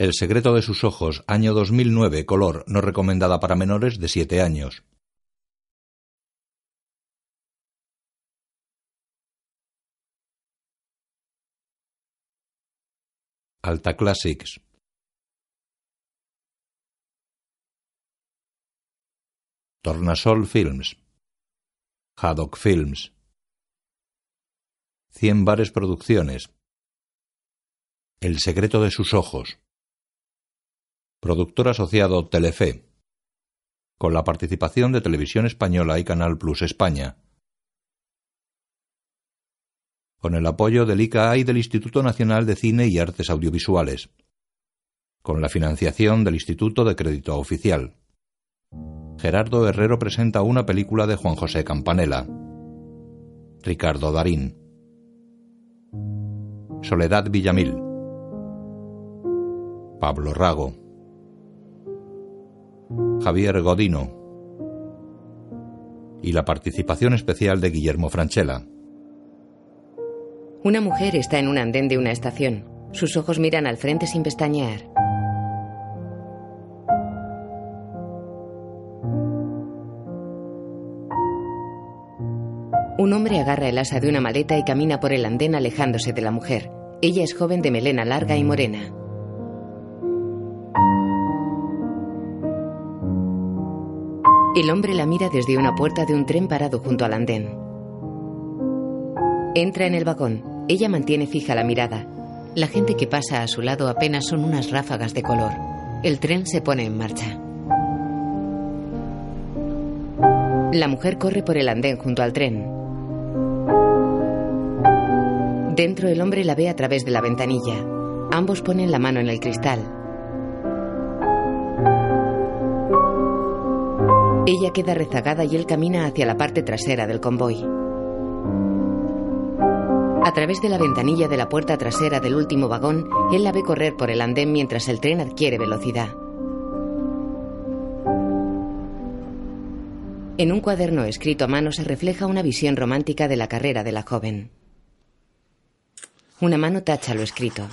El secreto de sus ojos, año 2009, color, no recomendada para menores de 7 años. Alta Classics. Tornasol Films. Haddock Films. Cien Bares Producciones. El secreto de sus ojos. Productor asociado Telefe. Con la participación de Televisión Española y Canal Plus España. Con el apoyo del ICA y del Instituto Nacional de Cine y Artes Audiovisuales. Con la financiación del Instituto de Crédito Oficial. Gerardo Herrero presenta una película de Juan José Campanella. Ricardo Darín. Soledad Villamil. Pablo Rago. Javier Godino y la participación especial de Guillermo Franchella. Una mujer está en un andén de una estación. Sus ojos miran al frente sin pestañear. Un hombre agarra el asa de una maleta y camina por el andén alejándose de la mujer. Ella es joven de melena larga y morena. El hombre la mira desde una puerta de un tren parado junto al andén. Entra en el vagón. Ella mantiene fija la mirada. La gente que pasa a su lado apenas son unas ráfagas de color. El tren se pone en marcha. La mujer corre por el andén junto al tren. Dentro el hombre la ve a través de la ventanilla. Ambos ponen la mano en el cristal. Ella queda rezagada y él camina hacia la parte trasera del convoy. A través de la ventanilla de la puerta trasera del último vagón, él la ve correr por el andén mientras el tren adquiere velocidad. En un cuaderno escrito a mano se refleja una visión romántica de la carrera de la joven. Una mano tacha lo escrito.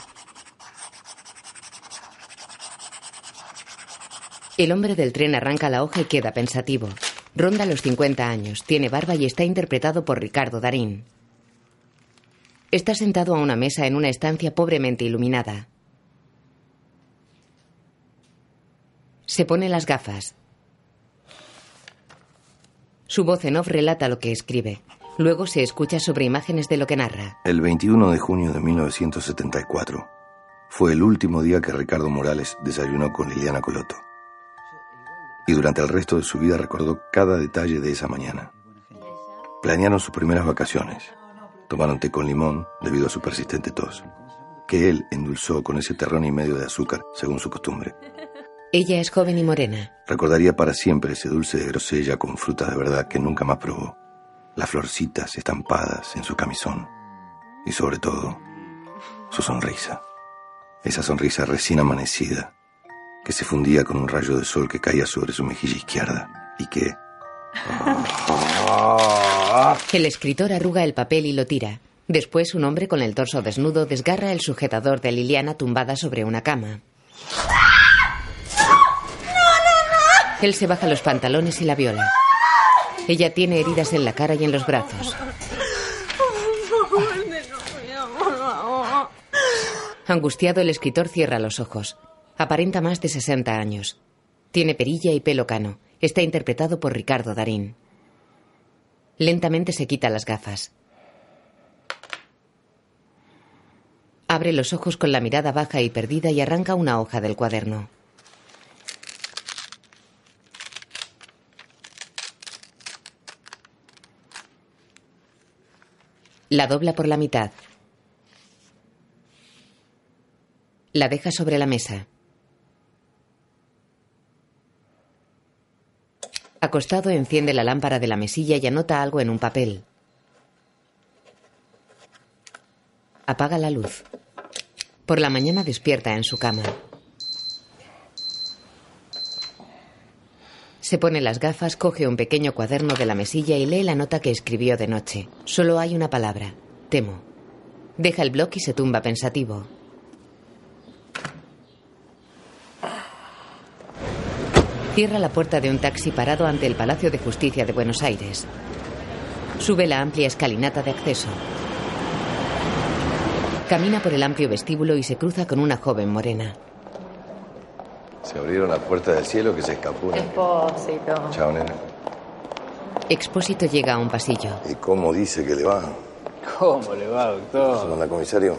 El hombre del tren arranca la hoja y queda pensativo. Ronda los 50 años, tiene barba y está interpretado por Ricardo Darín. Está sentado a una mesa en una estancia pobremente iluminada. Se pone las gafas. Su voz en off relata lo que escribe. Luego se escucha sobre imágenes de lo que narra. El 21 de junio de 1974 fue el último día que Ricardo Morales desayunó con Liliana Coloto y durante el resto de su vida recordó cada detalle de esa mañana. Planearon sus primeras vacaciones. Tomaron té con limón debido a su persistente tos, que él endulzó con ese terrón y medio de azúcar, según su costumbre. Ella es joven y morena. Recordaría para siempre ese dulce de grosella con fruta de verdad que nunca más probó. Las florcitas estampadas en su camisón. Y sobre todo, su sonrisa. Esa sonrisa recién amanecida, que se fundía con un rayo de sol que caía sobre su mejilla izquierda y que... El escritor arruga el papel y lo tira. Después un hombre con el torso desnudo desgarra el sujetador de Liliana tumbada sobre una cama. Él se baja los pantalones y la viola. Ella tiene heridas en la cara y en los brazos. Angustiado, el escritor cierra los ojos. Aparenta más de 60 años. Tiene perilla y pelo cano. Está interpretado por Ricardo Darín. Lentamente se quita las gafas. Abre los ojos con la mirada baja y perdida y arranca una hoja del cuaderno. La dobla por la mitad. La deja sobre la mesa. Acostado enciende la lámpara de la mesilla y anota algo en un papel. Apaga la luz. Por la mañana despierta en su cama. Se pone las gafas, coge un pequeño cuaderno de la mesilla y lee la nota que escribió de noche. Solo hay una palabra. Temo. Deja el bloc y se tumba pensativo. Cierra la puerta de un taxi parado ante el Palacio de Justicia de Buenos Aires. Sube la amplia escalinata de acceso. Camina por el amplio vestíbulo y se cruza con una joven morena. Se abrieron las puertas del cielo que se escapó. Expósito. Chao, nena. Expósito llega a un pasillo. ¿Y cómo dice que le va? ¿Cómo le va, doctor? ¿Cómo anda, comisario?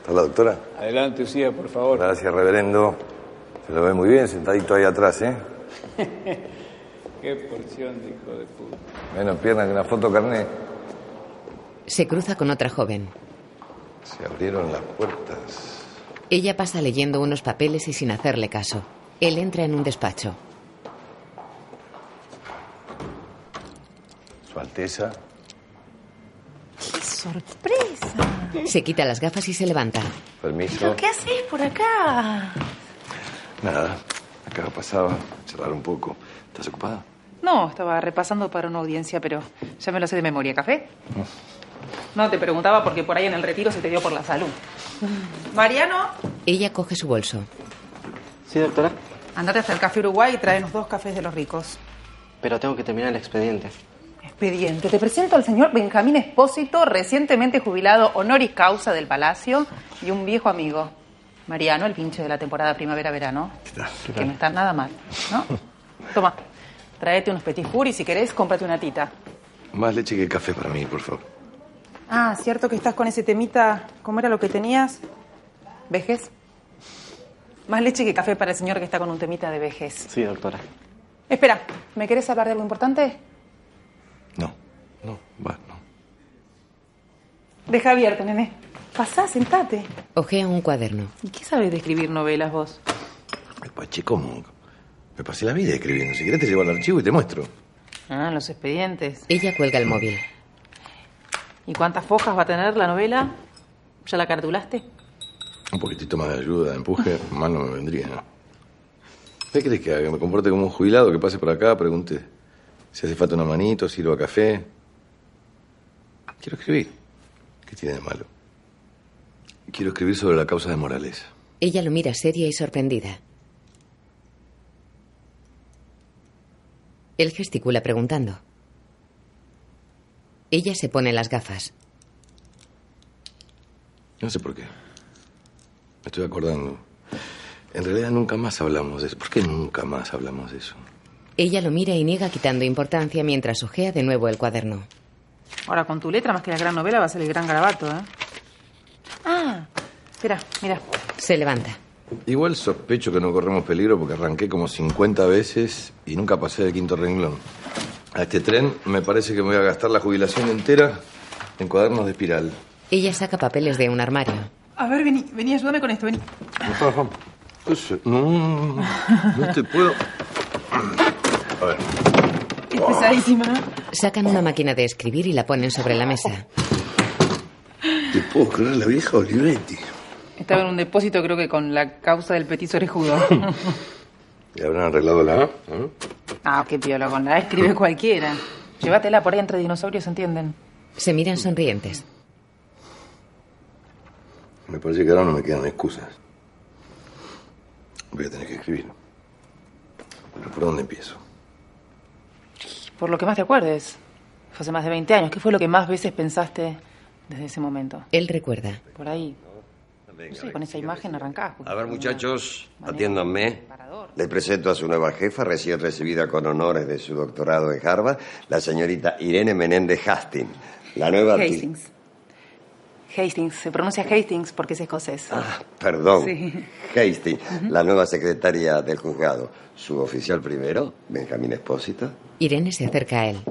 ¿Está la doctora? Adelante, Usía, por favor. Gracias, reverendo. Se lo ve muy bien, sentadito ahí atrás, ¿eh? Qué porción de hijo de puta. Menos piernas que una foto carné. Se cruza con otra joven. Se abrieron las puertas. Ella pasa leyendo unos papeles y sin hacerle caso. Él entra en un despacho. Su Alteza. ¡Qué sorpresa! Se quita las gafas y se levanta. Permiso. ¿Pero qué haces por acá? Nada. Acá pasaba. Cerrar un poco. ¿Estás ocupada? No, estaba repasando para una audiencia, pero ya me lo sé de memoria. ¿Café? No, te preguntaba porque por ahí en el retiro se te dio por la salud. Mariano, Ella coge su bolso. Sí, doctora, andate hasta el Café Uruguay y tráenos dos cafés de los ricos. pero tengo que terminar el expediente. Expediente. Te presento al señor Benjamín Espósito, recientemente jubilado honoris causa del Palacio y un viejo amigo. Mariano, el pinche de la temporada primavera-verano. Que no está nada mal, ¿no? Toma, tráete unos petit four y si querés, cómprate una tita. Más leche que café para mí, por favor. Ah, cierto que estás con ese temita. ¿Cómo era lo que tenías? ¿Vejez? Más leche que café para el señor que está con un temita de vejez. Sí, doctora. Espera, ¿me querés hablar de algo importante? No. No, va, no. Deja abierto, nene. Pasá, sentate. Ojea un cuaderno. ¿Y qué sabes de escribir novelas vos? Pache, ¿cómo? Me pasé la vida escribiendo. Si querés te llevo al archivo y te muestro. Ah, los expedientes. Ella cuelga el móvil. ¿Y cuántas fojas va a tener la novela? ¿Ya la cartulaste? Un poquitito más de ayuda, de empuje, más no me vendría, ¿no? ¿Qué crees que haga? ¿Que me comporte como un jubilado? ¿Que pase por acá? Pregunte si hace falta una manito, sirva café. Quiero escribir. ¿Qué tiene de malo? Quiero escribir sobre la causa de Morales. Ella lo mira seria y sorprendida. Él gesticula preguntando. Ella se pone las gafas. No sé por qué. Me estoy acordando. En realidad nunca más hablamos de eso. ¿Por qué nunca más hablamos de eso? Ella lo mira y niega quitando importancia mientras ojea de nuevo el cuaderno. Ahora, con tu letra, más que la gran novela, va a ser el gran garabato, ¿eh? Espera, mira. Se levanta. Igual sospecho que no corremos peligro porque arranqué como 50 veces y nunca pasé del quinto renglón. A este tren me parece que me voy a gastar la jubilación entera en cuadernos de espiral. Ella saca papeles de un armario. A ver, vení, vení, ayúdame con esto, vení. Eso, No, no, no, no te puedo. A ver, Es pesadísima. Sacan una máquina de escribir y la ponen sobre la mesa. te puedo creer la vieja Olivetti. Estaba en un depósito, creo que con la causa del petiso orejudo. ¿Y habrán arreglado la A? ¿eh? ah, qué piola, con la A escribe cualquiera. Llévatela por ahí entre dinosaurios, ¿entienden? Se miran sonrientes. Me parece que ahora no me quedan excusas. Voy a tener que escribir. Pero ¿por dónde empiezo? Por lo que más te acuerdes. Fue hace más de 20 años. ¿Qué fue lo que más veces pensaste desde ese momento? Él recuerda. Por ahí. Sé, con esa imagen arrancás. A ver, muchachos, atiéndanme. Parador. Le presento a su nueva jefa, recién recibida con honores de su doctorado en Harvard, la señorita Irene Menéndez Hastings. La nueva... Hastings. Hastings. Se pronuncia Hastings porque es escocés. Ah, perdón. Sí. Hastings, la nueva secretaria del juzgado. Su oficial primero, Benjamín Espósito. Irene se acerca a él.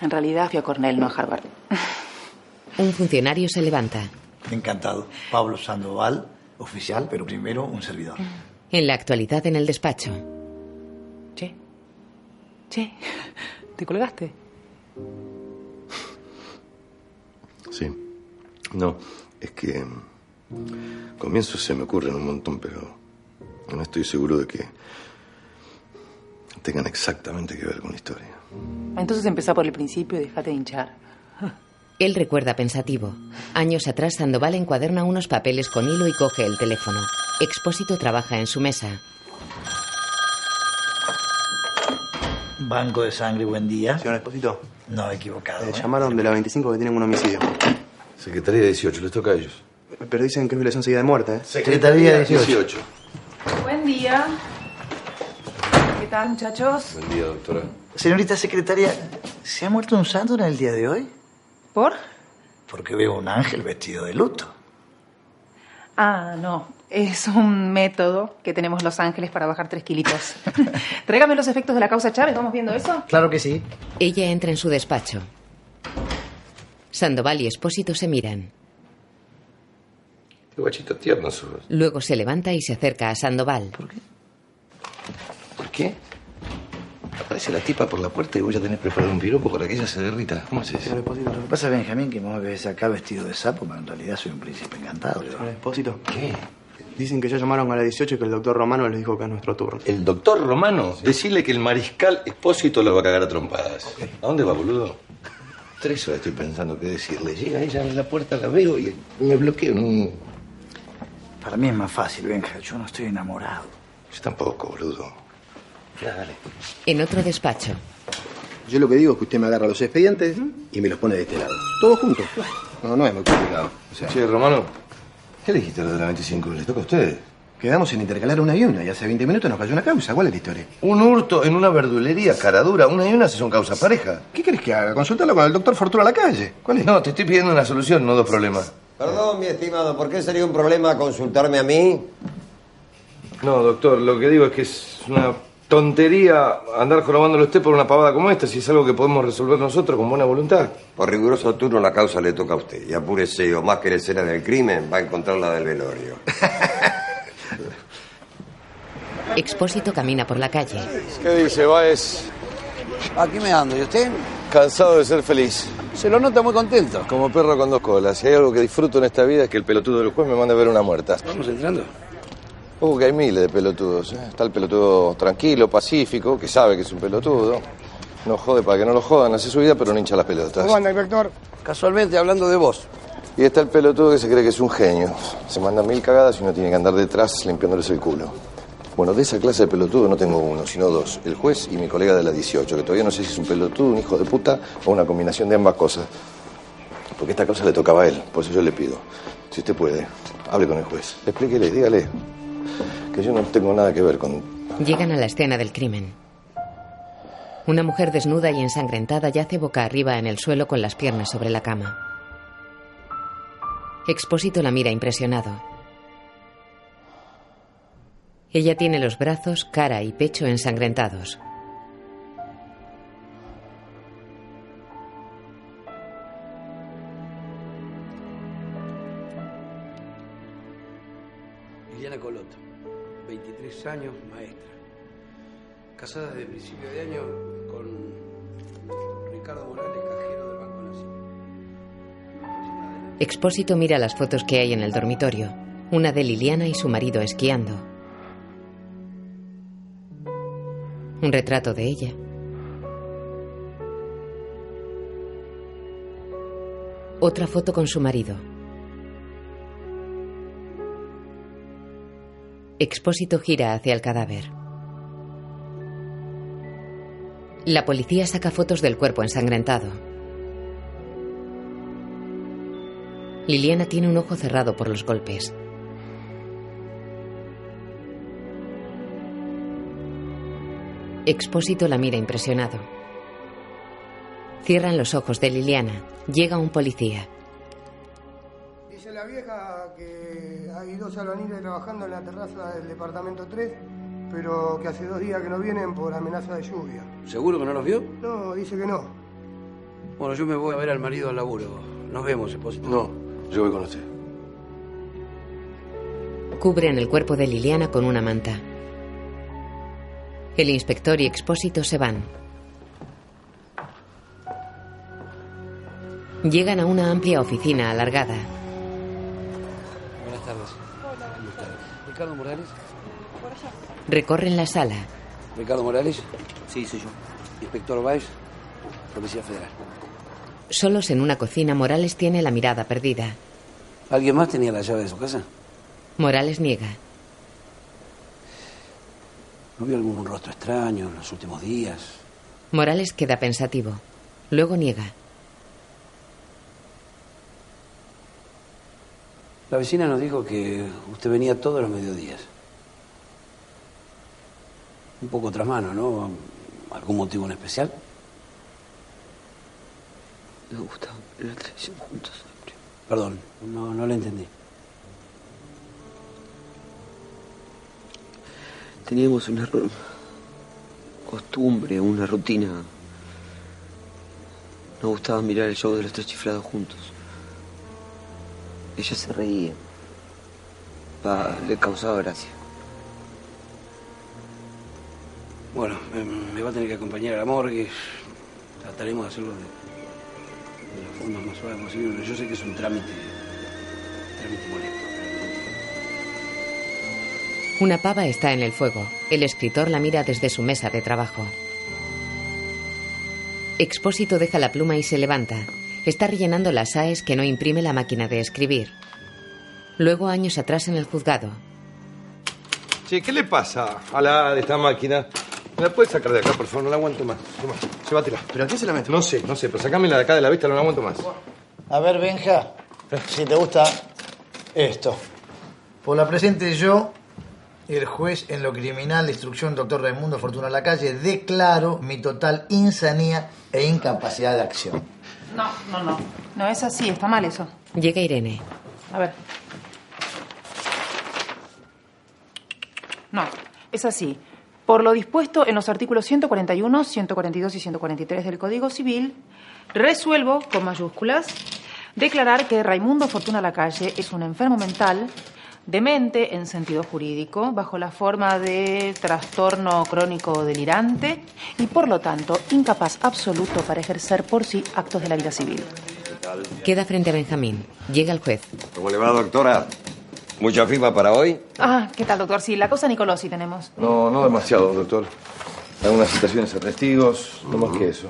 En realidad fui a Cornell, no a Harvard. Un funcionario se levanta. Encantado. Pablo Sandoval, oficial, pero primero un servidor. En la actualidad en el despacho. Che. Che. ¿Te colgaste? Sí. No, es que. mm, Comienzos se me ocurren un montón, pero. No estoy seguro de que. tengan exactamente que ver con la historia. Entonces empezá por el principio y dejate de hinchar. Él recuerda pensativo. Años atrás, Sandoval encuaderna unos papeles con hilo y coge el teléfono. Expósito trabaja en su mesa. Banco de sangre, buen día. Señor Esposito. No, equivocado. Eh, ¿eh? llamaron de la 25 que tienen un homicidio. Secretaría 18, les toca a ellos. Pero dicen que es violación seguida de muerte, ¿eh? Secretaría 18. Buen día. ¿Qué tal, muchachos? Buen día, doctora. Señorita secretaria, ¿se ha muerto un santo en el día de hoy? ¿Por? Porque veo un ángel vestido de luto. Ah, no. Es un método que tenemos los ángeles para bajar tres kilitos. Tráigame los efectos de la causa Chávez. ¿Vamos viendo eso? Claro que sí. Ella entra en su despacho. Sandoval y Expósito se miran. Qué guachito tierno sos. Luego se levanta y se acerca a Sandoval. ¿Por qué? Aparece la tipa por la puerta y voy a tener preparado un piropo para que ella se derrita. ¿Cómo es eso? Señor Esposito. Lo que pasa, Benjamín, que me ves acá vestido de sapo, pero en realidad soy un príncipe encantado. ¿Qué? Dicen que ya llamaron a la 18 y que el doctor Romano les dijo que es nuestro turno. El doctor Romano, decirle que el mariscal Expósito lo va a cagar a trompadas. ¿A dónde va, boludo? Tres horas estoy pensando qué decirle. Llega ella a la puerta, la veo y me bloqueo. No... Para mí es más fácil, Benja. Yo no estoy enamorado. Yo tampoco, boludo. Ya, dale. En otro despacho, Yo lo que digo es que usted me agarra los expedientes y me los pone de este lado. Todos juntos. No, no es muy complicado. O sea, Che, Romano, ¿qué le dijiste a lo de la 25? ¿Les toca a ustedes? quedamos en intercalar una y una y hace 20 minutos nos cayó una causa. ¿Cuál es la historia? Un hurto en una verdulería, cara dura. Una y una se son causa pareja. ¿Qué querés que haga? Consultarlo con el doctor Fortuna a la calle. ¿Cuál es? No, te estoy pidiendo una solución, no dos problemas. Perdón, mi estimado, ¿por qué sería un problema consultarme a mí? No, doctor, lo que digo es que es una tontería andar jorobándolo usted por una pavada como esta, si es algo que podemos resolver nosotros con buena voluntad. Por riguroso turno la causa le toca a usted. Y apúrese, o más que la escena del crimen, va a encontrar la del velorio. Expósito camina por la calle. ¿Qué dice, Baez? Aquí me ando, ¿y usted? Cansado de ser feliz. Se lo nota muy contento. Como perro con dos colas. Si hay algo que disfruto en esta vida es que el pelotudo del juez me manda a ver una muerta. ¿Vamos entrando? Ojo que hay miles de pelotudos. ¿eh? Está el pelotudo tranquilo, pacífico, que sabe que es un pelotudo. No jode para que no lo jodan, hace su vida, pero no hincha las pelotas. anda, inspector? Casualmente, hablando de vos. Y está el pelotudo que se cree que es un genio. Se manda mil cagadas y uno tiene que andar detrás limpiándoles el culo. Bueno, de esa clase de pelotudo no tengo uno, sino dos. El juez y mi colega de la 18, que todavía no sé si es un pelotudo, un hijo de puta o una combinación de ambas cosas. Porque esta causa le tocaba a él, por eso yo le pido. Si usted puede, hable con el juez. Explíquele, dígale que yo no tengo nada que ver con... Llegan a la escena del crimen. Una mujer desnuda y ensangrentada yace boca arriba en el suelo con las piernas sobre la cama. Expósito la mira impresionado. Ella tiene los brazos, cara y pecho ensangrentados. 23 años, maestra. Casada desde principio de año con Ricardo Morales, cajero del Banco Nacional. Expósito mira las fotos que hay en el dormitorio. Una de Liliana y su marido esquiando. Un retrato de ella. Otra foto con su marido. Expósito gira hacia el cadáver. La policía saca fotos del cuerpo ensangrentado. Liliana tiene un ojo cerrado por los golpes. Expósito la mira impresionado. Cierran los ojos de Liliana. Llega un policía. La vieja hay dos albañiles trabajando en la terraza del departamento 3, pero que hace dos días que no vienen por amenaza de lluvia. ¿Seguro que no los vio? No, dice que no. Bueno, yo me voy a ver al marido al laburo. Nos vemos, esposito. No, yo voy con usted. Cubren el cuerpo de Liliana con una manta. El inspector y Expósito se van. Llegan a una amplia oficina alargada. ¿Ricardo Morales? Recorren la sala. ¿Ricardo Morales? Sí, soy yo. Inspector Baez, Policía Federal. Solos en una cocina, Morales tiene la mirada perdida. ¿Alguien más tenía la llave de su casa? Morales niega. ¿No vio algún rostro extraño en los últimos días? Morales queda pensativo. Luego niega. La vecina nos dijo que usted venía todos los mediodías. Un poco tras mano, ¿no? ¿Algún motivo en especial? Me gusta la televisión juntos. Perdón, no, no lo entendí. Teníamos una costumbre, una rutina. Nos gustaba mirar el show de los tres chiflados juntos. Ella se reía. Pa, le causaba gracia. Bueno, me, me va a tener que acompañar a la morgue. Trataremos de hacerlo de, de la forma más suave posible. Yo sé que es un trámite, trámite molesto. Una pava está en el fuego. El escritor la mira desde su mesa de trabajo. Expósito deja la pluma y se levanta. Está rellenando las AES que no imprime la máquina de escribir. Luego, años atrás en el juzgado. Che, ¿qué le pasa a la de esta máquina? ¿Me la puedes sacar de acá, por favor? No la aguanto más. Toma, llévatela. ¿Pero a qué se la meto? No sé, no sé, pero sacámela de acá de la vista, no la aguanto más. A ver, Benja, si te gusta esto. Por la presente yo, el juez en lo criminal de instrucción, doctor Raimundo Fortuna Lacalle, declaro mi total insanía e incapacidad de acción. No, no, no. No es así, está mal eso. Llega Irene. A ver. No, es así. Por lo dispuesto en los artículos 141, 142 y 143 del Código Civil, resuelvo, con mayúsculas, declarar que Raimundo Fortuna Lacalle es un enfermo mental, demente en sentido jurídico, bajo la forma de trastorno crónico delirante y, por lo tanto, incapaz absoluto para ejercer por sí actos de la vida civil. Queda frente a Benjamín. Llega el juez. ¿Cómo le va, doctora? ¿Mucha firma para hoy? Ah, ¿qué tal, doctor? Sí, la cosa Nicolosi tenemos. No, no demasiado, doctor. Algunas citaciones a testigos, no más que eso.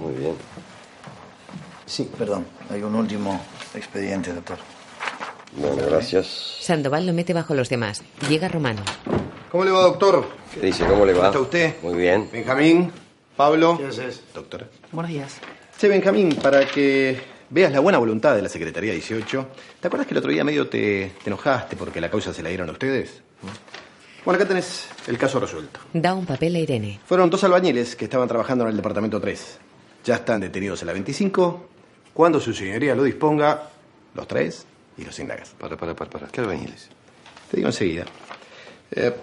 Muy bien. Sí, perdón. Hay un último expediente, doctor. Bueno, gracias. Sandoval lo mete bajo los demás. Llega Romano. ¿Cómo le va, doctor? ¿Qué dice? ¿Cómo le va? ¿Cómo está usted? Muy bien. Benjamín, Pablo. ¿Qué haces? Doctora. Buenos días. Sí, Benjamín, para que veas la buena voluntad de la Secretaría 18, ¿te acuerdas que el otro día medio te, te enojaste porque la causa se la dieron a ustedes? Bueno, acá tenés el caso resuelto. Da un papel a Irene. Fueron dos albañiles que estaban trabajando en el departamento 3. Ya están detenidos en la 25. Cuando su señoría lo disponga, los tres y los indagas. Para, para, para, para. ¿Qué albañiles? Te digo enseguida. Eh,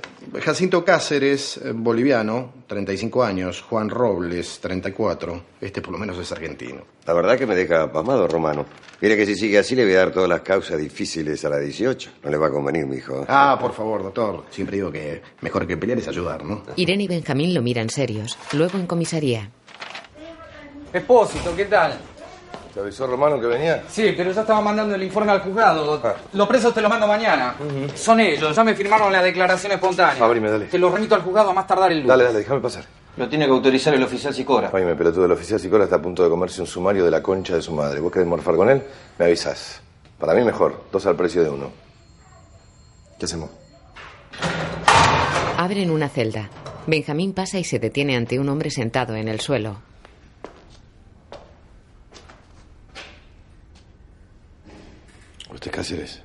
Jacinto Cáceres, eh, boliviano, 35 años. Juan Robles, 34. Este por lo menos es argentino. La verdad que me deja pasmado, Romano. Mire que si sigue así le voy a dar todas las causas difíciles a la 18. No le va a convenir, mijo. Ah, por favor, doctor. Siempre digo que mejor que pelear es ayudar, ¿no? Irene y Benjamín lo miran serios. Luego en comisaría. Expósito, ¿qué tal? ¿Te avisó Romano que venía? Sí, pero ya estaba mandando el informe al juzgado. Los presos te los mando mañana. Son ellos, ya me firmaron la declaración espontánea. Abrime, dale. Te los remito al juzgado a más tardar el lunes. Dale, dale, déjame pasar. Lo tiene que autorizar el oficial Sicora. Oye, pelotudo, el oficial Sicora está a punto de comerse un sumario de la concha de su madre. ¿Vos querés morfar con él? Me avisás. Para mí mejor, dos al precio de uno. ¿Qué hacemos? Abren una celda. Benjamín pasa y se detiene ante un hombre sentado en el suelo. ¿Usted es Cáceres?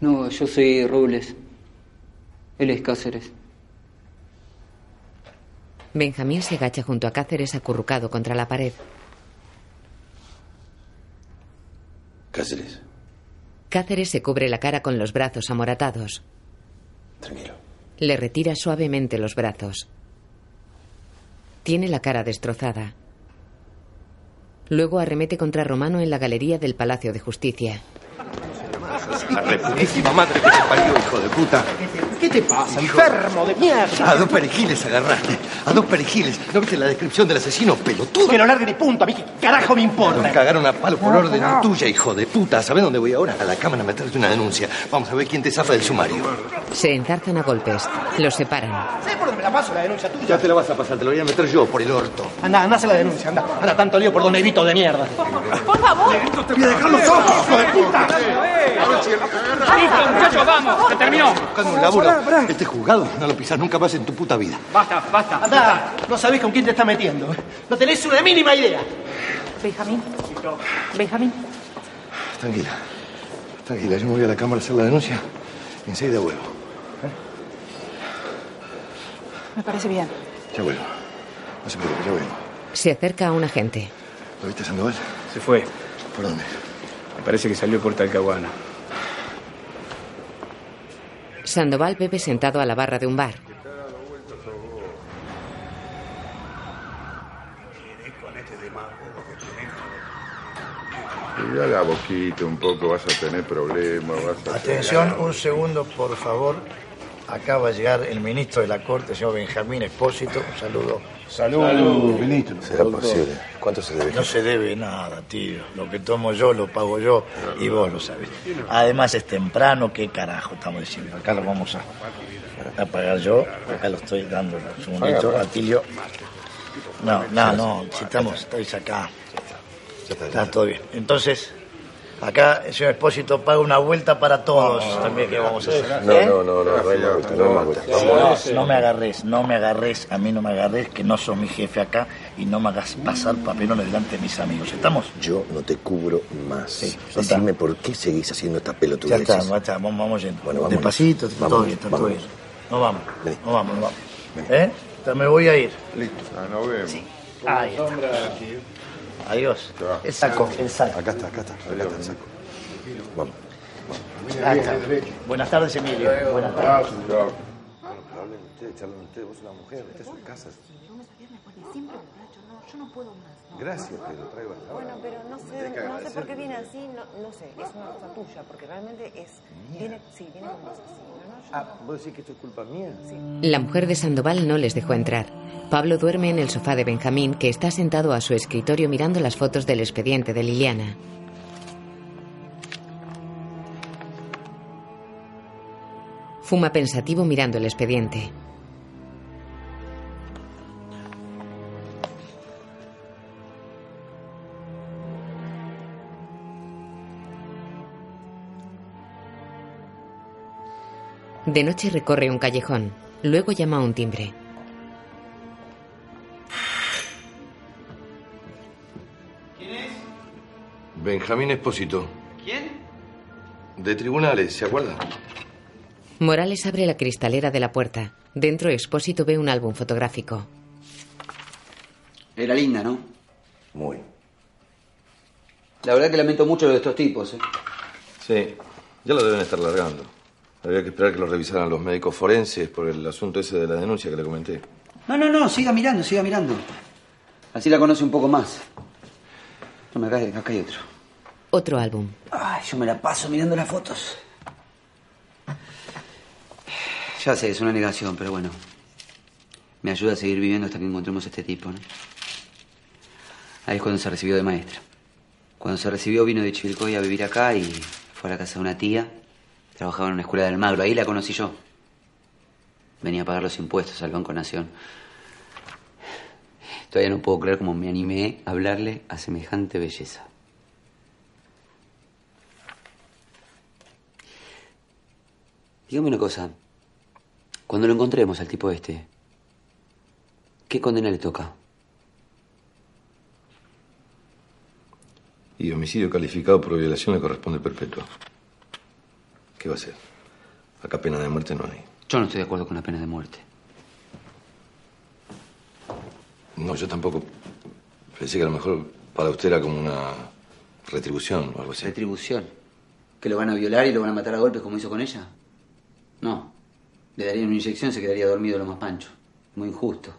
No, yo soy Robles. Él es Cáceres. Benjamín se agacha junto a Cáceres acurrucado contra la pared. Cáceres. Cáceres se cubre la cara con los brazos amoratados. Tranquilo. Le retira suavemente los brazos. Tiene la cara destrozada. Luego arremete contra Romano en la galería del Palacio de Justicia. La reputísima madre que te parió, hijo de puta. ¿Qué te pasa, enfermo de mierda? A dos perejiles agarraste. A dos perejiles. ¿No viste la descripción del asesino pelotudo? Que lo largue ni punto, a mí qué carajo me importa. Nos cagaron a palo por No, orden no. tuya, hijo de puta. ¿Sabes dónde voy ahora? A la cámara a meterte una denuncia. Vamos a ver quién te zafa del sumario. Se enzarzan a golpes. Los separan. ¿Sabes por dónde me la paso la denuncia tuya? Ya te la vas a pasar, te lo voy a meter yo por el orto. Anda, anda a hacer la denuncia, anda. Anda, tanto lío por don Evito de mierda. Favor. ¡Y dejar los ojos, hijo de puta! Listo, muchachos, vamos, se terminó. Buscando un laburo. Este juzgado no lo pisas nunca más en tu puta vida. Basta, basta. Anda, no sabés con quién te estás metiendo. ¿eh? No tenés una mínima idea. Benjamín. Benjamín. Tranquila. Tranquila, yo me voy a la cámara a hacer la denuncia y enseguida vuelvo. Me parece bien. Ya vuelvo. No se preocupe, ya vuelvo. Se acerca a un agente. ¿Lo viste, Sandoval? Se fue. ¿Por dónde? Me parece que salió por Talcahuana. Sandoval bebe sentado a la barra de un bar. Cuidá la boquita un poco, vas a tener problemas. Vas a Atención, un segundo, por favor. Acaba de llegar el ministro de la Corte, el señor Benjamín Espósito. Un saludo. Salud, ministro. Será posible. ¿Cuánto se debe? No se debe nada, tío. Lo que tomo yo lo pago yo y vos lo sabés. Además es temprano, ¿qué carajo estamos diciendo? Acá lo vamos a, a pagar yo. Acá lo estoy dando. Un segundito, Atilio. No, no, no. Si estamos, estáis acá. Está todo bien. Entonces, acá el señor Espósito paga una vuelta para todos. También que vamos a hacer. No, ¿Eh? no, no, no, no hay vuelta, no hay más vuelta. No, no me agarres, no me agarres, a mí no me agarres, que no sos mi jefe acá y no me hagas pasar papelones delante de mis amigos. ¿Estamos? Yo no te cubro más. ya Decime por qué seguís haciendo esta Ya pelotudez. está, ya está, vamos, vamos yendo. Bueno, vámonos. Despacito, está Vámonos, todo bien, está todo bien. No vamos, no vamos, no vamos. ¿Eh? Ya Me voy a ir. Listo, ah, nos vemos. Ahí está. Adiós. El saco, el saco. Acá está, acá está. Acá está el saco. Vamos. Está. Buenas tardes, Emilio. Buenas tardes. Hablen ustedes, charlen ustedes. Vos sos una mujer, esta es una casa. Siempre borracho, no, yo no puedo más. Gracias, pero traigo hasta ahora. Bueno, pero no sé, no sé por qué viene así, no, no sé, es una cosa tuya, porque realmente es, viene, sí, viene como así, ¿no? Yo Ah, ¿vos decís que esto es culpa mía? La mujer de Sandoval no les dejó entrar. Pablo duerme en el sofá de Benjamín, que está sentado a su escritorio mirando las fotos del expediente de Liliana. Fuma pensativo mirando el expediente. De noche recorre un callejón. Luego llama a un timbre. Benjamín Espósito. ¿Quién? De tribunales, ¿se acuerda? Morales abre la cristalera de la puerta. Dentro, Expósito ve un álbum fotográfico. Era linda, ¿no? Muy. La verdad que lamento mucho lo de estos tipos, ¿eh? Sí, ya lo deben estar largando. Había que esperar que lo revisaran los médicos forenses por el asunto ese de la denuncia que le comenté. No, no, no, siga mirando, siga mirando. Así la conoce un poco más. No me acá, acá hay otro. Otro álbum. Ay, yo me la paso mirando las fotos. Ya sé, es una negación, pero bueno. Me ayuda a seguir viviendo hasta que encontremos a este tipo, ¿no? Ahí es cuando se recibió de maestra. Cuando se recibió vino de Chivilcoy a vivir acá y fue a la casa de una tía. Trabajaba en una escuela del Magro. Ahí la conocí yo. Venía a pagar los impuestos al Banco Nación. Todavía no puedo creer cómo me animé a hablarle a semejante belleza. Dígame una cosa. Cuando lo encontremos al tipo este, ¿qué condena le toca? Y homicidio calificado por violación le corresponde perpetua. ¿Qué va a hacer? Acá pena de muerte no hay. Yo no estoy de acuerdo con la pena de muerte. No, yo tampoco. Pensé que a lo mejor para usted era como una retribución o algo así. ¿Retribución? ¿Que lo van a violar y lo van a matar a golpes como hizo con ella? No. Le darían una inyección y se quedaría dormido lo más pancho. Muy injusto.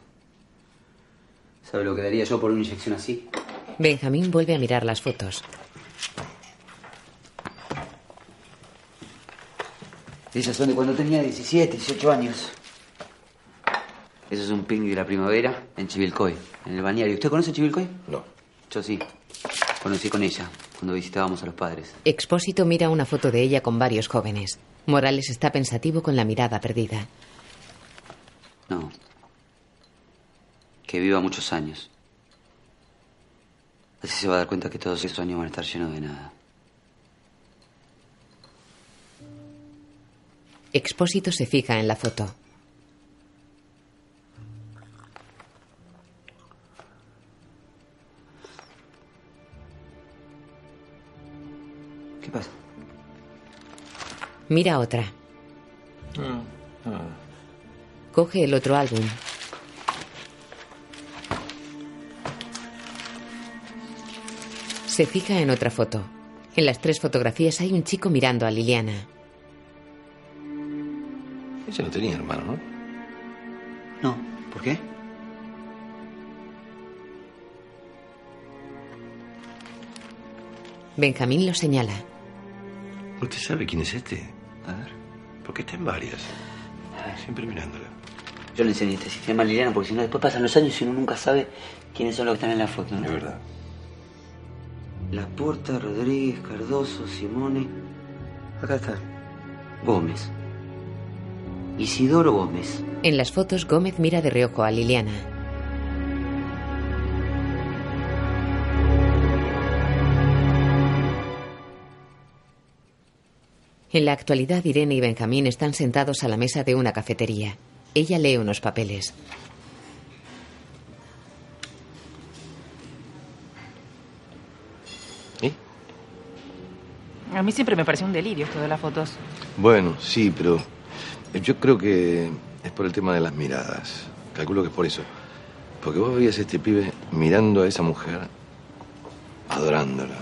¿Sabe lo que daría yo por una inyección así? Benjamín vuelve a mirar las fotos. Esas son de cuando tenía 17, 18 años. Eso es un picnic de la primavera en Chivilcoy, en el bañario. ¿Usted conoce Chivilcoy? No. Yo sí. Conocí con ella cuando visitábamos a los padres. Expósito mira una foto de ella con varios jóvenes. Morales está pensativo con la mirada perdida. No. Que viva muchos años. Así se va a dar cuenta que todos estos años van a estar llenos de nada. Expósito se fija en la foto. ¿Qué pasa? Mira otra. Coge el otro álbum. Se fija en otra foto. En las tres fotografías hay un chico mirando a Liliana. Ella no tenía hermano, ¿no? No, ¿por qué? Benjamín lo señala. ¿Usted sabe quién es este? A ver. Porque está en varias. Siempre mirándola. Yo le enseñé este sistema a Liliana porque si no después pasan los años y uno nunca sabe quiénes son los que están en la foto. ¿no? Es verdad. La Porta, Rodríguez, Cardoso, Simone. Acá está. Gómez. Isidoro Gómez. En las fotos, Gómez mira de reojo a Liliana. En la actualidad, Irene y Benjamín están sentados a la mesa de una cafetería. Ella lee unos papeles. A mí siempre me pareció un delirio esto de las fotos. Bueno, sí, pero yo creo que es por el tema de las miradas. Calculo que es por eso. Porque vos veías a este pibe mirando a esa mujer, adorándola.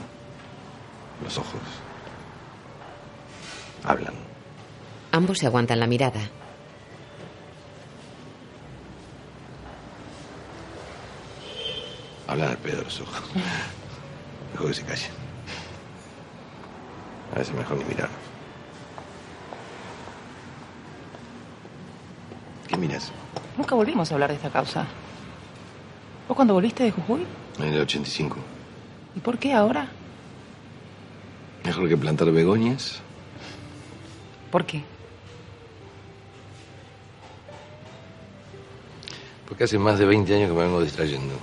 Los ojos. Hablan. Ambos se aguantan la mirada. Hablan al pedo de los ojos. Mejor que se callen. A veces mejor ni mirar. ¿Qué miras? Nunca volvimos a hablar de esta causa. ¿Vos cuando volviste de Jujuy? En el 85. ¿Y por qué ahora? Mejor que plantar begonias. ¿Por qué? Porque hace más de 20 años que me vengo distrayendo.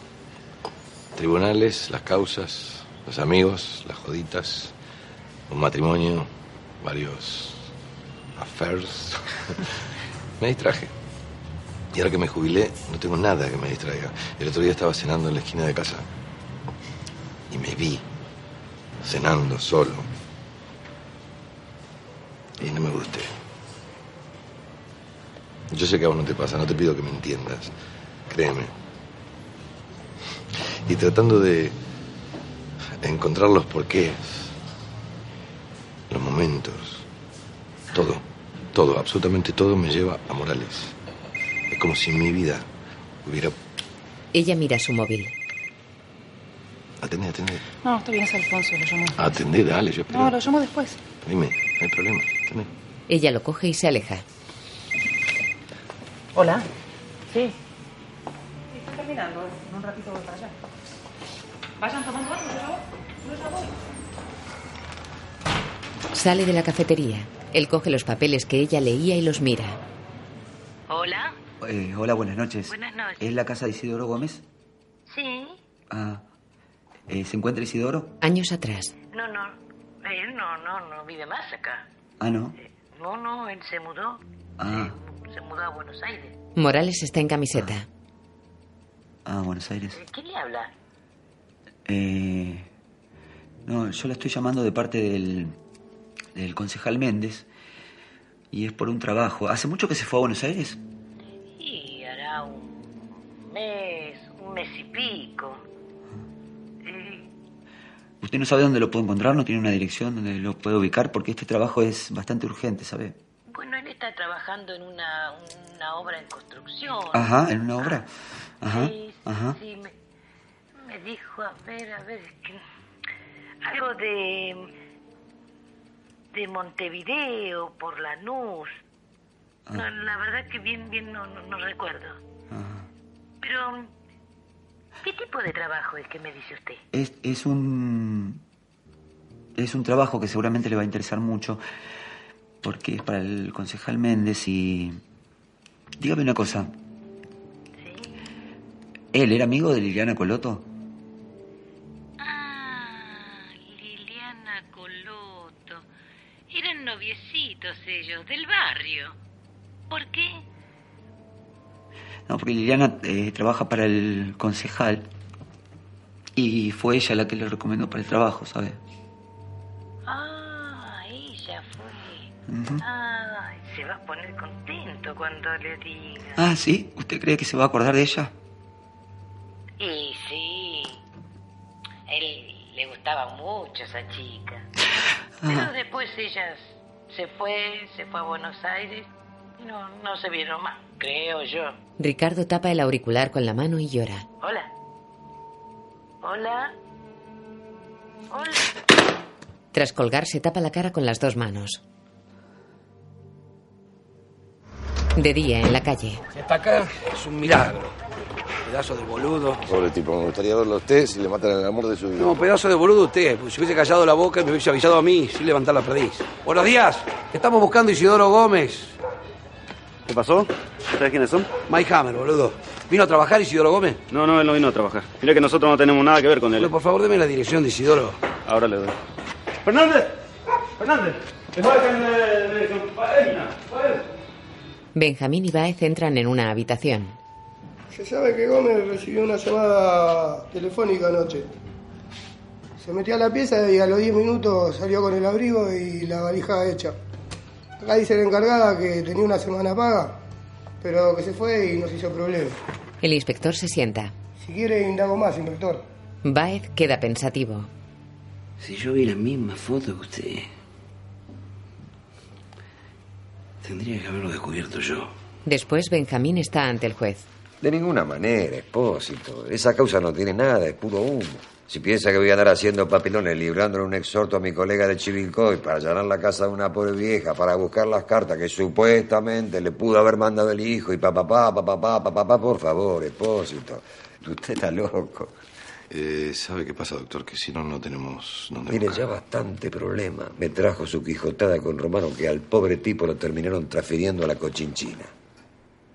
Tribunales, las causas, los amigos, las joditas, un matrimonio, varios affairs. me distraje. Y ahora que me jubilé, no tengo nada que me distraiga. El otro día estaba cenando en la esquina de casa. Y me vi cenando solo. Y no me gusté. Yo sé que a vos no te pasa, no te pido que me entiendas. Créeme. Y tratando de encontrar los porqués, los momentos, todo, todo, absolutamente todo me lleva a Morales. Es como si mi vida hubiera... Ella mira su móvil. Atendé, atendé. No, está bien, es Alfonso, lo llamo después. Atendé, dale, yo espero. No, lo llamo después. Dime, no hay problema. Atendé. Ella lo coge y se aleja. Hola. Sí. Estoy terminando. En un ratito voy para allá. Vayan tomando algo, yo ya voy. Yo ya voy. Sale de la cafetería. Él coge los papeles que ella leía y los mira. Hola. Eh, hola, buenas noches. Buenas noches. ¿Es la casa de Isidoro Gómez? Sí. Ah. eh, ¿Se encuentra Isidoro? Años atrás. No, no. Él no, no, no vive más acá. Ah, no. No, no, él se mudó. Ah, Se mudó a Buenos Aires. Morales está en camiseta. ah, Buenos Aires. Eh, ¿Quién le habla? Eh, no, yo la estoy llamando de parte del, del concejal Méndez. Y es por un trabajo. ¿Hace mucho que se fue a Buenos Aires? Mes, un mes y pico. Eh, ¿Usted no sabe dónde lo puedo encontrar? ¿No tiene una dirección donde lo puedo ubicar? Porque este trabajo es bastante urgente, ¿sabe? bueno, él está trabajando en una, una obra en construcción. Ajá, en una obra. Ajá, Sí, ajá. sí, me, me dijo, a ver, a ver, es que algo de de Montevideo por Lanús. No, la verdad que bien, bien no, no, no recuerdo. Pero, ¿qué tipo de trabajo es que me dice usted? Es, es un... Es un trabajo que seguramente le va a interesar mucho, porque es para el concejal Méndez y... Dígame una cosa. ¿Sí? ¿Él era amigo de Liliana Coloto? Ah, Liliana Coloto. Eran noviecitos ellos, del barrio. ¿Por qué? No, porque Liliana eh, trabaja para el concejal y fue ella la que le recomendó para el trabajo, ¿sabe? Ah, ella fue. Ah, se va a poner contento cuando le diga. Ah, ¿sí? ¿Usted cree que se va a acordar de ella? Y sí. Él le gustaba mucho esa chica. Pero después ella se fue, se fue a Buenos Aires no, no se vieron más, creo yo. Ricardo tapa el auricular con la mano y llora. Hola. Hola. Hola. Tras colgar se tapa la cara con las dos manos. De día en la calle. Está acá, es un milagro. Pedazo de boludo. Pobre tipo, me gustaría verlo a usted si le matan el amor de su vida. No, pedazo de boludo usted. Pues si hubiese callado la boca, me hubiese avisado a mí, sin levantar la perdiz. Buenos días. Estamos buscando a Isidoro Gómez. ¿Qué pasó? ¿Sabes quiénes son? Mike Hammer, boludo. ¿Vino a trabajar Isidoro Gómez? No, no, él no vino a trabajar. Mira que nosotros no tenemos nada que ver con él. Bueno, por favor, deme la dirección de Isidoro. Ahora le doy. ¡Fernández! ¡Fernández! Benjamín y Baez entran en una habitación. Se sabe que Gómez recibió una llamada telefónica anoche. Se metió a la pieza y a los 10 minutos salió con el abrigo y la valija hecha. Acá dice la encargada que tenía una semana paga, pero que se fue y nos hizo problema. El inspector se sienta. Si quiere, indago más, inspector. Baez queda pensativo. Si yo vi la misma foto que usted, tendría que haberlo descubierto yo. Después Benjamín está ante el juez. De ninguna manera, Expósito. Esa causa no tiene nada, es puro humo. Si piensa que voy a andar haciendo papilones, librándole un exhorto a mi colega de Chivilcoy para allanar la casa de una pobre vieja, para buscar las cartas que supuestamente le pudo haber mandado el hijo y papá, papá, papá, por favor, Expósito. Usted está loco. Eh, ¿Sabe qué pasa, doctor? Que si no, no tenemos dónde Mire, buscar. ya bastante problema. Me trajo su quijotada con Romano que al pobre tipo lo terminaron transfiriendo a la cochinchina.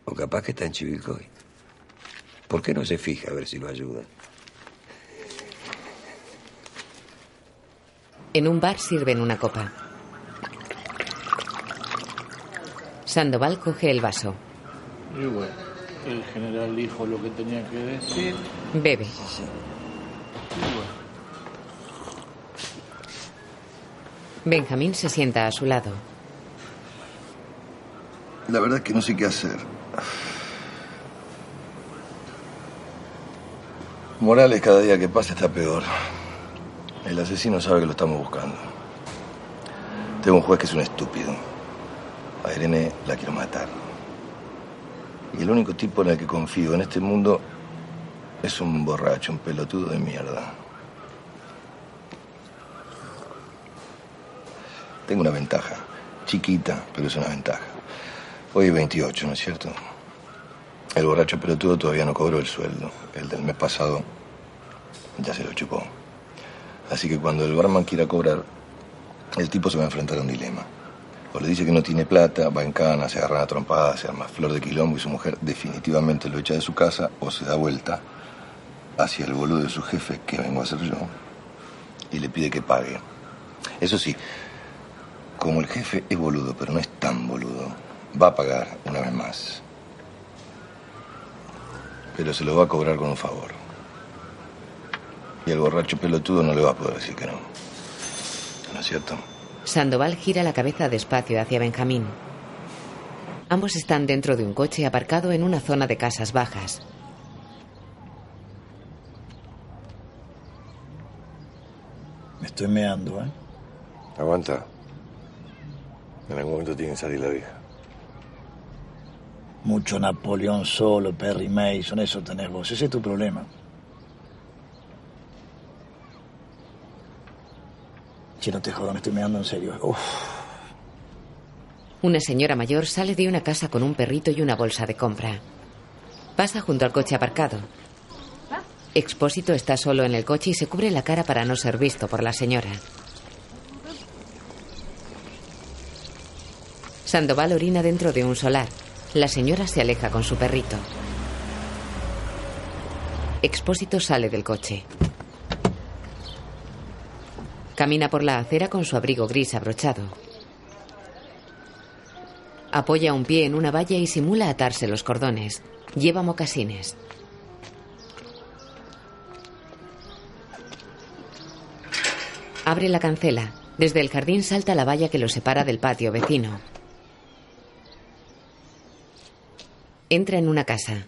O capaz que está en Chivilcoy. ¿Por qué no se fija a ver si lo ayuda? En un bar sirven una copa. Sandoval coge el vaso. Y bueno, el general dijo lo que tenía que decir. Bebe. Y bueno, Benjamín se sienta a su lado. La verdad es que no sé qué hacer. Morales cada día que pasa está peor. El asesino sabe que lo estamos buscando. Tengo un juez que es un estúpido. A Irene la quiero matar. Y el único tipo en el que confío en este mundo es un borracho, un pelotudo de mierda. Tengo una ventaja. Chiquita, pero es una ventaja. Hoy es 28, ¿no es cierto? El borracho pelotudo todavía no cobró el sueldo. El del mes pasado ya se lo chupó. Así que cuando el barman quiera cobrar, el tipo se va a enfrentar a un dilema. O le dice que no tiene plata, va en cana, se agarra a trompadas, se arma flor de quilombo y su mujer definitivamente lo echa de su casa o se da vuelta hacia el boludo de su jefe, que vengo a ser yo, y le pide que pague. Eso sí, como el jefe es boludo, pero no es tan boludo, va a pagar una vez más. Pero se lo va a cobrar con un favor. Y el borracho pelotudo no le va a poder decir que no. ¿No es cierto? Sandoval gira la cabeza despacio hacia Benjamín. Ambos están dentro de un coche aparcado en una zona de casas bajas. Me estoy meando, ¿eh? Aguanta. En algún momento tiene que salir la vieja. Mucho Napoleón solo, Perry Mason, eso tenés vos. Ese es tu problema. Che, no te jodas, me estoy meando en serio. Una señora mayor sale de una casa con un perrito y una bolsa de compra. Pasa junto al coche aparcado. Expósito está solo en el coche y se cubre la cara para no ser visto por la señora. Sandoval orina dentro de un solar. La señora se aleja con su perrito. Expósito sale del coche. Camina por la acera con su abrigo gris abrochado. Apoya un pie en una valla y simula atarse los cordones. Lleva mocasines. Abre la cancela. Desde el jardín salta la valla que lo separa del patio vecino. Entra en una casa.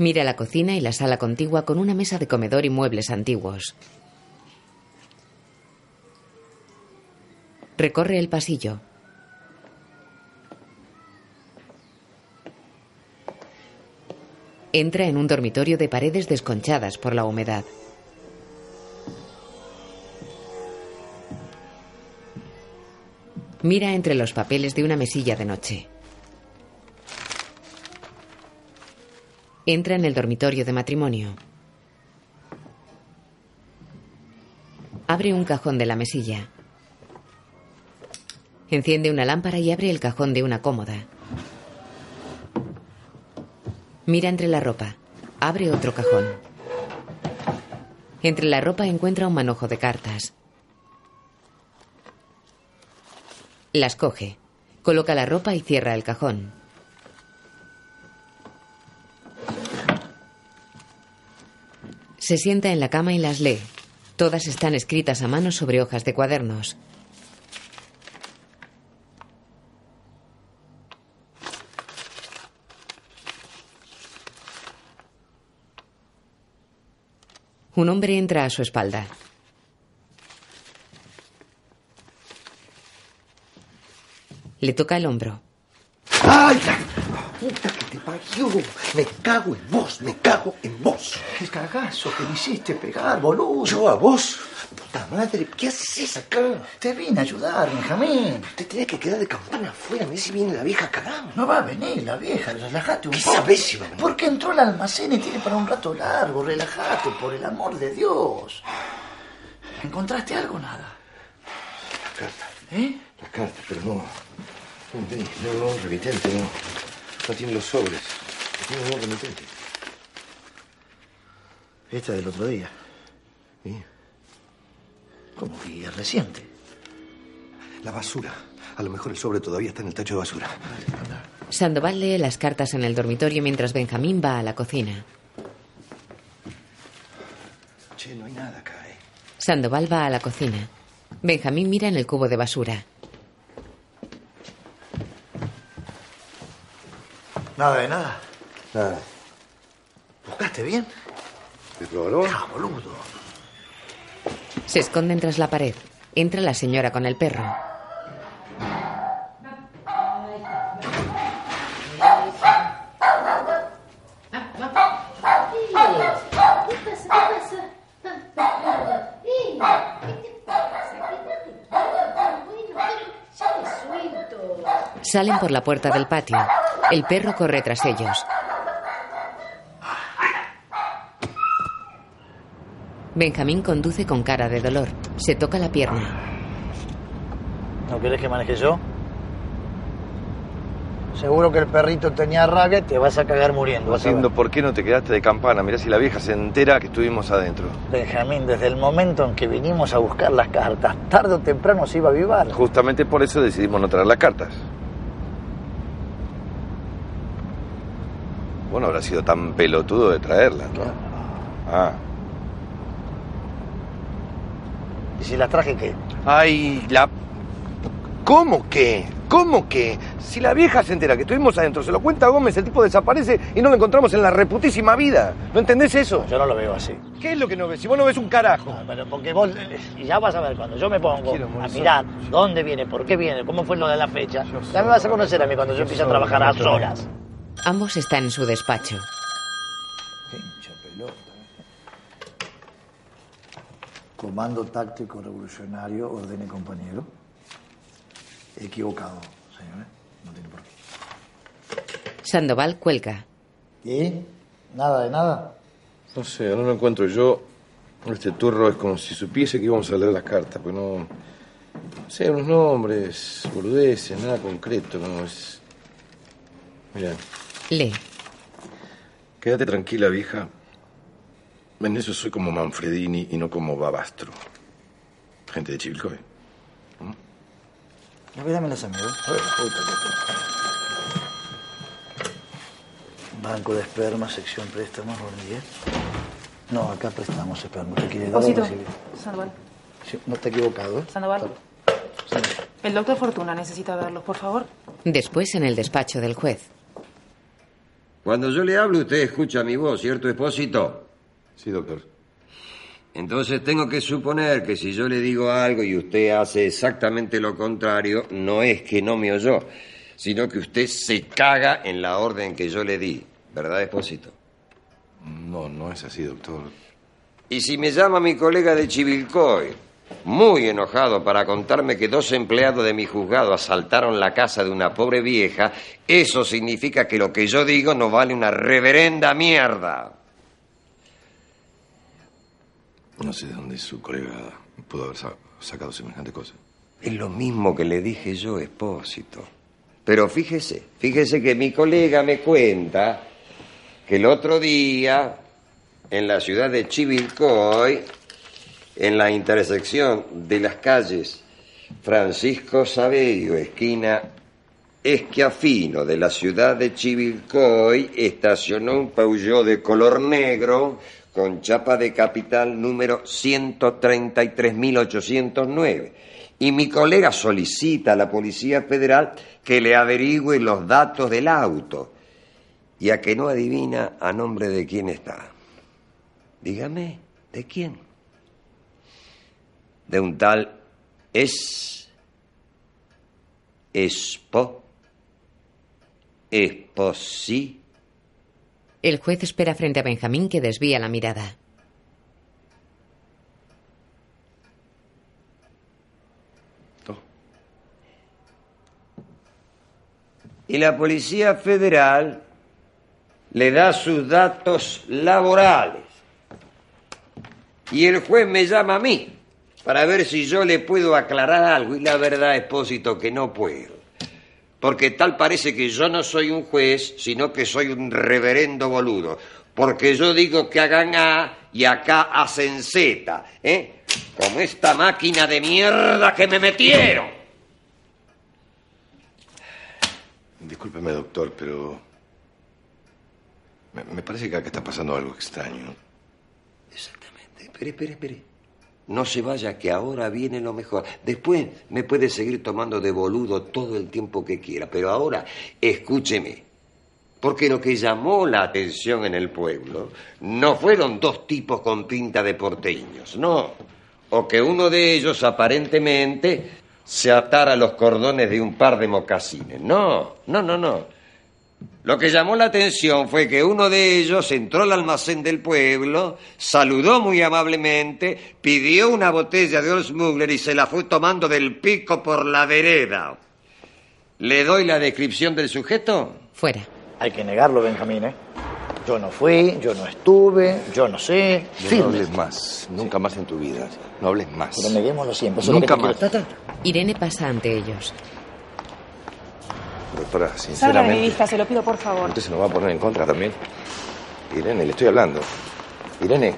Mira la cocina y la sala contigua con una mesa de comedor y muebles antiguos. Recorre el pasillo. Entra en un dormitorio de paredes desconchadas por la humedad. Mira entre los papeles de una mesilla de noche. Entra en el dormitorio de matrimonio. Abre un cajón de la mesilla. Enciende una lámpara y abre el cajón de una cómoda. Mira entre la ropa. Abre otro cajón. Entre la ropa encuentra un manojo de cartas. Las coge. Coloca la ropa y cierra el cajón. Se sienta en la cama y las lee. Todas están escritas a mano sobre hojas de cuadernos. Un hombre entra a su espalda. Le toca el hombro. ¡Ay! la Puta que te parió. Me cago en vos, me cago en vos. Qué cagazo que me hiciste pegar, boludo. ¿Yo a vos? Puta madre, ¿qué haces acá? Te vine a ayudar, Benjamín. Te tenés que quedar de campana afuera, me si viene la vieja cagada. No va a venir la vieja, relájate un ¿Qué poco. sabés si va a venir? Porque entró al almacén y tiene para un rato largo, relájate, por el amor de Dios. ¿Encontraste algo nada? Las cartas. ¿Eh? Las cartas, pero no. No, no, no, remitente, no. No tiene los sobres. No, no, remitente. Esta del otro día. ¿Y? ¿Cómo que es reciente? La basura. A lo mejor el sobre todavía está en el tacho de basura. Sandoval lee las cartas en el dormitorio mientras Benjamín va a la cocina. Che, no hay nada acá, ¿eh? Sandoval va a la cocina. Benjamín mira en el cubo de basura. Nada de nada. Nada. ¿Buscaste bien? ¿Te probaron? Ah, boludo. Se esconden tras la pared. Entra la señora con el perro. Me. Salen por la puerta del patio. El perro corre tras ellos. Benjamín conduce con cara de dolor. Se toca la pierna. ¿No querés que maneje yo? Seguro que el perrito tenía rabia y te vas a cagar muriendo. ver. Haciendo, ¿por qué no te quedaste de campana? Mirá si la vieja se entera que estuvimos adentro. Benjamín, desde el momento en que vinimos a buscar las cartas, tarde o temprano se iba a avivar. Justamente por eso decidimos no traer las cartas. Bueno, habrá sido tan pelotudo de traerlas, ¿no? Ah. ¿Y si las traje qué? Ay, la... ¿Cómo que? ¿Cómo que? Si la vieja se entera que estuvimos adentro, se lo cuenta a Gómez, el tipo desaparece y no lo encontramos en la reputísima vida. ¿No entendés eso? Yo no lo veo así. ¿Qué es lo que no ves? Si vos no ves un carajo. Pero porque vos, y ya vas a ver, cuando yo me pongo a mirar dónde viene, por qué viene, cómo fue lo de la fecha, ya me vas a conocer a mí cuando yo empiece a trabajar a solas. Ambos están en su despacho. Comando táctico revolucionario, ordene compañero. Equivocado, señor. ¿eh? No tiene por qué. Sandoval cuelga. ¿Y? ¿Nada de nada? No sé, no lo encuentro yo. Este turro es como si supiese que íbamos a leer las cartas, pues no. No sé, unos nombres, boludeces, nada concreto, no es. Mira, Lee. quédate tranquila, vieja. En eso soy como Manfredini y no como Babastro. Gente de Chivilcoy. A ver, dámelas a mí, ¿eh? A ver, puta, puta. Banco de esperma, sección préstamos, orden 10. No, acá prestamos esperma. ¿Usted quiere dar Osito? Sandoval. Sí, no te he equivocado, ¿eh? Sandoval. El doctor Fortuna necesita verlos, por favor. Después en el despacho del juez. Cuando yo le hablo, usted escucha mi voz, ¿cierto, Expósito? Sí, doctor. Entonces tengo que suponer que si yo le digo algo y usted hace exactamente lo contrario, no es que no me oyó, sino que usted se caga en la orden que yo le di. ¿Verdad, Expósito? No, no es así, doctor. Y si me llama mi colega de Chivilcoy, muy enojado para contarme que dos empleados de mi juzgado asaltaron la casa de una pobre vieja, eso significa que lo que yo digo no vale una reverenda mierda. No sé de dónde su colega pudo haber sa- sacado semejante cosa. Es lo mismo que le dije yo, Expósito. Pero fíjese, fíjese que mi colega me cuenta que el otro día, en la ciudad de Chivilcoy, en la intersección de las calles Francisco Saverio, esquina Esquiafino de la ciudad de Chivilcoy, estacionó un Peugeot de color negro con chapa de capital número 133.809. Y mi colega solicita a la Policía Federal que le averigüe los datos del auto. Y a que no adivina a nombre de quién está. Dígame, ¿de quién? De un tal es Expo Esposí El juez espera frente a Benjamín que desvía la mirada. y la Policía Federal le da sus datos laborales. Y el juez me llama a mí para ver si yo le puedo aclarar algo. Y la verdad, expósito, que no puedo. Porque tal parece que yo no soy un juez, sino que soy un reverendo boludo. Porque yo digo que hagan A y acá hacen Z, ¿eh? Como esta máquina de mierda que me metieron. Discúlpeme, doctor, pero. Me, me parece que acá está pasando algo extraño. Espere, espere, espere. No se vaya, que ahora viene lo mejor. Después me puede seguir tomando de boludo todo el tiempo que quiera, pero ahora escúcheme. Porque lo que llamó la atención en el pueblo no fueron dos tipos con pinta de porteños, no. O que uno de ellos aparentemente se atara los cordones de un par de mocasines. No, no, no, no. Lo que llamó la atención fue que uno de ellos entró al almacén del pueblo, saludó muy amablemente, pidió una botella de Old Smuggler y se la fue tomando del pico por la vereda. ¿Le doy la descripción del sujeto? Fuera. Hay que negarlo, Benjamín, ¿eh? Yo no fui, yo no estuve, yo no sé. No hables más, nunca más en tu vida. No hables más. Pero neguémoslo siempre. eso es lo Nunca que te más. quiero. Ta, ta. Irene pasa ante ellos. Doctora, Salga de mi sinceramente. vista, se lo pido por favor. ¿Usted se nos va a poner en contra también? Irene, le estoy hablando. Irene,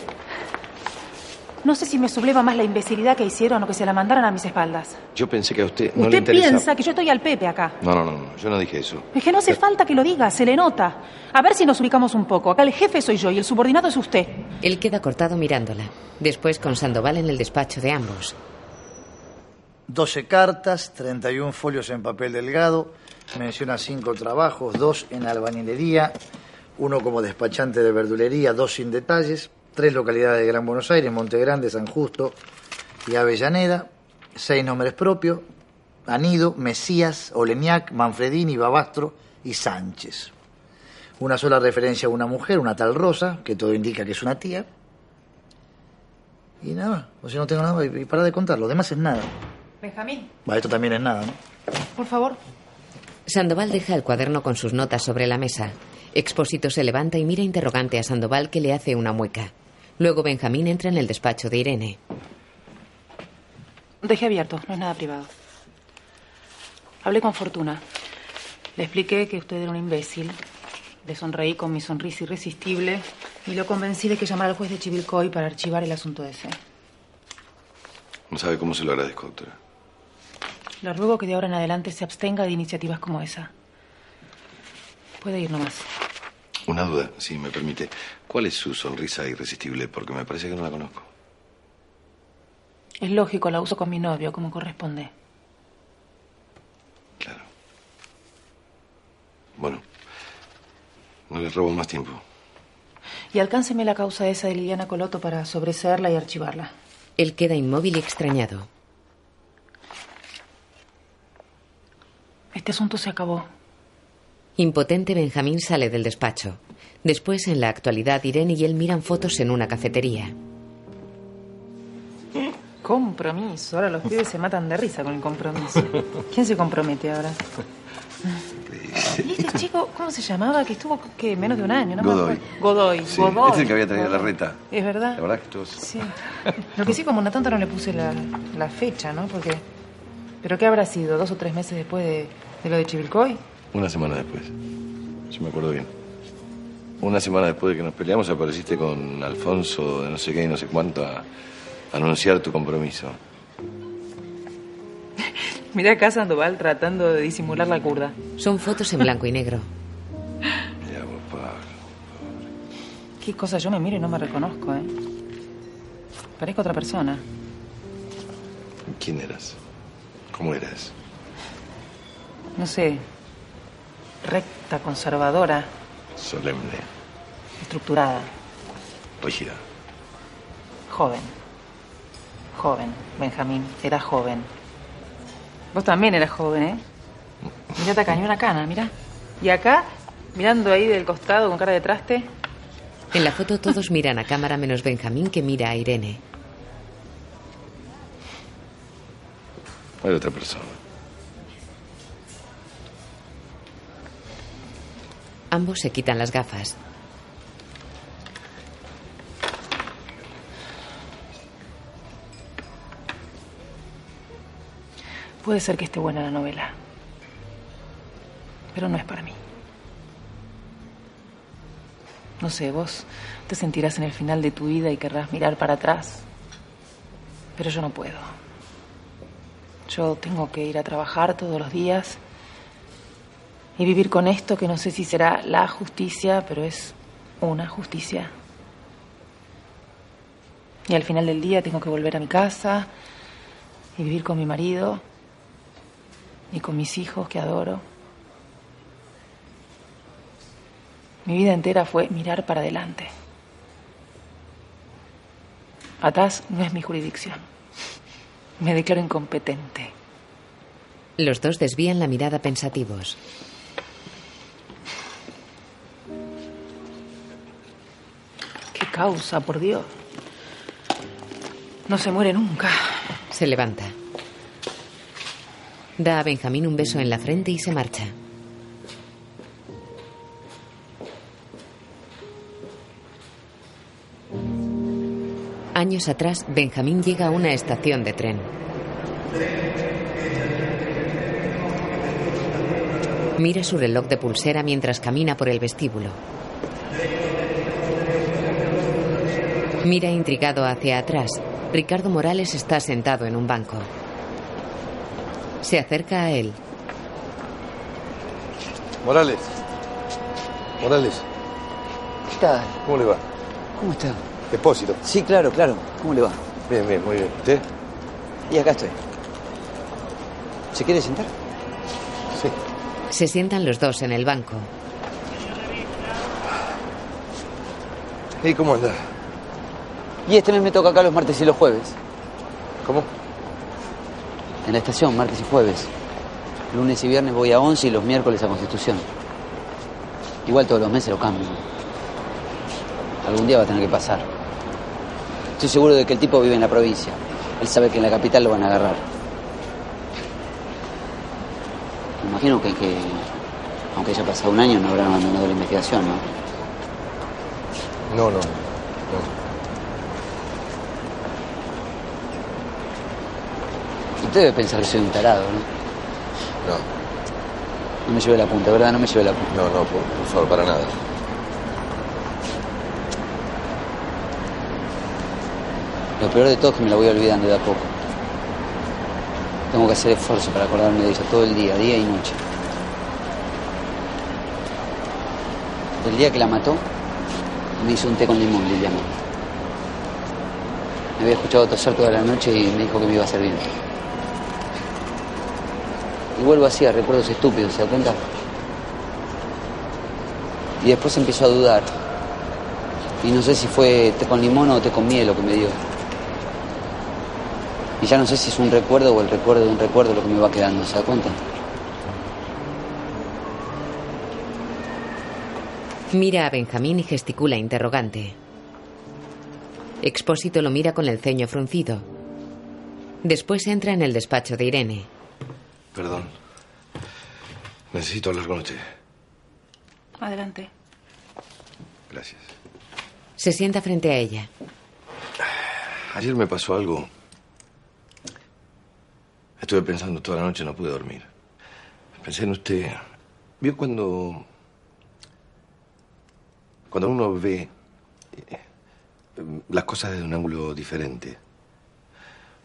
No sé si me subleva más la imbecilidad que hicieron o que se la mandaran a mis espaldas. yo pensé que a usted no le Usted interesa. piensa que yo estoy al Pepe acá. No, no, no, no, yo no dije eso. Es que no hace falta que lo diga, se le nota. A ver si nos ubicamos un poco. Acá el jefe soy yo y el subordinado es usted. Él queda cortado mirándola. Después con Sandoval en el despacho de ambos. 12 cartas, 31 folios en papel delgado, menciona cinco trabajos, dos en albañilería, uno como despachante de verdulería, dos sin detalles, tres localidades de Gran Buenos Aires, Monte Grande, San Justo y Avellaneda, seis nombres propios, Anido, Mesías, Oleniac, Manfredini, Babastro y Sánchez. Una sola referencia a una mujer, una tal Rosa, que todo indica que es una tía. Y nada más, o sea, no tengo nada y para de contar, lo demás es nada. Benjamín, esto también es nada, ¿no? por favor. Sandoval deja el cuaderno con sus notas sobre la mesa. Expósito se levanta y mira interrogante a Sandoval que le hace una mueca. Luego Benjamín entra en el despacho de Irene. Dejé abierto, no es nada privado. Hablé con Fortuna. Le expliqué que usted era un imbécil. Le sonreí con mi sonrisa irresistible y lo convencí de que llamara al juez de Chivilcoy para archivar el asunto ese. No sabe cómo se lo agradezco, doctora. Le ruego que de ahora en adelante se abstenga de iniciativas como esa. Puede ir nomás. Una duda, si me permite. ¿Cuál es su sonrisa irresistible? Porque me parece que no la conozco. Es lógico, la uso con mi novio, como corresponde. Bueno, no les robo más tiempo. Y alcánceme la causa esa de Liliana Coloto para sobreseerla y archivarla. Él queda inmóvil y extrañado. Este asunto se acabó. Impotente, Benjamín sale del despacho. Después, en la actualidad, Irene y él miran fotos en una cafetería. Compromiso. Ahora los pibes se matan de risa con el compromiso. ¿Quién se compromete ahora? ¿Y este chico, cómo se llamaba? Que estuvo, ¿qué? Menos de un año, ¿no? Godoy. Godoy. Sí, Godoy. este es el que había traído la reta. Es verdad. La verdad que estuvo... Sí. Lo que sí, como una tonta no le puse la, la fecha, ¿no? Porque... ¿Pero qué habrá sido? ¿Dos o tres meses después de, de lo de Chivilcoy? Una semana después. Si me acuerdo bien. Una semana después de que nos peleamos apareciste con Alfonso de no sé qué y no sé cuánto a, a anunciar tu compromiso. Mira acá Sandoval tratando de disimular la curda. Son fotos en blanco y negro. Mira vos, Pablo. Qué cosa, yo me miro y no me reconozco, ¿eh? Parezco otra persona. ¿Quién eras? ¿Cómo eras? No sé. Recta, conservadora, Solemne, estructurada, rígida. joven. Joven, Benjamín, era joven. Vos también eras joven, ¿eh? Mirá, te cañó una cana, mira. Y acá, mirando ahí del costado con cara de traste, En la foto todos miran a cámara menos Benjamín que mira a Irene. Hay otra persona. Ambos se quitan las gafas. puede ser que esté buena la novela. Pero no es para mí. No sé, vos te sentirás en el final de tu vida y querrás mirar para atrás. Pero yo no puedo. Yo tengo que ir a trabajar todos los días y vivir con esto que no sé si será la justicia, pero es una justicia. Y al final del día tengo que volver a mi casa y vivir con mi marido y con mis hijos que adoro. Mi vida entera fue mirar para adelante. Atrás no es mi jurisdicción. Me declaro incompetente. Los dos desvían la mirada pensativos. Causa, por Dios? No se muere nunca. Se levanta. Da a Benjamín un beso en la frente y se marcha. Años atrás, Benjamín llega a una estación de tren. Mira su reloj de pulsera mientras camina por el vestíbulo. Mira intrigado hacia atrás. Ricardo Morales está sentado en un banco. Se acerca a él. Morales. Morales, ¿Qué tal? ¿cómo le va? ¿Cómo está? Depósito. Sí, claro, claro. ¿Cómo le va? Bien, bien, muy bien. ¿Usted? Y acá estoy. ¿Se quiere sentar? Sí. Se sientan los dos en el banco. ¿Y cómo anda? Y este mes me toca acá los martes y los jueves. ¿Cómo? En la estación, martes y jueves. Lunes y viernes voy a 11 y los miércoles a Constitución. Igual todos los meses lo cambio. Algún día va a tener que pasar. Estoy seguro de que el tipo vive en la provincia. Él sabe que en la capital lo van a agarrar. Me imagino que, que aunque haya pasado un año, no habrán abandonado la investigación, ¿no? No, no. Usted debe pensar que soy un tarado, ¿no? No. No me lleve la punta, ¿verdad? No me lleve la punta. No, no, por, por favor, para nada. Lo peor de todo es que me la voy olvidando de a poco. Tengo que hacer esfuerzo para acordarme de ella todo el día, día y noche. El día que la mató, me hizo un té con limón, Liliana. Me había escuchado toser toda la noche y me dijo que me iba a bien. Vuelvo así a recuerdos estúpidos, ¿se da cuenta? Y después empiezo a dudar. Y no sé si fue té con limón o té con miel lo que me dio. Y ya no sé si es un recuerdo o el recuerdo de un recuerdo lo que me va quedando, ¿se da cuenta? Mira a Benjamín y gesticula interrogante. Expósito lo mira con el ceño fruncido. Después entra en el despacho de Irene. Perdón. Necesito hablar con usted. Adelante. Gracias. Se sienta frente a ella. Ayer me pasó algo. Estuve pensando toda la noche, no pude dormir. Pensé en usted. ¿Vio cuando. Cuando uno ve eh, las cosas desde un ángulo diferente?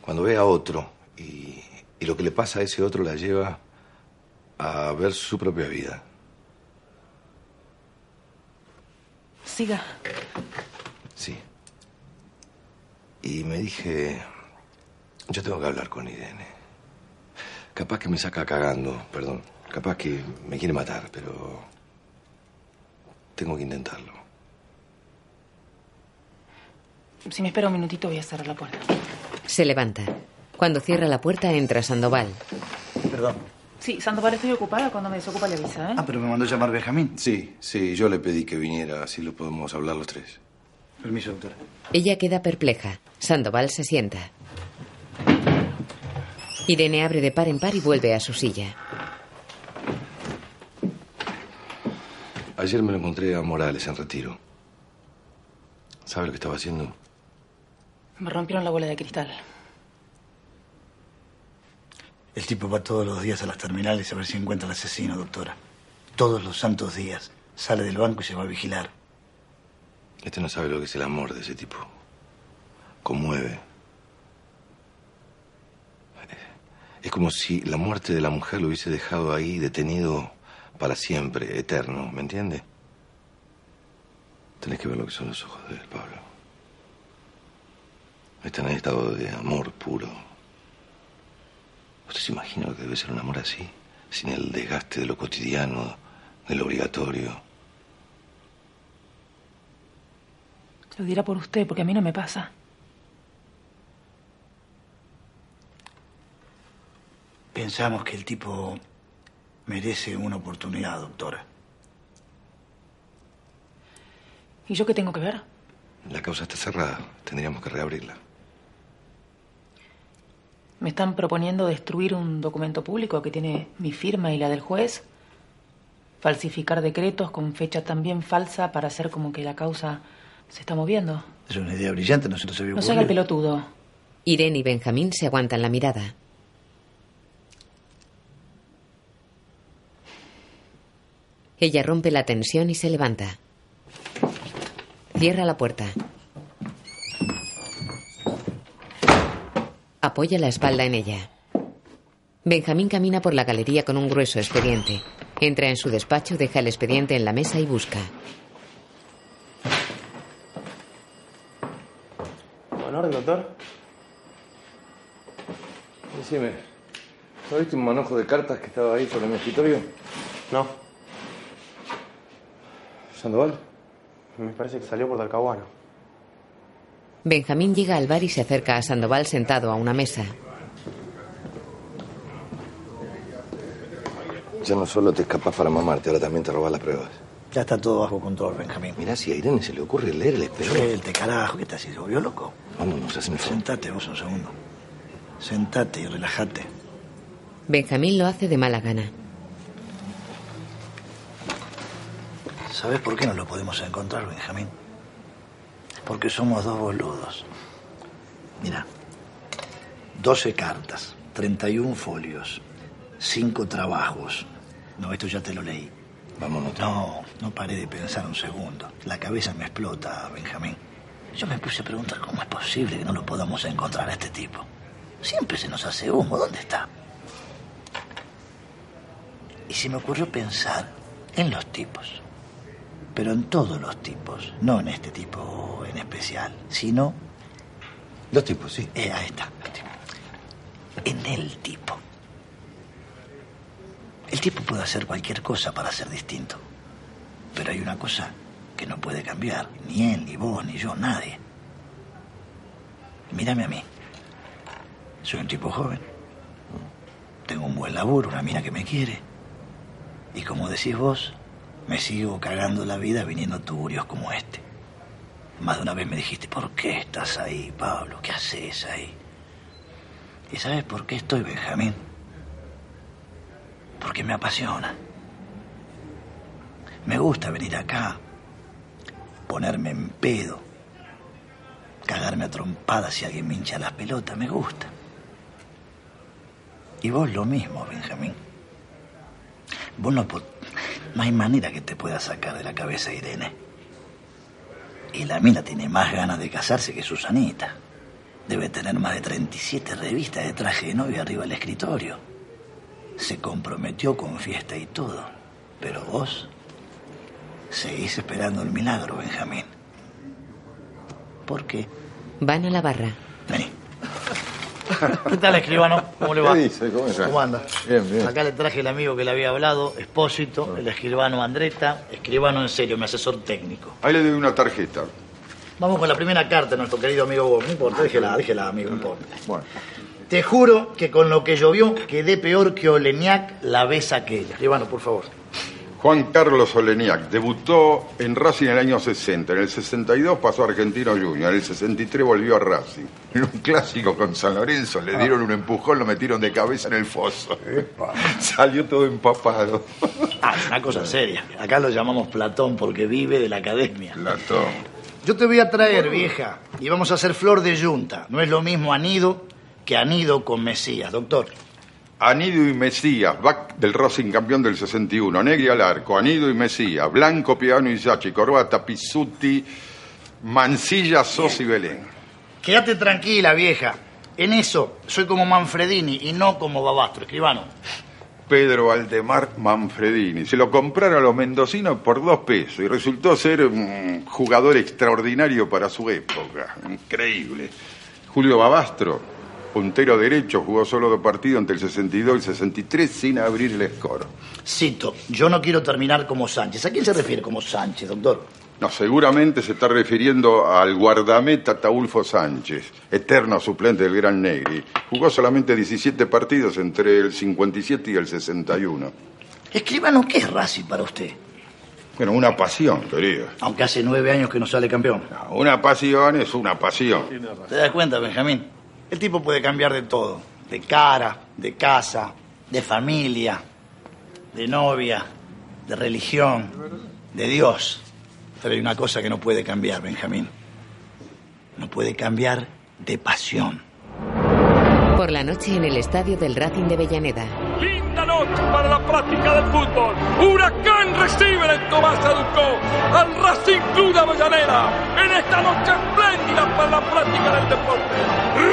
Cuando ve a otro y, y lo que le pasa a ese otro la lleva a ver su propia vida. Siga. Sí. Y me dije, yo tengo que hablar con Irene. Capaz que me saca cagando, perdón. Capaz que me quiere matar, pero tengo que intentarlo. Si me espera un minutito voy a cerrar la puerta. Se levanta. Cuando cierra la puerta entra Sandoval. Perdón. Sí, Sandoval, estoy ocupada. Cuando me desocupa le avisa, ¿eh? Ah, pero me mandó llamar Benjamín. Sí, sí, yo le pedí que viniera, así lo podemos hablar los tres. Permiso, doctor. Ella queda perpleja. Sandoval se sienta. Irene abre de par en par y vuelve a su silla. Ayer me lo encontré a Morales en retiro. ¿Sabe lo que estaba haciendo? Me rompieron la bola de cristal. El tipo va todos los días a las terminales a ver si encuentra al asesino, doctora. Todos los santos días. Sale del banco y se va a vigilar. Este no sabe lo que es el amor de ese tipo. Conmueve. Es como si la muerte de la mujer lo hubiese dejado ahí detenido para siempre, eterno, ¿me entiende? Tenés que ver lo que son los ojos de él, Pablo. Están en estado de amor puro. ¿Usted se imagina lo que debe ser un amor así? Sin el desgaste de lo cotidiano, de lo obligatorio. Lo dirá por usted, porque a mí no me pasa. Pensamos que el tipo merece una oportunidad, doctora. ¿Y yo qué tengo que ver? La causa está cerrada. Tendríamos que reabrirla. ¿Me están proponiendo destruir un documento público que tiene mi firma y la del juez? ¿Falsificar decretos con fecha también falsa para hacer como que la causa se está moviendo? Es una idea brillante, no se nos había No se haga el pelotudo. Irene y Benjamín se aguantan la mirada. Ella rompe la tensión y se levanta. Cierra la puerta. Apoya la espalda en ella. Benjamín camina por la galería con un grueso expediente. Entra en su despacho, deja el expediente en la mesa y busca. ¿En orden, doctor? Decime, ¿no viste un manojo de cartas que estaba ahí sobre mi escritorio? No, ¿Sandoval? me parece que salió por Talcahuano. Benjamín llega al bar y se acerca a Sandoval sentado a una mesa. Ya no solo te escapas para mamarte, ahora también te robas las pruebas. Ya está todo bajo control, Benjamín. Mirá, si a Irene se le ocurre leer el espejo. Suelte, carajo, ¿qué te has ido? ¿Volvió loco? Vámonos, el favor. Sentate vos un segundo. Sentate y relájate. Benjamín lo hace de mala gana. ¿Sabes por qué no lo podemos encontrar, Benjamín? Porque somos dos boludos. Mira, 12 cartas, 31 folios, 5 trabajos. No, esto ya te lo leí. Vámonos. No, no paré de pensar un segundo. La cabeza me explota, Benjamín. Yo me puse a preguntar cómo es posible que no lo podamos encontrar a este tipo. Siempre se nos hace humo. ¿Dónde está? Y se me ocurrió pensar en los tipos. Pero en todos los tipos. No en este tipo en especial, sino... Los tipos, sí. Eh, ahí está. los tipos. En el tipo. El tipo puede hacer cualquier cosa para ser distinto. Pero hay una cosa que no puede cambiar. Ni él, ni vos, ni yo, nadie. Mírame a mí. Soy un tipo joven. Tengo un buen laburo, una mina que me quiere. Y como decís vos, me sigo cagando la vida viniendo a tuburios como este. Más de una vez me dijiste, ¿por qué estás ahí, Pablo? ¿Qué haces ahí? ¿Y sabes por qué estoy, Benjamín? Porque me apasiona. Me gusta venir acá, ponerme en pedo, cagarme a trompadas si alguien me hincha las pelotas, me gusta. Y vos lo mismo, Benjamín. Vos no, no hay manera que te pueda sacar de la cabeza Irene. Y la mina tiene más ganas de casarse que Susanita. Debe tener más de 37 revistas de traje de novia arriba del escritorio. Se comprometió con fiesta y todo. Pero vos seguís esperando el milagro, Benjamín. ¿Por qué? Van a la barra. ¿Qué tal, escribano? ¿Cómo le va? ¿Qué dice? ¿Cómo está? ¿Cómo anda? Bien, bien. Acá le traje el amigo que le había hablado, Espósito, el escribano Andreta, escribano en serio, mi asesor técnico. Ahí le doy una tarjeta. Vamos con la primera carta de nuestro querido amigo Gómez. No importa, déjela, déjela, amigo, no importa. Te juro que con lo que llovió quedé peor que Oleñac la vez aquella. Escribano, por favor. Juan Carlos Oleniak debutó en Racing en el año 60. En el 62 pasó a Argentino Junior. En el 63 volvió a Racing. En un clásico con San Lorenzo le dieron un empujón, lo metieron de cabeza en el foso. Salió todo empapado. Ah, es una cosa seria. Acá lo llamamos Platón porque vive de la academia. Platón. Yo te voy a traer, vieja, y vamos a hacer flor de yunta. No es lo mismo anido que anido con Mesías, doctor. Anido y Mesías, back del Racing campeón del 61. Negri al arco, Anido y Mesías. Blanco, Piano y Sachi. Corbata, Pizzuti, Mansilla, Sos y Belén. Quédate tranquila, vieja. En eso soy como Manfredini y no como Babastro, escribano. Pedro Aldemar Manfredini. Se lo compraron a los mendocinos por dos pesos y resultó ser un jugador extraordinario para su época. Increíble. Julio Babastro, puntero derecho, jugó solo dos partidos entre el 62 y el 63 sin abrir el score. Cito, yo no quiero terminar como Sánchez. ¿A quién se refiere como Sánchez, doctor? No, seguramente se está refiriendo al guardameta Taulfo Sánchez, eterno suplente del Gran Negri. Jugó solamente 17 partidos entre el 57 y el 61. Escribano, ¿qué es Racing para usted? Bueno, una pasión, querido. Aunque hace nueve años que no sale campeón. Una pasión es una pasión. ¿Te das cuenta, Benjamín? El tipo puede cambiar de todo. De cara, de casa, de familia, de novia, de religión, de Dios. Pero hay una cosa que no puede cambiar, Benjamín. No puede cambiar de pasión. Por la noche en el estadio del Racing de Bellaneda. Linda noche para la práctica del fútbol. Huracán recibe en Tomás Educó al Racing Club de Avellaneda en esta noche espléndida para la práctica del deporte.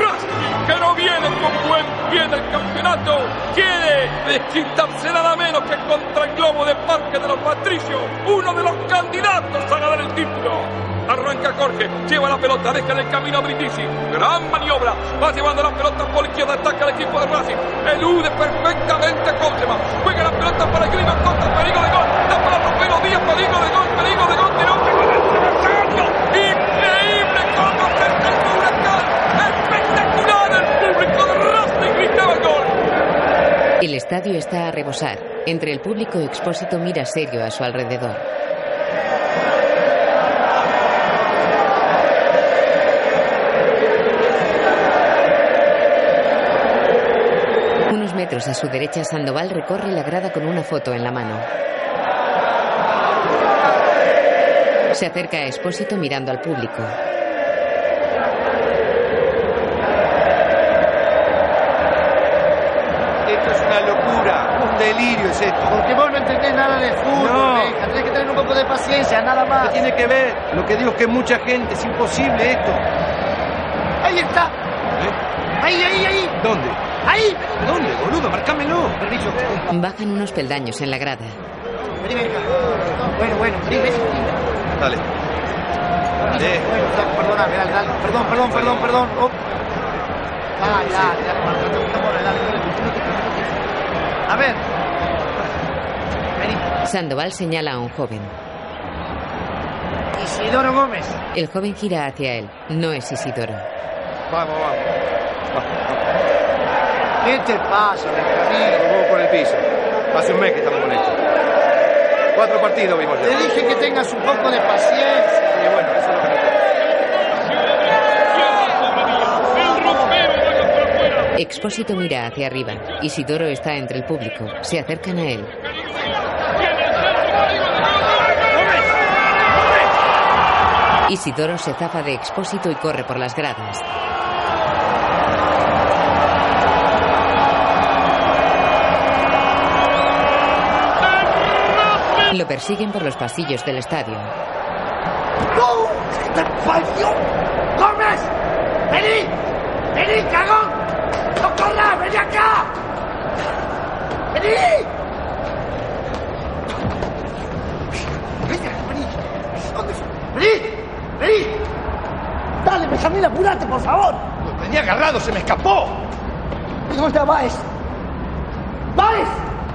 Racing, que no viene con buen pie del campeonato, quiere desquitarse nada menos que contra el Globo de Parque de los Patricios, uno de los candidatos a ganar el título. Arranca Jorge, lleva la pelota, deja en el camino a Brindisi. Gran maniobra, va llevando la pelota por izquierda, ataca al equipo de Racing. Elude perfectamente a. Juega la pelota para Grima contra peligro de gol. Da para peligro de gol, peligro de gol un gol del travesaño. Increíble cómo se el huracán. Espectacular el público de Racing gritaba el estadio está a rebosar. Entre el público, Expósito mira serio a su alrededor. Unos metros a su derecha, Sandoval recorre la grada con una foto en la mano. Se acerca a Expósito mirando al público. Esto es una locura, un delirio es esto. Porque vos no entendés nada de fútbol, No. Tenés que tener un poco de paciencia, nada más. ¿Qué tiene que ver? Lo que digo es que mucha gente, es imposible esto. Ahí está. Ahí, ahí, ahí. ¿Dónde? Ahí. ¿Dónde, boludo? Marcámelo. Permiso. Bajan unos peldaños en la grada. Vení, venga. Bueno, bueno, vení, vení. Dale. Eh. Bueno, perdóname, dale, dale. Perdón, perdón, perdón, perdón. Oh. Dale, dale, dale, dale, dale, dale, dale. A ver. Sandoval señala a un joven. Isidoro Gómez. El joven gira hacia él. No es Isidoro. Vamos, vamos. ¿Qué te pasa? Vamos por el piso. Hace un mes que estamos con esto. Cuatro partidos vimos ya. Te dije que tengas un poco de paciencia. Y bueno, eso es lo que Expósito mira hacia arriba. Isidoro está entre el público. Se acercan a él. Isidoro se zafa de Expósito y corre por las gradas. Lo persiguen por los pasillos del estadio. ¡No! ¡Te parió! ¡Gómez! ¡Vení! ¡Vení, cagón! ¡No corras! ¡Vení acá! Vení, se me escapó. ¿Y dónde está Baez? ¡Baez!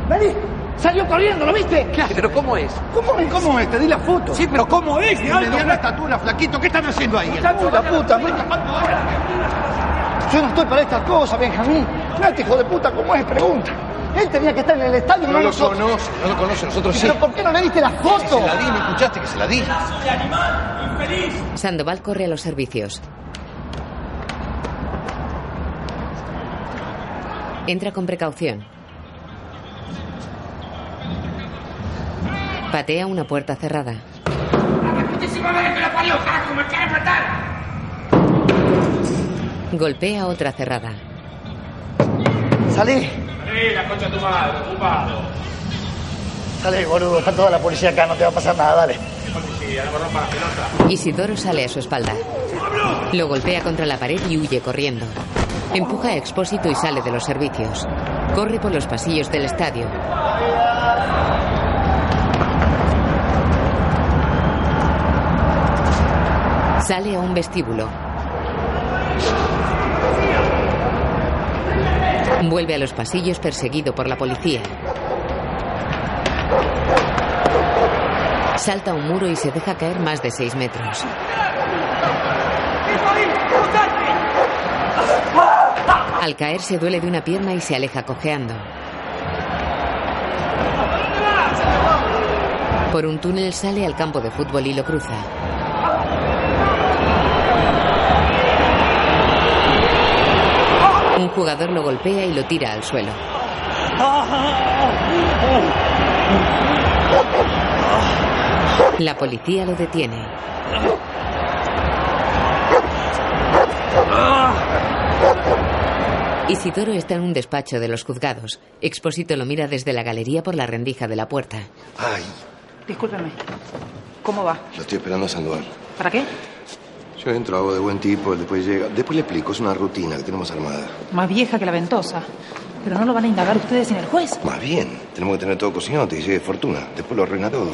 ¡Vení! Salió corriendo, ¿lo viste? ¿Pero cómo es? ¿Cómo es? ¿Cómo es? Te di la foto. Sí, pero ¿cómo es? De mediana flaco. estatura, flaquito. ¿Qué están haciendo ahí? La puta, me- Yo no estoy para estas cosas, Benjamín. Este hijo de puta, ¿cómo es? Pregunta. Él tenía que estar en el estadio, No lo nosotros. conoce, no lo conoce, nosotros sí. ¿Pero por qué no le diste la foto? Se la di, ¿no escuchaste que se la di? Sandoval corre a los servicios. Entra con precaución. Patea una puerta cerrada. Golpea otra cerrada. Salí. La concha de tu madre, ocupado. Salí, boludo. Está toda la policía acá, no te va a pasar nada, dale. Isidoro sale a su espalda. Lo golpea contra la pared y huye corriendo. Empuja a Expósito y sale de los servicios. Corre por los pasillos del estadio. Sale a un vestíbulo. Vuelve a los pasillos perseguido por la policía. Salta un muro y se deja caer más de seis metros. Al caer se duele de una pierna y se aleja cojeando. Por un túnel sale al campo de fútbol y lo cruza. Un jugador lo golpea y lo tira al suelo. La policía lo detiene. Isidoro está en un despacho de los juzgados. Expósito lo mira desde la galería por la rendija de la puerta. Ay, Discúlpeme. ¿Cómo va? lo estoy esperando a Sandoval. ¿Para qué? Yo entro, hago de buen tipo, después llega. Después le explico, es una rutina que tenemos armada. Más vieja que la ventosa. Pero no lo van a indagar ustedes sin el juez. Más bien, tenemos que tener todo cocinado, que llegue fortuna. Después lo arruina todo.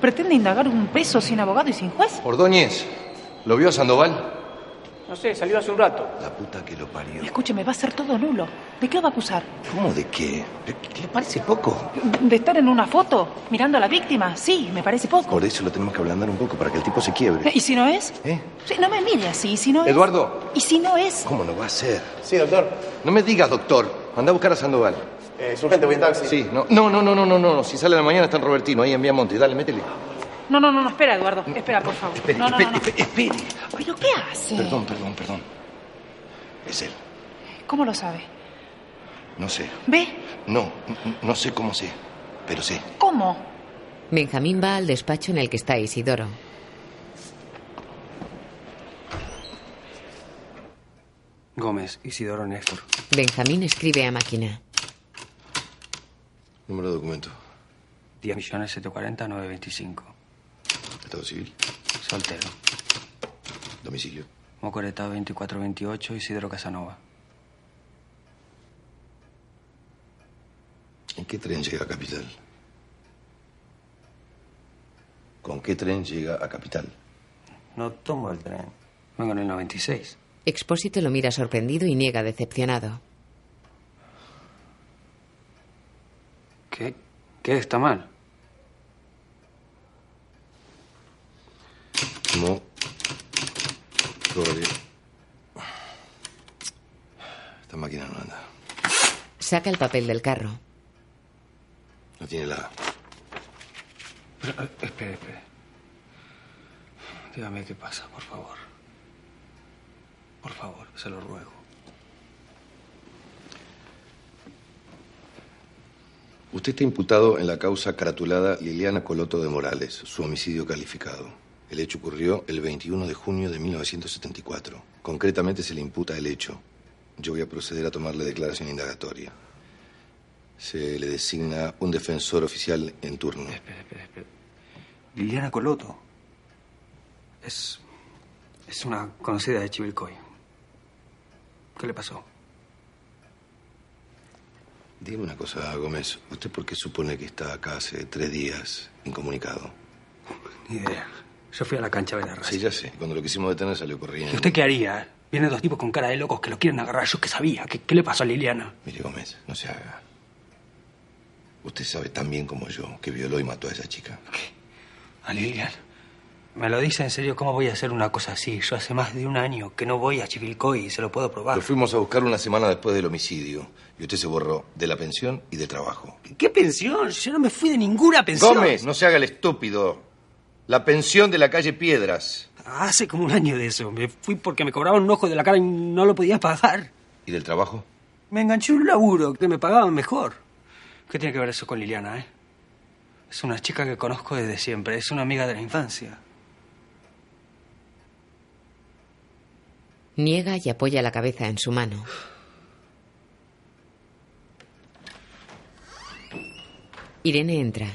¿Pretende indagar un preso sin abogado y sin juez? Ordóñez, ¿lo vio a Sandoval? No sé, salió hace un rato. La puta que lo parió. Escúcheme, va a ser todo nulo. ¿De qué lo va a acusar? ¿Cómo de qué? ¿Qué le parece poco? ¿De estar en una foto mirando a la víctima? Sí, me parece poco. Por eso lo tenemos que ablandar un poco, para que el tipo se quiebre. ¿Y si no es? ¿Eh? Sí, no me mire así. ¿Y si no es? Eduardo. ¿Y si no es? ¿Cómo no va a ser? Sí, doctor. No me digas, doctor. Anda a buscar a Sandoval. Eh, es urgente, voy en taxi. Sí, no, no, no, no, no, no, no. Si sale a la mañana está en Robertino, ahí en Viamonte. Dale, métele. No, no, no, no, espera, Eduardo. Espera, por favor. Espere, no, no, espere, no, no. espere, espere. ¿Pero qué hace? Perdón, perdón, perdón. Es él. ¿Cómo lo sabe? No sé. ¿Ve? No, no sé cómo sé, pero sé. ¿Cómo? Benjamín va al despacho en el que está Isidoro. Gómez, Isidoro Néstor. Benjamín escribe a máquina. Número de documento. 10 millones 740 925 estado civil? Soltero. ¿Domicilio? Mocoretá 2428, Isidro Casanova. ¿En qué tren llega a Capital? ¿Con qué tren llega a Capital? No tomo el tren. Vengo en el 96. Expósito lo mira sorprendido y niega decepcionado. ¿Qué? ¿Qué está mal? No. Todavía. Esta máquina no anda. Saca el papel del carro. No tiene la... Pero, eh, espere, espere. Dígame qué pasa, por favor. Por favor, se lo ruego. Usted está imputado en la causa caratulada Liliana Coloto de Morales, su homicidio calificado. El hecho ocurrió el 21 de junio de 1974. Concretamente se le imputa el hecho. Yo voy a proceder a tomarle declaración indagatoria. Se le designa un defensor oficial en turno. Espere, espere, espere. Liliana Coloto. Es. Es una conocida de Chivilcoy. ¿Qué le pasó? Dígame una cosa, Gómez. ¿Usted por qué supone que está acá hace tres días incomunicado? Ni idea. Yo fui a la cancha a ver a Racing. Sí, ya sé. Cuando lo quisimos detener salió corriendo. ¿Y usted qué haría? Vienen dos tipos con cara de locos que lo quieren agarrar. Yo qué sabía. ¿Qué, qué le pasó a Liliana? Mire, Gómez, no se haga. Usted sabe tan bien como yo que violó y mató a esa chica. A Liliana. ¿Me lo dice en serio? ¿Cómo voy a hacer una cosa así? Yo hace más de un año que no voy a Chivilcoy y se lo puedo probar. Lo fuimos a buscar una semana después del homicidio. Y usted se borró de la pensión y de trabajo. ¿Qué pensión? Yo no me fui de ninguna pensión. Gómez, no se haga el estúpido. La pensión de la calle Piedras. Hace como un año de eso. Me fui porque me cobraban un ojo de la cara y no lo podía pagar. ¿Y del trabajo? Me enganché un laburo que me pagaban mejor. ¿Qué tiene que ver eso con Liliana, eh? Es una chica que conozco desde siempre. Es una amiga de la infancia. Niega y apoya la cabeza en su mano. Irene entra.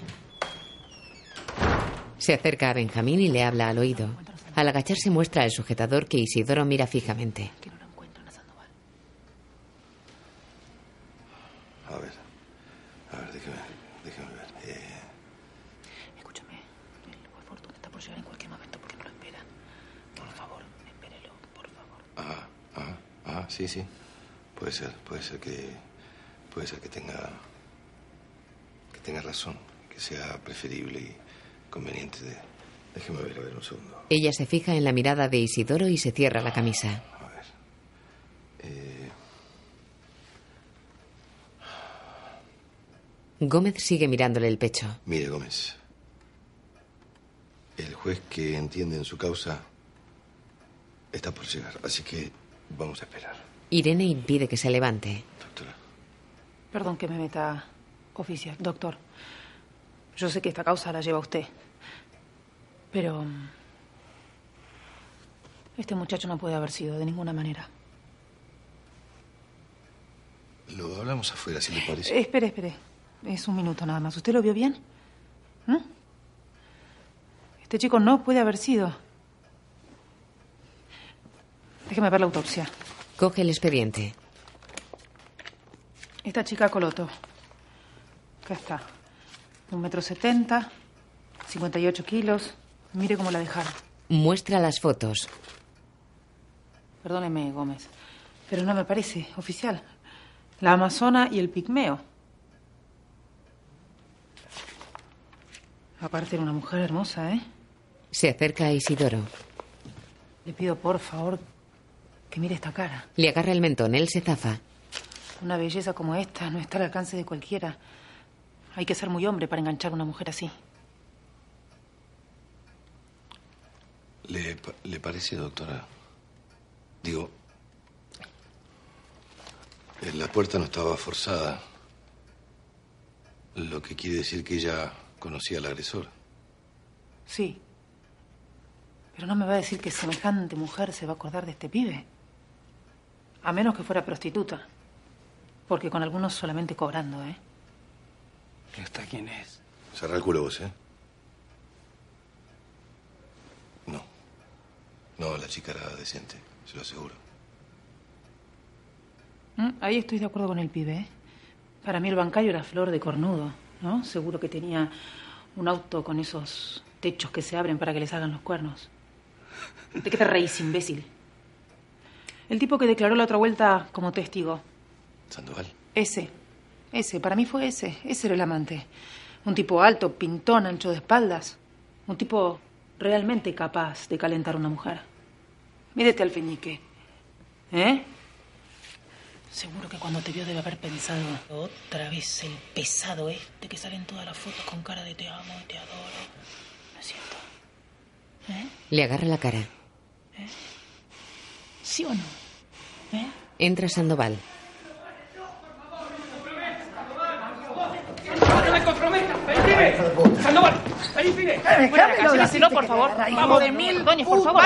Se acerca a Benjamín y le habla al oído. Al agacharse muestra el sujetador que Isidoro mira fijamente. A ver. A ver, déjeme, déjeme ver. Eh, Escúchame, el Fortuna está por llegar en cualquier momento porque no lo espera. Por favor, espérelo, por favor. ah, ah, ah, sí, sí. Puede ser, puede ser que. Puede ser que tenga. que tenga razón. Que sea preferible y conveniente de. Déjeme ver, a ver un segundo. Ella se fija en la mirada de Isidoro y se cierra la camisa. Eh, Gómez sigue mirándole el pecho. mire, Gómez. El juez que entiende en su causa está por llegar, así que vamos a esperar. Irene impide que se levante. Perdón que me meta oficial, doctor. Yo sé que esta causa la lleva usted. Pero... Este muchacho no puede haber sido de ninguna manera. Lo hablamos afuera, si le parece. Eh, espere, espere. Es un minuto nada más. ¿Usted lo vio bien? ¿Mm? Este chico no puede haber sido. Déjeme ver la autopsia. Coge el expediente. Esta chica Coloto. Acá está. Un metro setenta, 58 kilos. Mire cómo la dejaron. Muestra las fotos. Perdóneme, Gómez. Pero no me parece oficial. La amazona y el pigmeo. Aparte era una mujer hermosa, ¿eh? Se acerca a Isidoro. Le pido por favor que mire esta cara. Le agarra el mentón. Él se zafa. Una belleza como esta no está al alcance de cualquiera. Hay que ser muy hombre para enganchar a una mujer así. ¿Le, le parece, doctora? Digo, eh, la puerta no estaba forzada, lo que quiere decir que ella conocía al agresor. Sí. Pero no me va a decir que semejante mujer se va a acordar de este pibe. A menos que fuera prostituta. Porque con algunos solamente cobrando, ¿eh? ¿Esta quién es? Cerra el culo vos, ¿eh? No. No, la chica era decente, se lo aseguro. ¿Mm? Ahí estoy de acuerdo con el pibe, ¿eh? Para mí el bancario era flor de cornudo, ¿no? Seguro que tenía un auto con esos techos que se abren para que les hagan los cuernos. ¿De qué te reís, imbécil? El tipo que declaró la otra vuelta como testigo. Sandoval. Ese. Ese, para mí fue ese. Ese era el amante. Un tipo alto, pintón, ancho de espaldas. Un tipo realmente capaz de calentar a una mujer. Mírete al feñique. ¿Eh? Seguro que cuando te vio debe haber pensado otra vez el pesado este que sale en todas las fotos con cara de te amo y te adoro. ¿No es cierto? ¿Eh? Le agarra la cara. ¿Sí o no? ¿Eh? Entra Sandoval. ¡No me comprometas! Por favor. Vamos de mil. Ordóñez, por favor.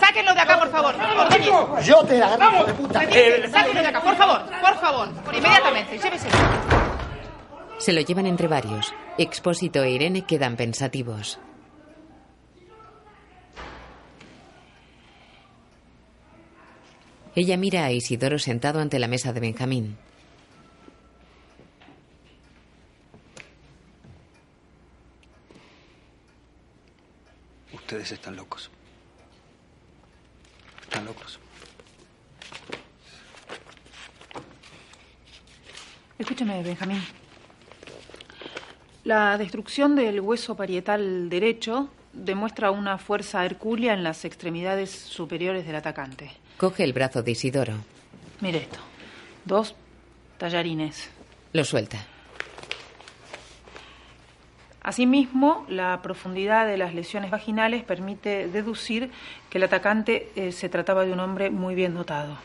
Sáquenlo de acá, por favor. Ordóñez. Yo te la agarro, de puta. Sáquenlo de acá, por favor. Por favor. Por inmediatamente. Lléveselo. Se lo llevan entre varios. Expósito e Irene quedan pensativos. Ella mira a Isidoro sentado ante la mesa de Benjamín. Ustedes están locos. Están locos. Escúchame, Benjamín. La destrucción del hueso parietal derecho demuestra una fuerza hercúlea en las extremidades superiores del atacante. Coge el brazo de Isidoro. Mire esto. Dos tallarines. Lo suelta. Asimismo, la profundidad de las lesiones vaginales permite deducir que el atacante eh, se trataba de un hombre muy bien dotado.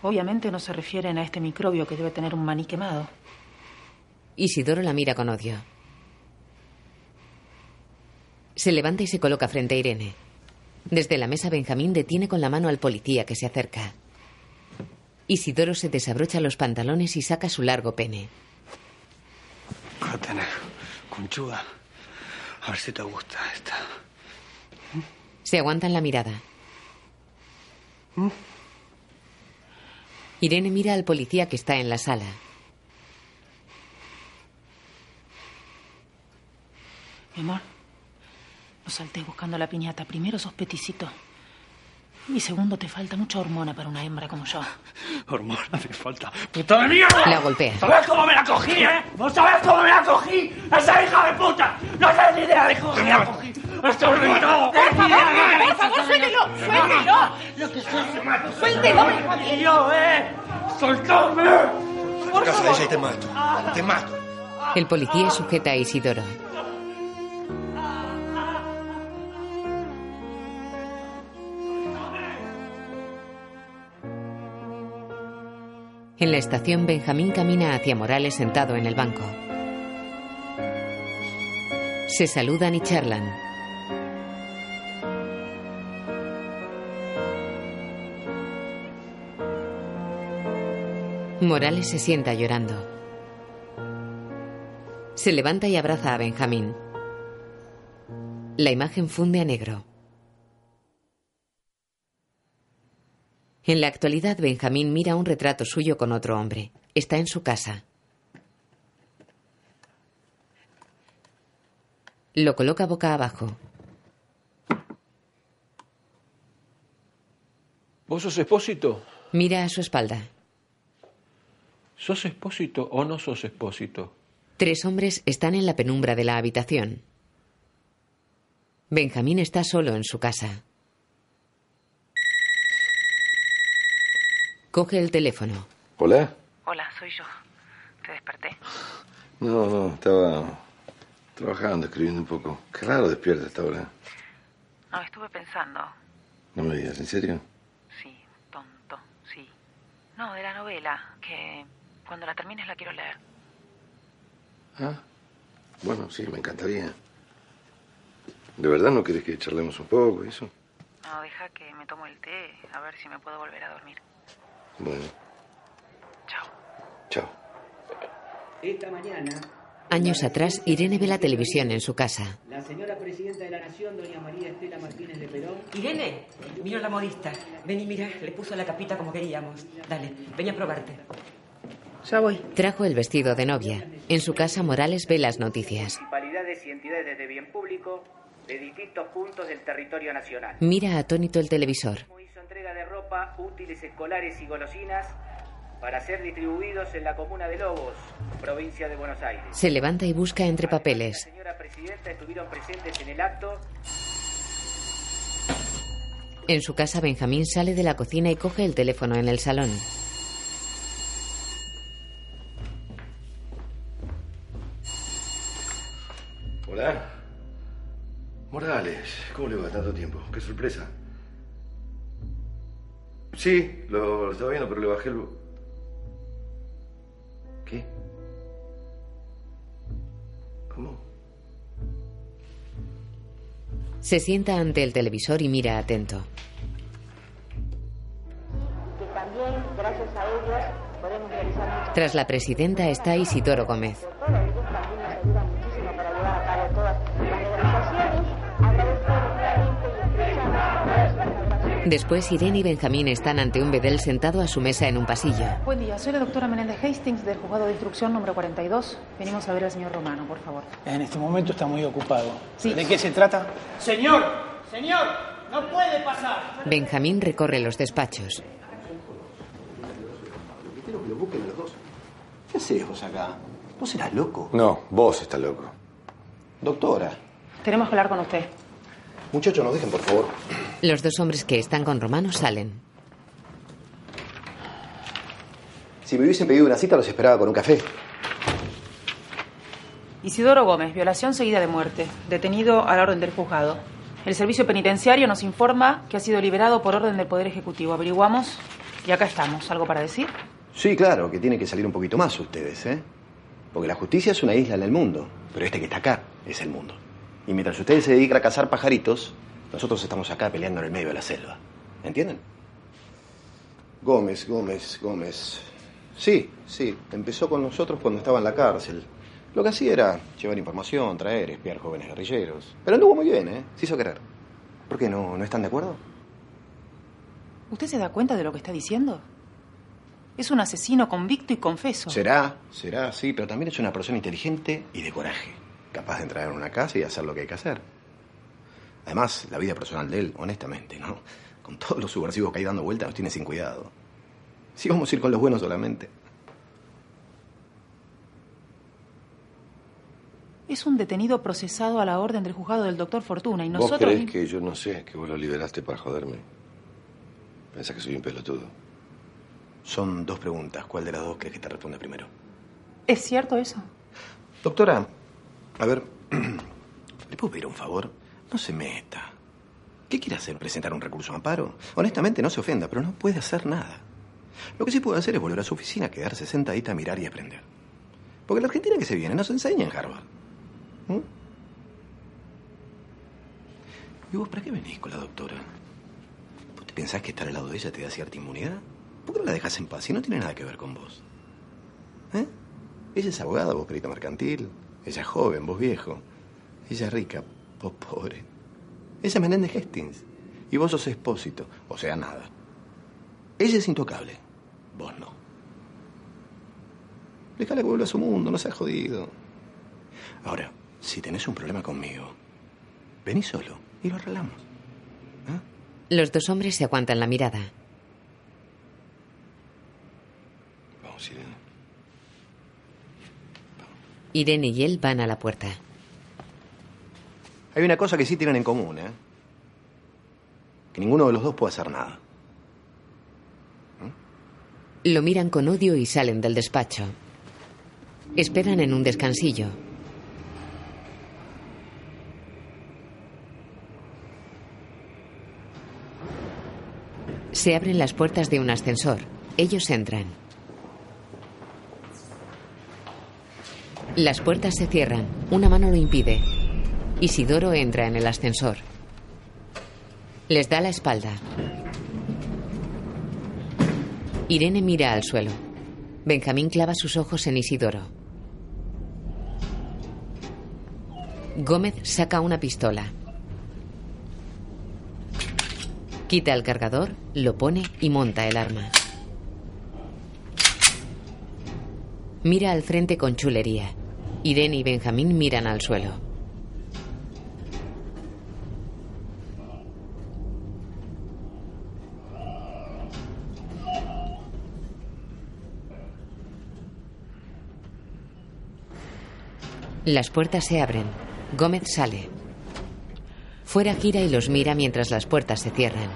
Obviamente no se refieren a este microbio que debe tener un maní quemado. Isidoro la mira con odio. Se levanta y se coloca frente a Irene. Desde la mesa Benjamín detiene con la mano al policía que se acerca. Isidoro se desabrocha los pantalones y saca su largo pene. Conchuda. A ver si te gusta esta. Se aguantan la mirada. Irene mira al policía que está en la sala. Mi amor, no saltes buscando la piñata. Primero sos peticito. Y segundo, te falta mucha hormona para una hembra como yo. Hormona me falta. ¡Puta de mierda! La golpea. ¿Sabes cómo me la cogí, eh? ¿No sabes cómo me la cogí? ¡Esa hija de puta! ¡No tienes ni idea de cómo me la cogí! ¡Estoy reventado! ¡Por favor, por favor, suéltelo! ¡Suéltelo! Lo que sea, te mato. ¡Suéltelo, Benjamín! Y yo, eh. ¡Soltadme! Por favor. ella y te mato. Te mato. El policía sujeta a Isidoro. En la estación, Benjamín camina hacia Morales sentado en el banco. Se saludan y charlan. Morales se sienta llorando. Se levanta y abraza a Benjamín. La imagen funde a negro. En la actualidad, Benjamín mira un retrato suyo con otro hombre. Está en su casa. Lo coloca boca abajo. ¿Vos sos expósito? Mira a su espalda. ¿Sos expósito o no sos expósito? Tres hombres están en la penumbra de la habitación. Benjamín está solo en su casa. Coge el teléfono. ¿Hola? Hola, soy yo. Te desperté. No, no, estaba trabajando, escribiendo un poco. Qué raro despierta hasta ahora. No, estuve pensando. No me digas, ¿en serio? Sí, tonto, sí. No, de la novela, que cuando la termines la quiero leer. Ah, bueno, sí, me encantaría. ¿De verdad no querés que charlemos un poco y eso? No, deja que me tomo el té, a ver si me puedo volver a dormir. Bueno. Chao. Chao. Esta mañana, Años atrás, Irene ve la televisión en su casa. la señora presidenta de la Nación, doña María Estela Martínez de Perón, Irene, vino la modista. Ven y mira, le puso la capita como queríamos. Dale, ven a probarte. Ya voy. Trajo el vestido de novia. En su casa, Morales ve las noticias. Municipalidades y entidades de bien público de distintos puntos del territorio nacional. Mira atónito el televisor. Entrega de ropa, útiles escolares y golosinas para ser distribuidos en la comuna de Lobos, provincia de Buenos Aires. Se levanta y busca entre papeles. Señora Presidenta, estuvieron presentes en el acto En su casa, Benjamín sale de la cocina y coge el teléfono en el salón. Hola. Morales, ¿cómo le va tanto tiempo? Qué sorpresa. Sí, lo, lo estaba viendo, pero le bajé el... ¿Qué? ¿Cómo? Se sienta ante el televisor y mira atento. que también, gracias a ellos, podemos realizar muchas Tras la presidenta está Isidoro Gómez. Después Irene y Benjamín están ante un bedel sentado a su mesa en un pasillo. Buen día, soy la doctora Menéndez Hastings del juzgado de instrucción número 42. Venimos a ver al señor Romano, por favor. En este momento está muy ocupado. ¿De qué se trata? Señor, señor, no puede pasar. Benjamín recorre los despachos. Quiero que lo busquen los dos. ¿Qué haces vos acá? ¿Vos serás loco? No, vos estás loco. Doctora. Tenemos que hablar con usted. Muchachos, nos dejen, por favor. Los dos hombres que están con Romano salen. Si me hubiesen pedido una cita, los esperaba con un café. Isidoro Gómez, violación seguida de muerte. Detenido a la orden del juzgado. El servicio penitenciario nos informa que ha sido liberado por orden del Poder Ejecutivo. Averiguamos y acá estamos. ¿Algo para decir? Sí, claro, que tienen que salir un poquito más ustedes, ¿eh? Porque la justicia es una isla en el mundo, pero este que está acá es el mundo. Y mientras ustedes se dedican a cazar pajaritos, nosotros estamos acá peleando en el medio de la selva. ¿Entienden? Gómez, Gómez, Gómez. Sí, sí, empezó con nosotros cuando estaba en la cárcel. Lo que hacía era llevar información, traer, espiar jóvenes guerrilleros. Pero anduvo muy bien, ¿eh? Se hizo querer. ¿Por qué no, no están de acuerdo? ¿Usted se da cuenta de lo que está diciendo? Es un asesino convicto y confeso. Será, será, sí, pero también es una persona inteligente y de coraje. Capaz de entrar en una casa y hacer lo que hay que hacer. Además, la vida personal de él, honestamente, ¿no? Con todos los subversivos que hay dando vueltas, nos tiene sin cuidado. Si vamos a ir con los buenos solamente. Es un detenido procesado a la orden del juzgado del doctor Fortuna y ¿Vos nosotros... crees que yo no sé que vos lo liberaste para joderme? Pensás que soy un pelotudo. Son dos preguntas. ¿Cuál de las dos crees que te responde primero? ¿Es cierto eso? Doctora, a ver, ¿le puedo pedir un favor? No se meta. ¿Qué quiere hacer? ¿Presentar un recurso de amparo? Honestamente, no se ofenda, pero no puede hacer nada. Lo que sí puede hacer es volver a su oficina, quedarse sentadita, mirar y aprender. Porque la Argentina que se viene no se enseña en Harvard. ¿Mm? ¿Y vos para qué venís con la doctora? ¿Vos te pensás que estar al lado de ella te da cierta inmunidad? ¿Por qué no la dejas en paz si no tiene nada que ver con vos? ¿Eh? Ella es abogada, vos perito mercantil. Ella es joven, vos viejo. Ella es rica, vos pobre. Ella es Menéndez Hastings. Y vos sos expósito, o sea, nada. Ella es intocable, vos no. Déjala que vuelva a su mundo, no seas jodido. Ahora, si tenés un problema conmigo, vení solo y lo arreglamos. Los dos hombres se aguantan la mirada. Vamos, Irene. Irene y él van a la puerta. Hay una cosa que sí tienen en común, ¿eh? Que ninguno de los dos puede hacer nada. Lo miran con odio y salen del despacho. Esperan en un descansillo. Se abren las puertas de un ascensor. Ellos entran. Las puertas se cierran. Una mano lo impide. Isidoro entra en el ascensor. Les da la espalda. Irene mira al suelo. Benjamín clava sus ojos en Isidoro. Gómez saca una pistola. Quita el cargador, lo pone y monta el arma. Mira al frente con chulería. Irene y Benjamín miran al suelo. Las puertas se abren. Gómez sale. Fuera gira y los mira mientras las puertas se cierran.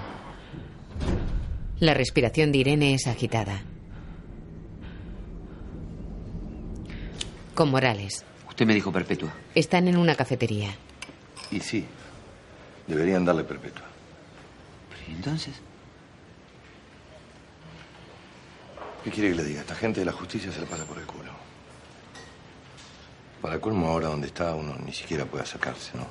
La respiración de Irene es agitada. Con Morales. Usted me dijo perpetua. Están en una cafetería. Y sí, deberían darle perpetua. ¿Y entonces? ¿Qué quiere que le diga? Esta gente de la justicia se la pasa por el culo. Para colmo, ahora donde está uno ni siquiera puede acercarse, ¿no?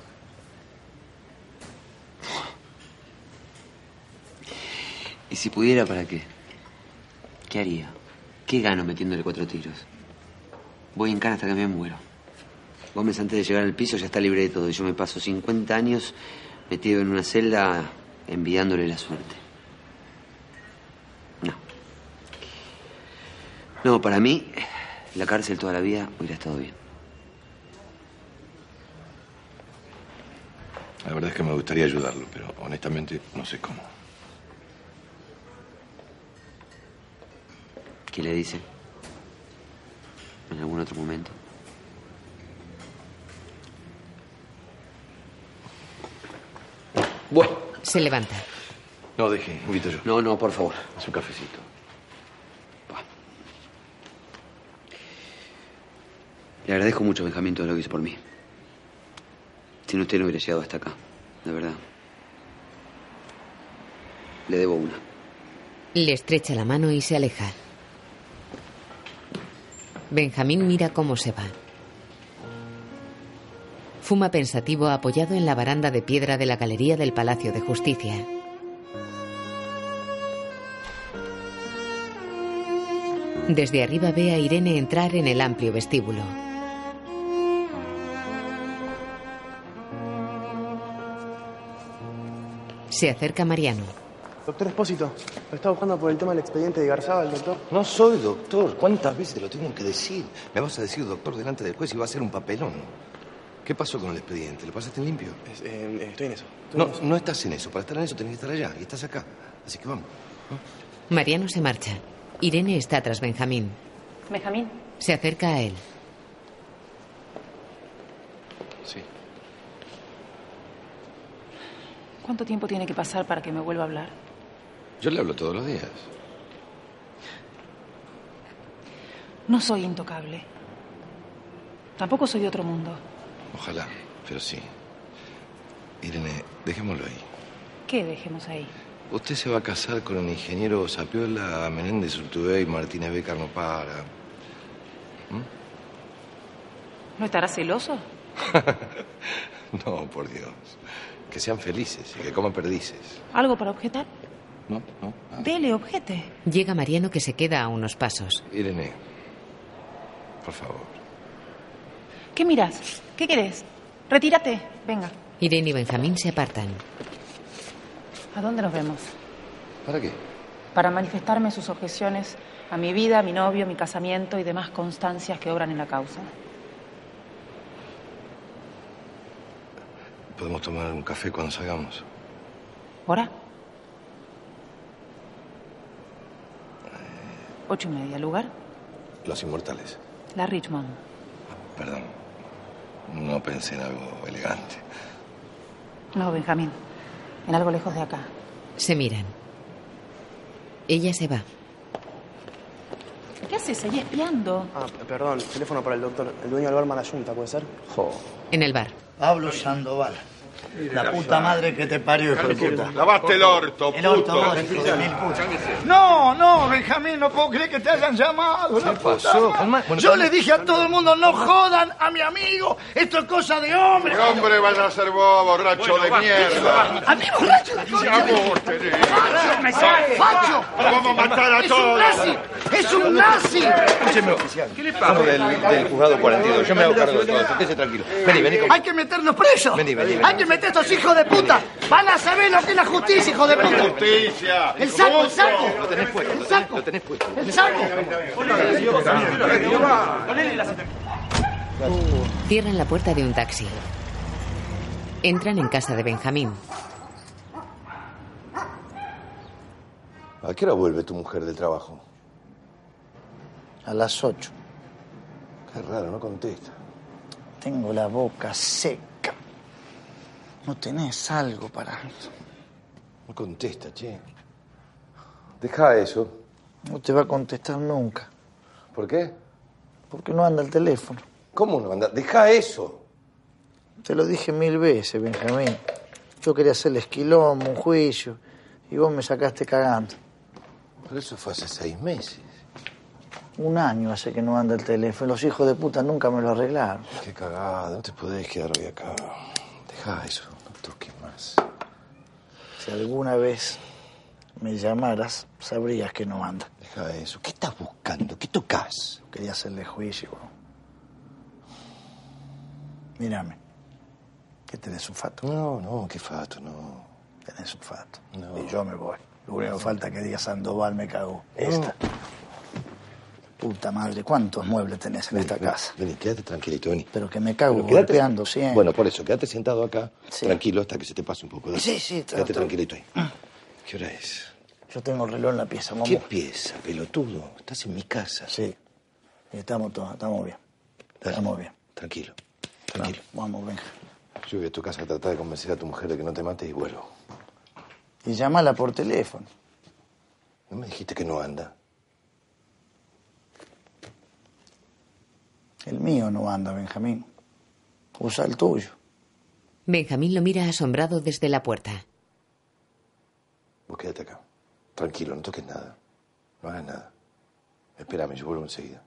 ¿Y si pudiera, para qué? ¿Qué haría? ¿Qué gano metiéndole cuatro tiros? Voy en cana hasta que me muero. Gómez, antes de llegar al piso, ya está libre de todo. Y yo me paso 50 años metido en una celda enviándole la suerte. No. No, para mí, la cárcel toda la vida hubiera estado bien. La verdad es que me gustaría ayudarlo, pero honestamente no sé cómo. ¿Qué le dice? ¿En algún otro momento? Bueno. Se levanta. No, deje, invito yo. No, no, por favor. Es un cafecito. Le agradezco mucho, Benjamín, todo lo que hizo por mí. Sin usted no hubiera llegado hasta acá, de verdad. Le debo una. Le estrecha la mano y se aleja. Benjamín mira cómo se va. Fuma pensativo apoyado en la baranda de piedra de la galería del Palacio de Justicia. Desde arriba ve a Irene entrar en el amplio vestíbulo. Se acerca Mariano. Doctor Espósito, lo está buscando por el tema del expediente de Garzaba, el doctor. No soy doctor. ¿Cuántas veces te lo tengo que decir? Me vas a decir doctor delante del juez y va a ser un papelón. ¿Qué pasó con el expediente? ¿Lo pasaste en limpio? eh, estoy en eso. estoy No, en eso. no estás en eso. Para estar en eso tenés que estar allá. Y estás acá. Así que vamos. Mariano se marcha. Irene está tras Benjamín. Benjamín, Se acerca a él. Sí. ¿cuánto tiempo tiene que pasar para que me vuelva a hablar? Yo le hablo todos los días. No soy intocable. Tampoco soy de otro mundo. Ojalá, pero sí. Irene, dejémoslo ahí. ¿Qué dejemos ahí? Usted se va a casar con el ingeniero Sapiola, Menéndez Urtubey, Martínez Becar no para. ¿No estará celoso? No, por Dios. Que sean felices y que coman perdices. ¿Algo para objetar? No, no. Dele, objete. Llega Mariano que se queda a unos pasos. Irene, por favor. ¿Qué miras? ¿Qué querés? Retírate. Venga. Irene y Benjamín se apartan. ¿A dónde nos vemos? ¿Para qué? Para manifestarme sus objeciones a mi vida, a mi novio, mi casamiento y demás constancias que obran en la causa. Podemos tomar un café cuando salgamos. ¿Hora? Ocho y media. ¿Lugar? Los inmortales. La Richmond. Perdón. No pensé en algo elegante. No, Benjamín. En algo lejos de acá. Se miran. Ella se va. ¿Qué haces ahí espiando? Ah, perdón, teléfono para el doctor. El dueño del bar Mala Yunta, ¿puede ser? En el bar. Pablo Sandoval. La puta madre que te parió, hijo de puta. Lavaste el orto, El orto, puto. vos, hijo de mil puta. No, no, Benjamín, no puedo creer que te hayan llamado. la puta pasó? madre. Yo le dije a todo el mundo, no jodan a mi amigo. Esto es cosa de hombre. ¿Qué hombre vaya a ser vos, borracho de mierda? A mí, borracho, Ya vos tenés. ¡Facho! Vamos a matar a ¡Es un todos. nazi! ¡Es un nazi! Escúcheme, oficial. ¿Qué le pasa? Del, del juzgado 42. Yo me hago cargo de todo. esto. Quédese tranquilo. Vení, vení. Hay que meternos presos. Vení, vení, vení. Hay que meter estos hijos de puta? Van a saber lo que es la justicia, hijo de puta. Justicia. El saco, el saco. Lo tenés puesto. El saco. Lo tenés puesto. El saco. Cierran la puerta de un taxi. Entran en casa de Benjamín. ¿A qué hora vuelve tu mujer del trabajo? A las ocho. Qué raro, no contesta. Tengo la boca seca. ¿No tenés algo para...? No contesta, che. Deja eso. No te va a contestar nunca. ¿Por qué? Porque no anda el teléfono. ¿Cómo no anda? Deja eso. Te lo dije mil veces, Benjamín. Yo quería hacerle esquilombo, un juicio, y vos me sacaste cagando. Pero eso fue hace seis meses. Un año hace que no anda el teléfono. Los hijos de puta nunca me lo arreglaron. Qué cagada, no te podés quedar hoy acá. Deja eso, no toques más. Si alguna vez me llamaras, sabrías que no anda. Deja eso. ¿Qué estás buscando? ¿Qué tocas? Quería hacerle juicio. Mírame. ¿Qué tenés un fato? No, no, qué fato, no. Tenés un fato. Y yo me voy. Lo único que falta que diga Sandoval me cagó. Esta. Puta madre, ¿cuántos muebles tenés en esta casa? Vení, quédate tranquilito, vení. Pero que me cago Pero quédate- golpeando siempre. Bueno, por eso, quédate sentado acá, Sí. tranquilo, hasta que se te pase un poco. dale. Sí, sí, Quédate tranquilito ahí. ¿Qué hora es? Yo tengo el reloj en la pieza, vamos. ¿Qué pieza, pelotudo? Estás en mi casa. Sí. Estamos todos, estamos bien. Estamos bien. Tranquilo, tranquilo. Vamos, venga. Yo voy a tu casa a tratar de convencer a tu mujer de que no te mate y vuelvo. Y llámala por teléfono. ¿No me dijiste que no anda? El mío no anda, Benjamín. Usa el tuyo. Benjamín lo mira asombrado desde la puerta. Vos quédate acá. Tranquilo, no toques nada. No hagas nada. Espérame, yo vuelvo enseguida.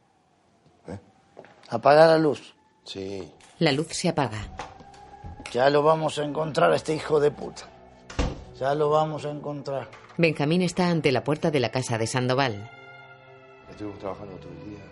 Apaga la luz. Sí. La luz se apaga. Ya lo vamos a encontrar a este hijo de puta. Ya lo vamos a encontrar. Benjamín está ante la puerta de la casa de Sandoval. Estuvimos trabajando todo el día.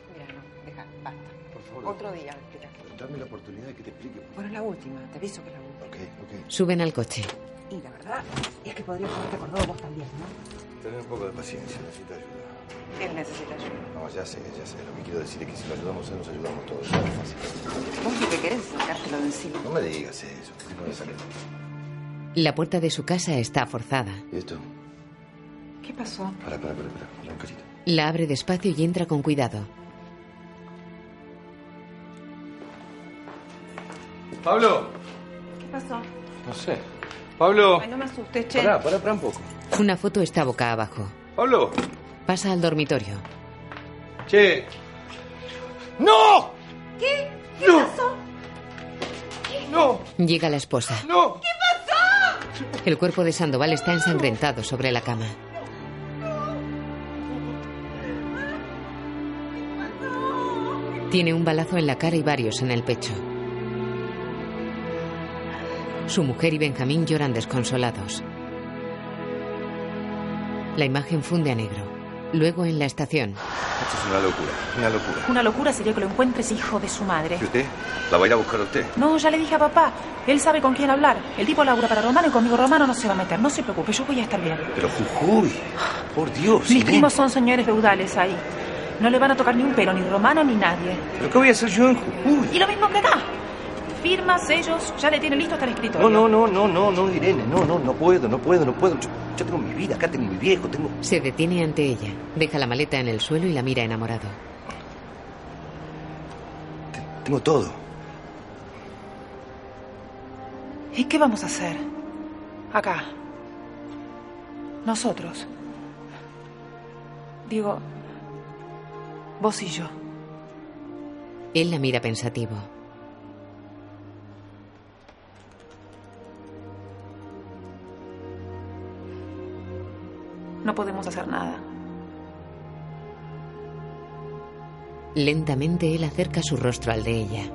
Por. Otro día, explica. Dame la oportunidad de que te explique. Bueno, la última, te aviso que es la última. Ok, ok. Suben al coche. Y la verdad es que podrías haberte acordado vos también, ¿no? Tener un poco de paciencia, necesita ayuda. Él necesita ayuda. No, ya sé, ya sé. Lo que quiero decir es que si lo ayudamos a él, nos ayudamos todos. Es fácil. Vos lo que querés sacártelo de encima. No me digas eso. No me sale. La puerta de su casa está forzada. ¿Y esto? ¿Qué pasó? Para, para, para, para. La abre despacio y entra con cuidado. Pablo. ¿Qué pasó? No sé. Pablo. Ay, no me asustes, che. Pará, pará, pará un poco. Una foto está boca abajo. Pablo. Pasa al dormitorio. Che. ¡No! ¿Qué? ¿Qué No. pasó? ¡No! Llega la esposa. ¡No! ¿Qué pasó? El cuerpo de Sandoval está ensangrentado sobre la cama. Tiene un balazo en la cara y varios en el pecho. Su mujer y Benjamín lloran desconsolados. La imagen funde a negro. Luego en la estación. Esto es una locura, una locura. Una locura sería que lo encuentres hijo de su madre. ¿Y usted? ¿La va a ir a buscar a usted? No, ya le dije a papá. Él sabe con quién hablar. El tipo labura para Romano y conmigo Romano no se va a meter. No se preocupe, yo voy a estar bien. Pero Jujuy, por Dios. Mis primos son señores feudales ahí. No le van a tocar ni un pelo, ni Romano ni nadie. ¿Pero qué voy a hacer yo en Jujuy? Y lo mismo que acá. Firmas, sellos, ya le tiene listo hasta el escritorio. No, no, no, no, no, no, Irene, no, no, no puedo, no puedo, no puedo. Yo, yo tengo mi vida, acá tengo mi viejo, tengo... Se detiene ante ella. Deja la maleta en el suelo y la mira enamorado. Tengo todo. ¿Y qué vamos a hacer? Acá. Nosotros. Digo, vos y yo. Él la mira pensativo. No podemos hacer nada. Lentamente él acerca su rostro al de ella.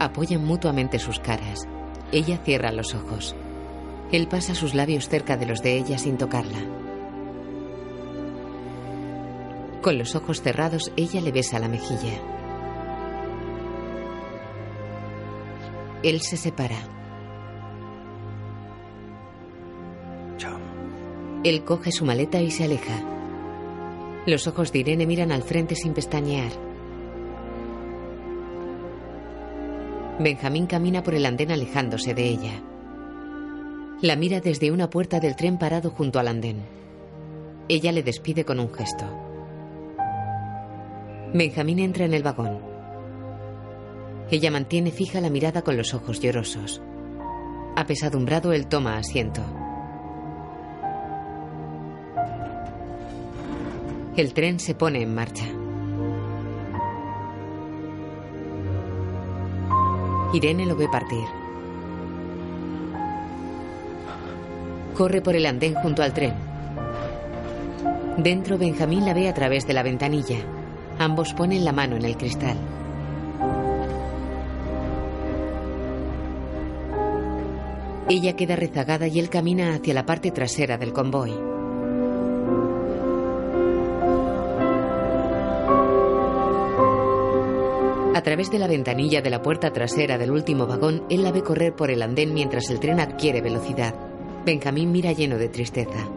Apoyan mutuamente sus caras. Ella cierra los ojos. Él pasa sus labios cerca de los de ella sin tocarla. Con los ojos cerrados, ella le besa la mejilla. Él se separa. Chao. Él coge su maleta y se aleja. Los ojos de Irene miran al frente sin pestañear. Benjamín camina por el andén alejándose de ella. La mira desde una puerta del tren parado junto al andén. Ella le despide con un gesto. Benjamín entra en el vagón. Ella mantiene fija la mirada con los ojos llorosos. Apesadumbrado, él toma asiento. El tren se pone en marcha. Irene lo ve partir. Corre por el andén junto al tren. Dentro, Benjamín la ve a través de la ventanilla. Ambos ponen la mano en el cristal. Ella queda rezagada y él camina hacia la parte trasera del convoy. A través de la ventanilla de la puerta trasera del último vagón, él la ve correr por el andén mientras el tren adquiere velocidad. Benjamín mira lleno de tristeza.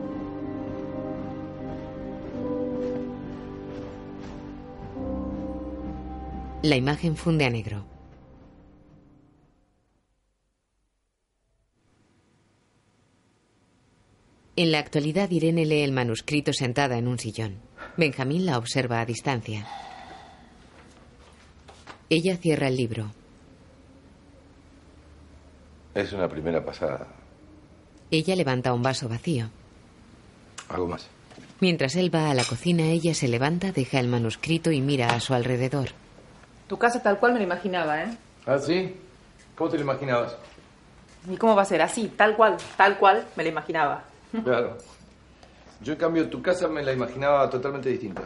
La imagen funde a negro. En la actualidad, Irene lee el manuscrito sentada en un sillón. Benjamín la observa a distancia. Ella cierra el libro. Es una primera pasada. Ella levanta un vaso vacío. Algo más. Mientras él va a la cocina, ella se levanta, deja el manuscrito y mira a su alrededor. Tu casa tal cual me la imaginaba, ¿eh? ¿Ah, sí? ¿Cómo te lo imaginabas? ¿Y cómo va a ser? Así, tal cual, tal cual me la imaginaba. Claro. Yo, en cambio, tu casa me la imaginaba totalmente distinta.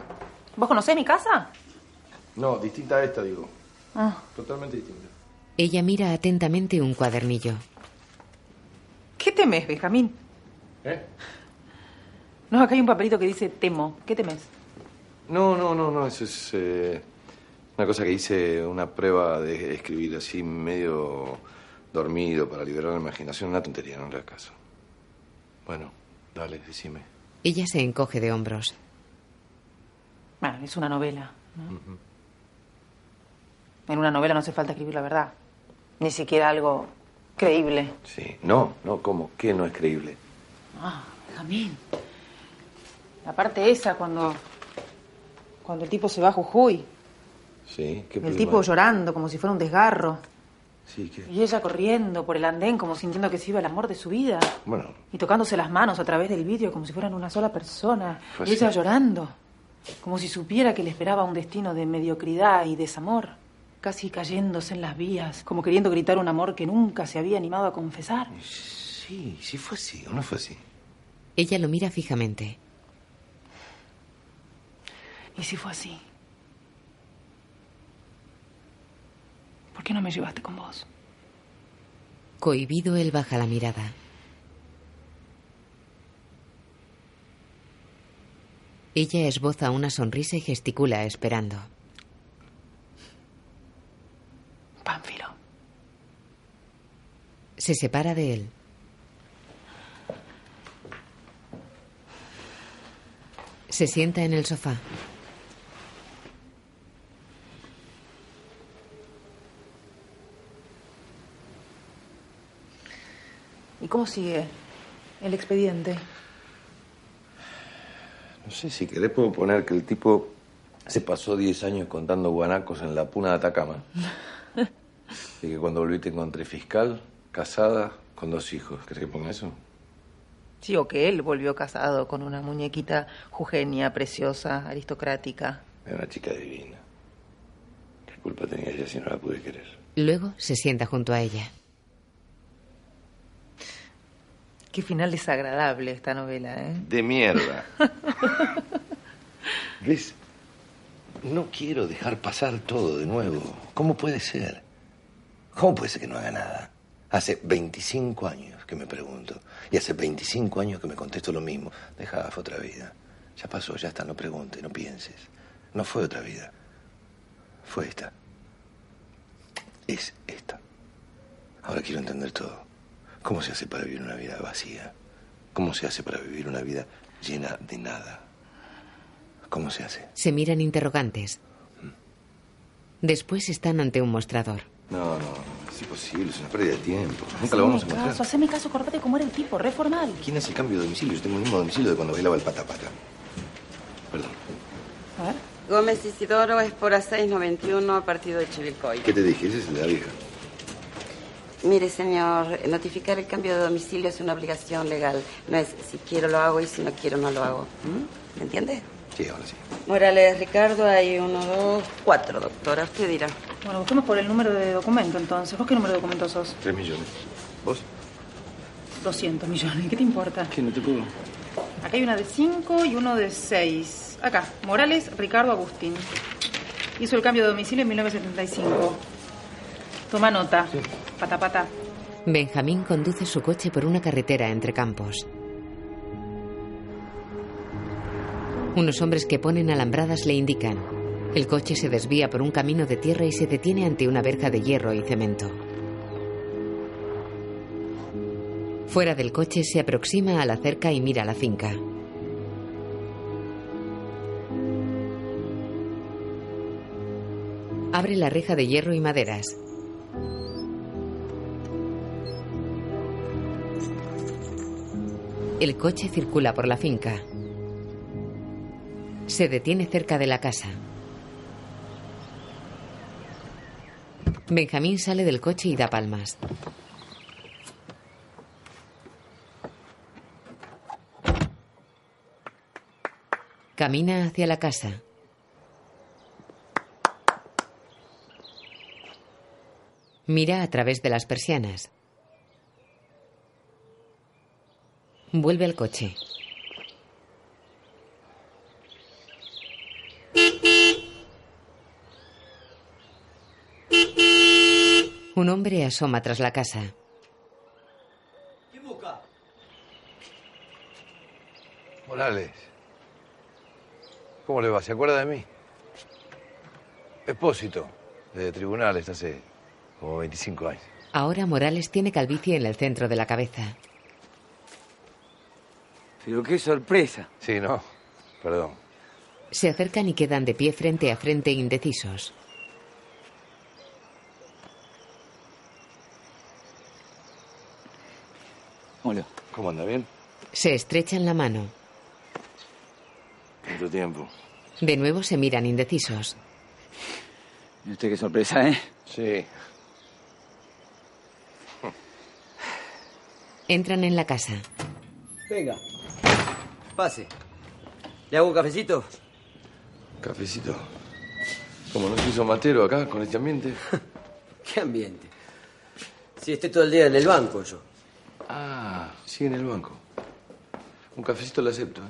¿Vos conocés mi casa? No, distinta a esta, digo. Ah. Totalmente distinta. Ella mira atentamente un cuadernillo. ¿Qué temes, Benjamín? ¿Eh? No, acá hay un papelito que dice temo. ¿Qué temes? No, no, no, no, eso es eh, una cosa que hice, una prueba de escribir así medio dormido para liberar la imaginación, una tontería, no le hagas caso. Bueno, dale, decime. Ella se encoge de hombros. Bueno, es una novela. ¿no? En una novela no hace falta escribir la verdad. Ni siquiera algo creíble. Sí, no, no, ¿cómo? ¿Qué no es creíble? Ah, Benjamín. La parte esa cuando. cuando el tipo se va a Jujuy. Sí, ¿qué El problema tipo llorando como si fuera un desgarro. Sí, ¿qué? Y ella corriendo por el andén como sintiendo que se iba el amor de su vida. Bueno, Y tocándose las manos a través del vidrio como si fueran una sola persona. Fue y ella así. llorando. Como si supiera que le esperaba un destino de mediocridad y desamor. Casi cayéndose en las vías. Como queriendo gritar un amor que nunca se había animado a confesar. sí, sí fue así, ¿o no fue así? Ella lo mira fijamente. ¿Y si fue así? ¿Por qué no me llevaste con vos? Cohibido, él baja la mirada. Ella esboza una sonrisa y gesticula esperando. Pánfilo. Se separa de él. Se sienta en el sofá. ¿Y cómo sigue el expediente? No sé, si querés puedo poner que el tipo se pasó 10 años contando guanacos en la puna de Atacama. y que cuando volví te encontré fiscal, casada, con dos hijos. ¿Querés que ponga eso? Sí, o que él volvió casado con una muñequita jujeña, preciosa, aristocrática. Era una chica divina. ¿Qué culpa tenía ella si no la pude querer? Luego se sienta junto a ella. Qué final desagradable esta novela, ¿eh? De mierda. ¿Ves? No quiero dejar pasar todo de nuevo. ¿Cómo puede ser? ¿Cómo puede ser que no haga nada? Hace 25 años que me pregunto. Y hace 25 años que me contesto lo mismo. Deja fue otra vida. Ya pasó, ya está, no pregunte, no pienses. No fue otra vida. Fue esta. Es esta. Ahora quiero entender todo. ¿Cómo se hace para vivir una vida vacía? ¿Cómo se hace para vivir una vida llena de nada? ¿Cómo se hace? Se miran interrogantes. Después están ante un mostrador. No, no, es imposible, es una pérdida de tiempo. Nunca lo vamos a encontrar. caso, haceme caso, acordate cómo era el tipo, re formal. ¿Quién hace cambio de domicilio? Yo tengo el mismo domicilio de cuando bailaba el pata pata. Perdón. A ver. Gómez Isidoro, Espora 691, partido de Chivilcoy. ¿Qué te dije? Ese es el de la vieja. Mire, señor, notificar el cambio de domicilio es una obligación legal. No es si quiero lo hago y si no quiero no lo hago. ¿Mm? ¿Me entiende? Sí, ahora sí. Morales Ricardo, hay uno, dos, cuatro, doctora. Usted dirá. Bueno, busquemos por el número de documento entonces. ¿Vos qué número de documento sos? Tres millones. ¿Vos? 200 millones. ¿Qué te importa? ¿Qué no te puedo? Acá hay una de 5 y uno de 6. Acá, Morales Ricardo Agustín. Hizo el cambio de domicilio en 1975. Toma nota. Pata pata. Benjamín conduce su coche por una carretera entre campos. Unos hombres que ponen alambradas le indican. El coche se desvía por un camino de tierra y se detiene ante una verja de hierro y cemento. Fuera del coche se aproxima a la cerca y mira la finca. Abre la reja de hierro y maderas. El coche circula por la finca. Se detiene cerca de la casa. Benjamín sale del coche y da palmas. Camina hacia la casa. Mira a través de las persianas. Vuelve al coche. Un hombre asoma tras la casa. ¿Qué busca? Morales. ¿Cómo le va? ¿Se acuerda de mí? Expósito, de tribunales, hace como 25 años. Ahora Morales tiene calvicie en el centro de la cabeza. Pero qué sorpresa. Sí, ¿no? Perdón. Se acercan y quedan de pie frente a frente indecisos. Hola. ¿Cómo anda? ¿Bien? Se estrechan la mano. Mucho tiempo. De nuevo se miran indecisos. ¿Y usted qué sorpresa, eh? Sí. Entran en la casa. Venga. Pase. ¿Le hago un cafecito? Cafecito. ¿Cómo no se hizo matero acá con este ambiente? ¿Qué ambiente? Si estoy todo el día en el banco yo. Ah, sí, en el banco. Un cafecito lo acepto. ¿eh?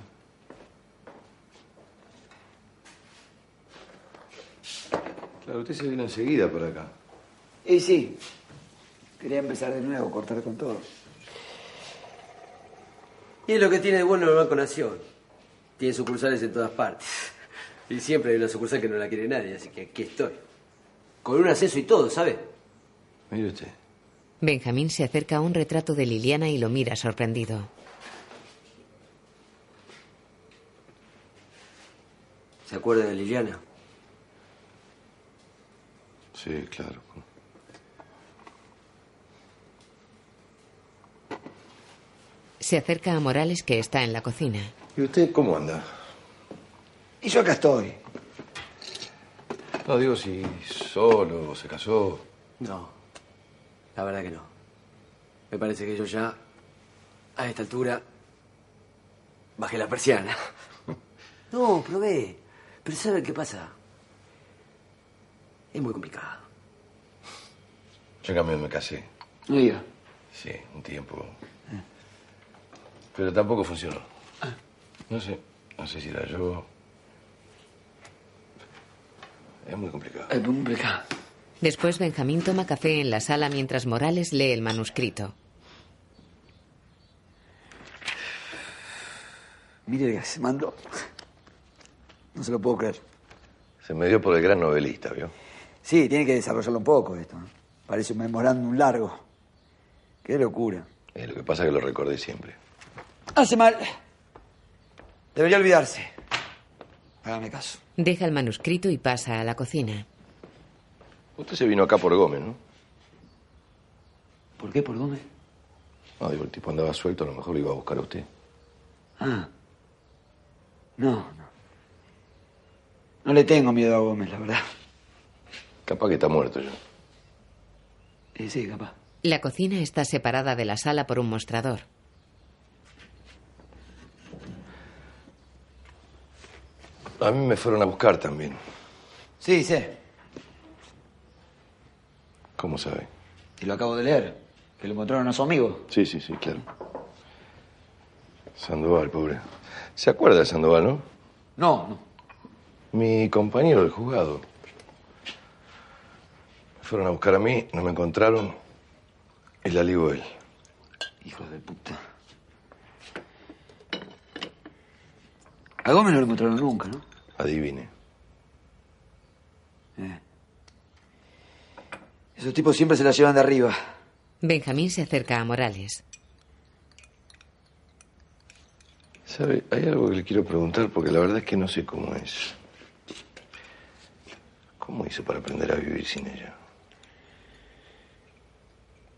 Claro, usted se vino enseguida por acá. Y sí. Quería empezar de nuevo, cortar con todo. Y es lo que tiene de bueno el Banco Nación. Tiene sucursales en todas partes. Y siempre hay una sucursal que no la quiere nadie, así que aquí estoy. Con un acceso y todo, ¿sabe? Mire usted. Benjamín se acerca a un retrato de Liliana y lo mira sorprendido. ¿Se acuerda de Liliana? Sí, claro. Se acerca a Morales que está en la cocina. ¿Y usted cómo anda? Y yo acá estoy. No digo si solo o se casó. No. La verdad que no. Me parece que yo ya, a esta altura, bajé la persiana. No, probé. Pero ¿sabe qué pasa? Es muy complicado. Yo en cambio me casé. No diga. Sí, un tiempo. Pero tampoco funcionó. No sé, no sé si era yo. Es muy complicado. Es muy complicado. Después Benjamín toma café en la sala mientras Morales lee el manuscrito. Mire, se mandó. No se lo puedo creer. Se me dio por el gran novelista, ¿vio? Sí, tiene que desarrollarlo un poco esto. ¿no? Parece un memorándum largo. Qué locura. Eh, lo que pasa es que lo recordé siempre. Hace mal. Debería olvidarse. Hágame caso. Deja el manuscrito y pasa a la cocina. Usted se vino acá por Gómez, ¿no? ¿Por qué por Gómez? No, digo, el tipo andaba suelto, a lo mejor lo iba a buscar a usted. Ah. No, no. No le tengo miedo a Gómez, la verdad. Capaz que está muerto ya. Eh, sí, capaz. La cocina está separada de la sala por un mostrador. A mí me fueron a buscar también. Sí, sé. ¿Cómo sabe? Y lo acabo de leer. Que lo encontraron a su amigo. Sí, sí, sí, claro. Sandoval, pobre. ¿Se acuerda de Sandoval, no? No, no. Mi compañero del juzgado. Me fueron a buscar a mí, no me encontraron y la ligó él. Hijo de puta. A Gómez no lo encontraron nunca, ¿no? Adivine. Eh. Esos tipos siempre se la llevan de arriba. Benjamín se acerca a Morales. ¿Sabe? Hay algo que le quiero preguntar porque la verdad es que no sé cómo es. ¿Cómo hizo para aprender a vivir sin ella?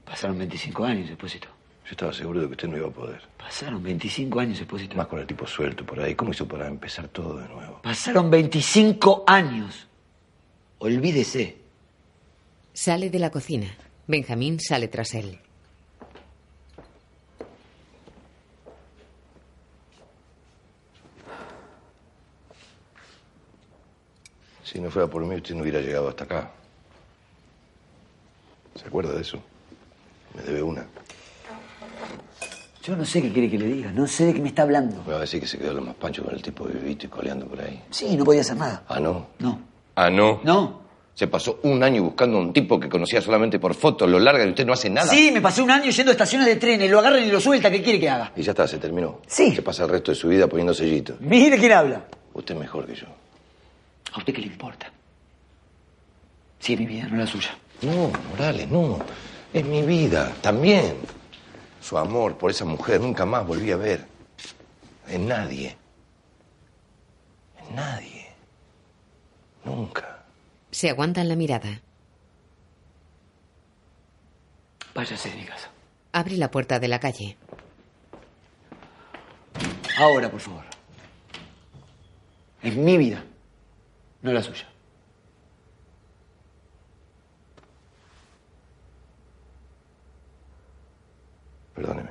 Pasaron 25 años, Expósito. Yo estaba seguro de que usted no iba a poder. Pasaron 25 años, Expósito. Más con el tipo suelto por ahí. ¿Cómo hizo para empezar todo de nuevo? Pasaron 25 años. Olvídese. Sale de la cocina. Benjamín sale tras él. Si no fuera por mí, usted no hubiera llegado hasta acá. ¿Se acuerda de eso? Me debe una. Yo no sé qué quiere que le diga. No sé de qué me está hablando. Va a decir que se quedó lo más pancho con el tipo vivito y coleando por ahí. Sí, no podía hacer nada. Ah, no. No. Ah, no. No. Se pasó un año buscando a un tipo que conocía solamente por fotos, lo larga y usted no hace nada. Sí, me pasé un año yendo a estaciones de trenes. Lo agarran y lo sueltan. ¿Qué quiere que haga? Y ya está, se terminó. Sí. Se pasa el resto de su vida poniendo sellitos. Mire quién habla. Usted es mejor que yo. ¿A usted qué le importa? Sí, es mi vida, no la suya. No, Morales, no. Es mi vida, también. Su amor por esa mujer nunca más volví a ver. En nadie. En nadie. Nunca. Se aguantan la mirada. Váyase de mi casa. Abre la puerta de la calle. Ahora, por favor. Es mi vida, no la suya. Perdóneme.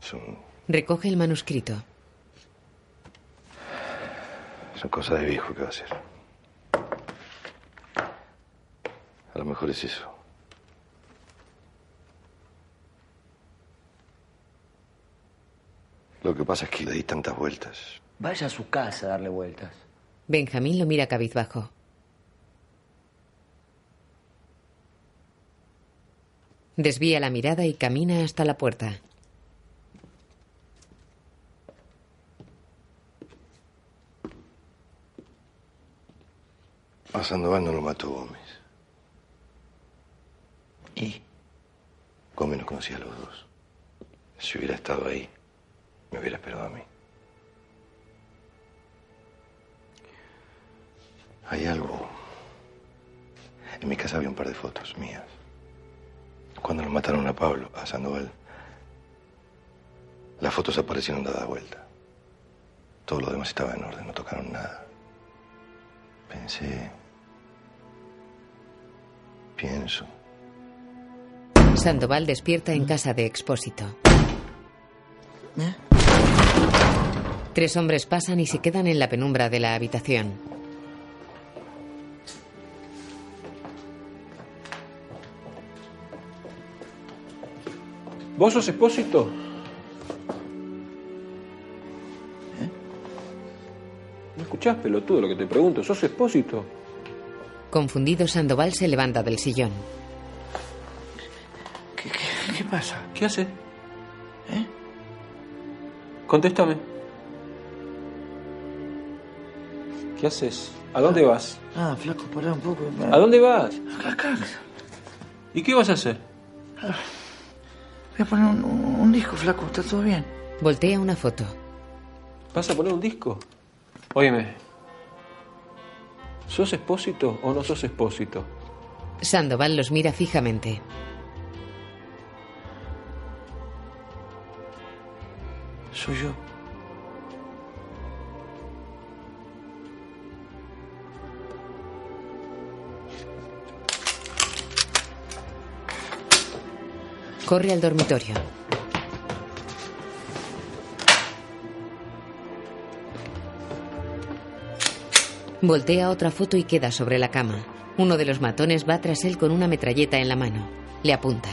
Son, Recoge el manuscrito. son cosas de viejo que va a ser. A lo mejor es eso. Lo que pasa es que le di tantas vueltas. Vaya a su casa a darle vueltas. Benjamín lo mira cabizbajo. Desvía la mirada y camina hasta la puerta. A Sandoval no lo mató Gómez. ¿Y? Gómez no conocía a los dos. Si hubiera estado ahí, me hubiera esperado a mí. Hay algo. En mi casa había un par de fotos mías. Cuando lo mataron a Pablo, a Sandoval, las fotos aparecieron dadas vuelta. Todo lo demás estaba en orden, no tocaron nada. Pensé. Pienso. Sandoval despierta en casa de Expósito. Tres hombres pasan y se quedan en la penumbra de la habitación. ¿Vos sos expósito? ¿No escuchás, pelotudo, lo que te pregunto? ¿Sos expósito? Confundido, Sandoval se levanta del sillón. ¿Qué pasa? ¿Qué hace? ¿Eh? Contéstame. ¿Qué haces? ¿A dónde vas? Ah, flaco, pará un poco. ¿A dónde vas? Acá. ¿Y qué vas a hacer? Voy a poner un, disco, flaco, está todo bien. Voltea una foto. ¿Vas a poner un disco? Óyeme. ¿Sos expósito o no sos expósito? Sandoval los mira fijamente. Soy yo. Corre al dormitorio. Voltea otra foto y queda sobre la cama. Uno de los matones va tras él con una metralleta en la mano. Le apunta.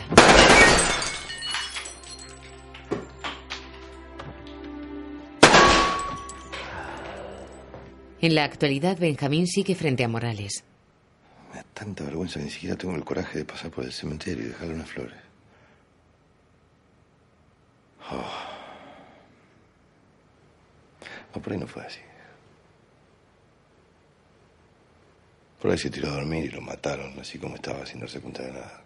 En la actualidad, Benjamín sigue frente a Morales. Me da tanta vergüenza ni siquiera tengo el coraje de pasar por el cementerio y dejarle unas flores. Oh. No, por ahí no fue así. Por ahí se tiró a dormir y lo mataron, así como estaba, sin darse cuenta de nada.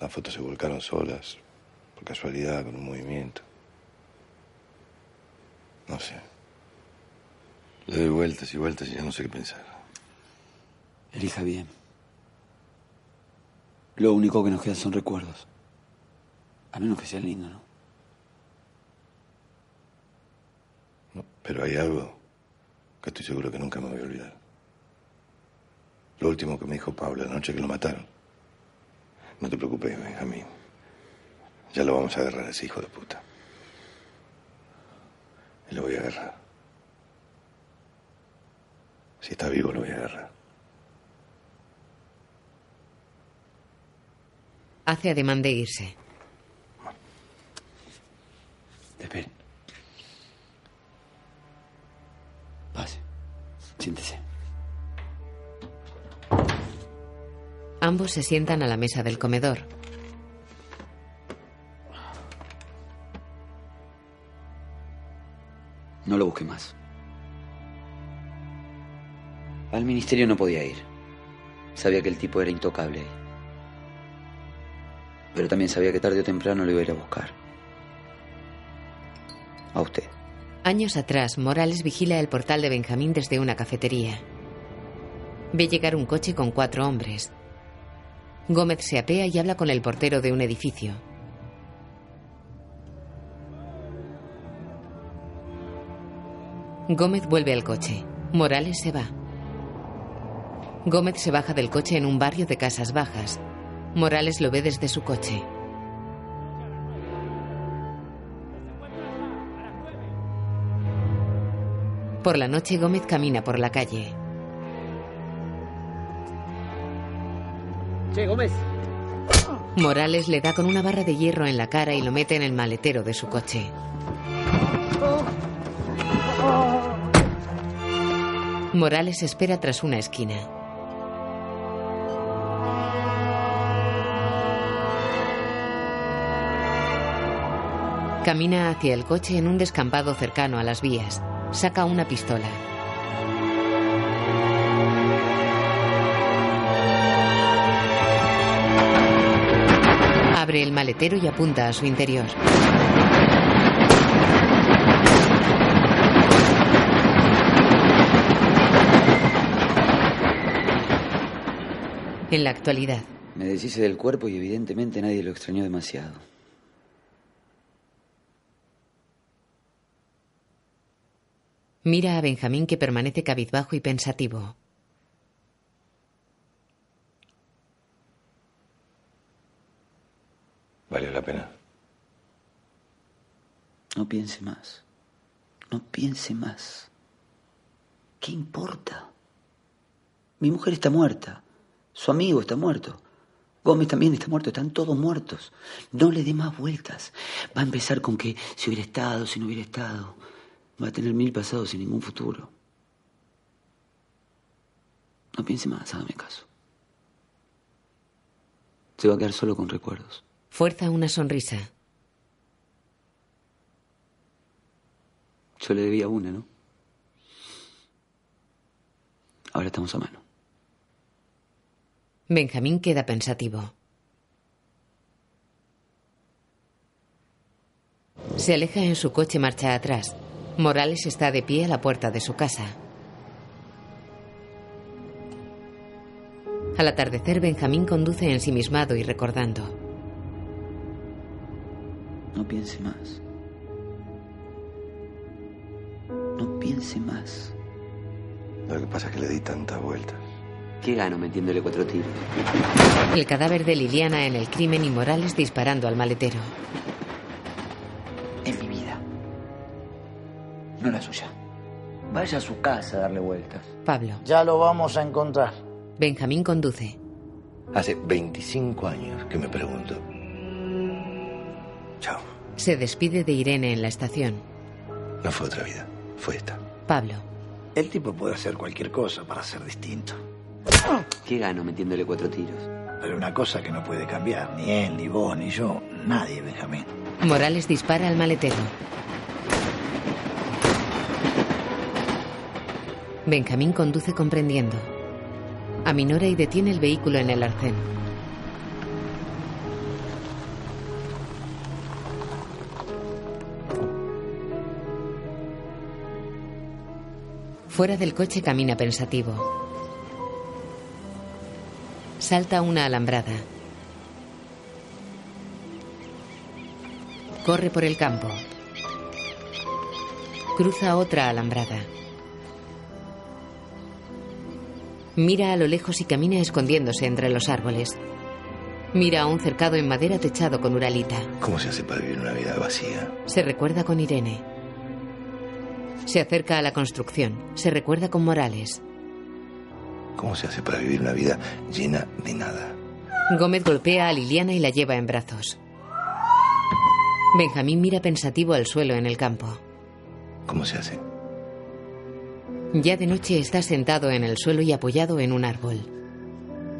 Las fotos se volcaron solas, por casualidad, con un movimiento. No sé. Le doy vueltas y vueltas y ya no sé qué pensar. Elija bien. Lo único que nos queda son recuerdos. A menos que sea lindo, ¿no? No, pero hay algo que estoy seguro que nunca me voy a olvidar. Lo último que me dijo Pablo la noche que lo mataron. No te preocupes, Benjamín. Ya lo vamos a agarrar a ese hijo de puta. Y lo voy a agarrar. Si está vivo, lo voy a agarrar. Hace ademán de irse. Espere. Pase. Siéntese. Ambos se sientan a la mesa del comedor. No lo busque más. Al ministerio no podía ir. Sabía que el tipo era intocable. Pero también sabía que tarde o temprano lo iba a ir a buscar. A usted. Años atrás, Morales vigila el portal de Benjamín desde una cafetería. Ve llegar un coche con cuatro hombres. Gómez se apea y habla con el portero de un edificio. Gómez vuelve al coche. Morales se va. Gómez se baja del coche en un barrio de casas bajas. Morales lo ve desde su coche. Por la noche Gómez camina por la calle. Che, Gómez. Morales le da con una barra de hierro en la cara y lo mete en el maletero de su coche. Morales espera tras una esquina. Camina hacia el coche en un descampado cercano a las vías. Saca una pistola. Abre el maletero y apunta a su interior. En la actualidad, Me deshice del cuerpo y evidentemente nadie lo extrañó demasiado. Mira a Benjamín que permanece cabizbajo y pensativo. ¿Valió la pena? No piense más. No piense más. ¿Qué importa? Mi mujer está muerta. Su amigo está muerto. Gómez también está muerto. Están todos muertos. No le dé más vueltas. Va a empezar con que si hubiera estado, si no hubiera estado. Va a tener mil pasados sin ningún futuro. No piense más, hágame caso. Se va a quedar solo con recuerdos. Fuerza una sonrisa. Yo le debía una, ¿no? Ahora estamos a mano. Benjamín queda pensativo. Se aleja en su coche marcha atrás. Morales está de pie a la puerta de su casa. Al atardecer, Benjamín conduce ensimismado y recordando. No piense más. No piense más. Lo que pasa es que le di tantas vueltas. ¿Qué gano metiéndole cuatro tiros? El cadáver de Liliana en el crimen y Morales disparando al maletero. No la suya. Vaya a su casa a darle vueltas. Pablo. Ya lo vamos a encontrar. Benjamín conduce. Hace 25 años que me pregunto. Chao. Se despide de Irene en la estación. No fue otra vida, fue esta. Pablo. El tipo puede hacer cualquier cosa para ser distinto. ¿Qué gano metiéndole cuatro tiros? Pero una cosa que no puede cambiar, ni él, ni vos, ni yo, nadie, Benjamín. Morales dispara al maletero. Benjamín conduce comprendiendo. Aminora y detiene el vehículo en el arcén. Fuera del coche camina pensativo. Salta una alambrada. Corre por el campo. Cruza otra alambrada. Mira a lo lejos y camina escondiéndose entre los árboles. Mira a un cercado en madera techado con uralita. ¿Cómo se hace para vivir una vida vacía? Se recuerda con Irene. Se acerca a la construcción. Se recuerda con Morales. ¿Cómo se hace para vivir una vida llena de nada? Gómez golpea a Liliana y la lleva en brazos. Benjamín mira pensativo al suelo en el campo. ¿Cómo se hace? Ya de noche está sentado en el suelo y apoyado en un árbol.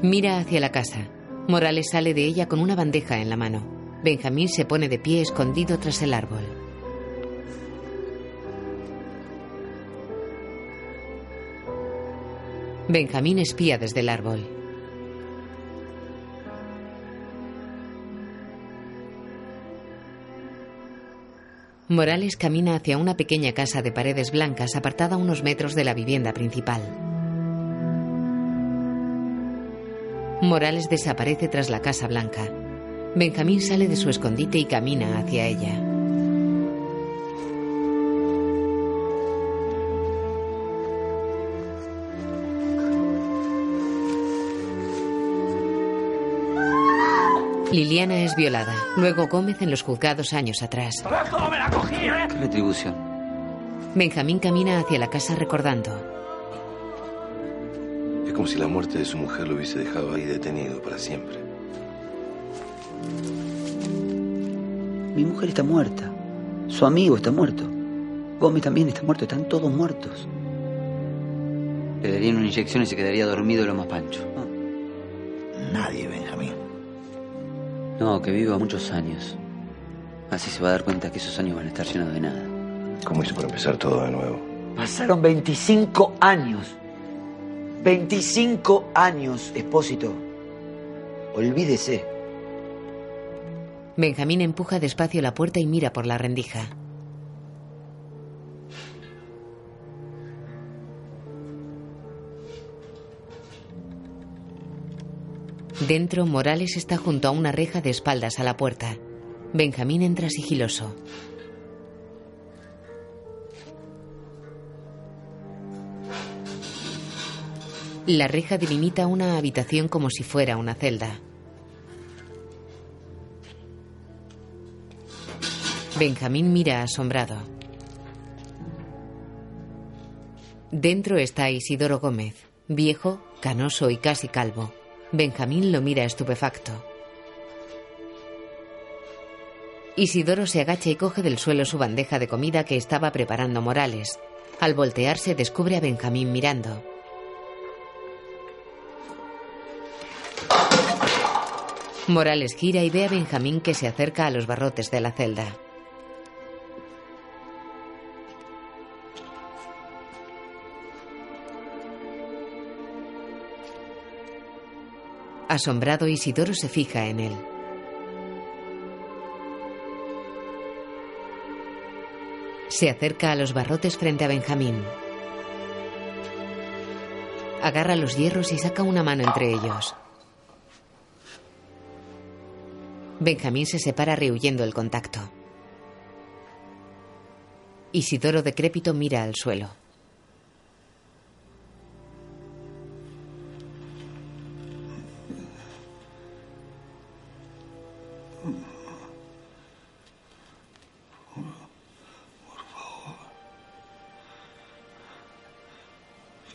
Mira hacia la casa. Morales sale de ella con una bandeja en la mano. Benjamín se pone de pie escondido tras el árbol. Benjamín espía desde el árbol. Morales camina hacia una pequeña casa de paredes blancas apartada unos metros de la vivienda principal. Morales desaparece tras la casa blanca. Benjamín sale de su escondite y camina hacia ella. Liliana es violada. Luego Gómez en los juzgados años atrás. ¿Cómo me la cogí, eh? ¿Qué retribución? Benjamín camina hacia la casa recordando. Es como si la muerte de su mujer lo hubiese dejado ahí detenido para siempre. Mi mujer está muerta. Su amigo está muerto. Gómez también está muerto. Están todos muertos. Le darían una inyección y se quedaría dormido lo más pancho. No, que viva muchos años. Así se va a dar cuenta que esos años van a estar llenos de nada. ¿Cómo hizo para empezar todo de nuevo? Pasaron 25 años. 25 años, expósito. Olvídese. Benjamín empuja despacio la puerta y mira por la rendija. Dentro, Morales está junto a una reja de espaldas a la puerta. Benjamín entra sigiloso. La reja delimita una habitación como si fuera una celda. Benjamín mira asombrado. Dentro está Isidoro Gómez, viejo, canoso y casi calvo. Benjamín lo mira estupefacto. Isidoro se agacha y coge del suelo su bandeja de comida que estaba preparando Morales. Al voltearse descubre a Benjamín mirando. Morales gira y ve a Benjamín que se acerca a los barrotes de la celda. Asombrado, Isidoro se fija en él. Se acerca a los barrotes frente a Benjamín. Agarra los hierros y saca una mano entre ellos. Benjamín se separa rehuyendo el contacto. Isidoro decrépito mira al suelo.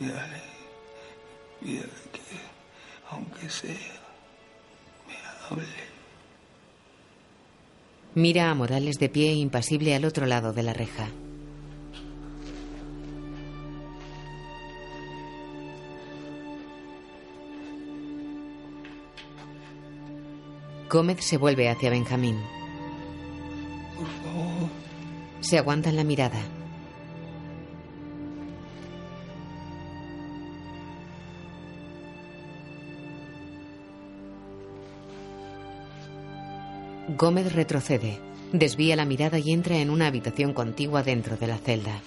Pídale, pídale que, aunque sea, me hable. Mira a Morales de pie impasible al otro lado de la reja. Gómez se vuelve hacia Benjamín. Por favor, Se aguantan la mirada. Gómez retrocede, desvía la mirada y entra en una habitación contigua dentro de la celda.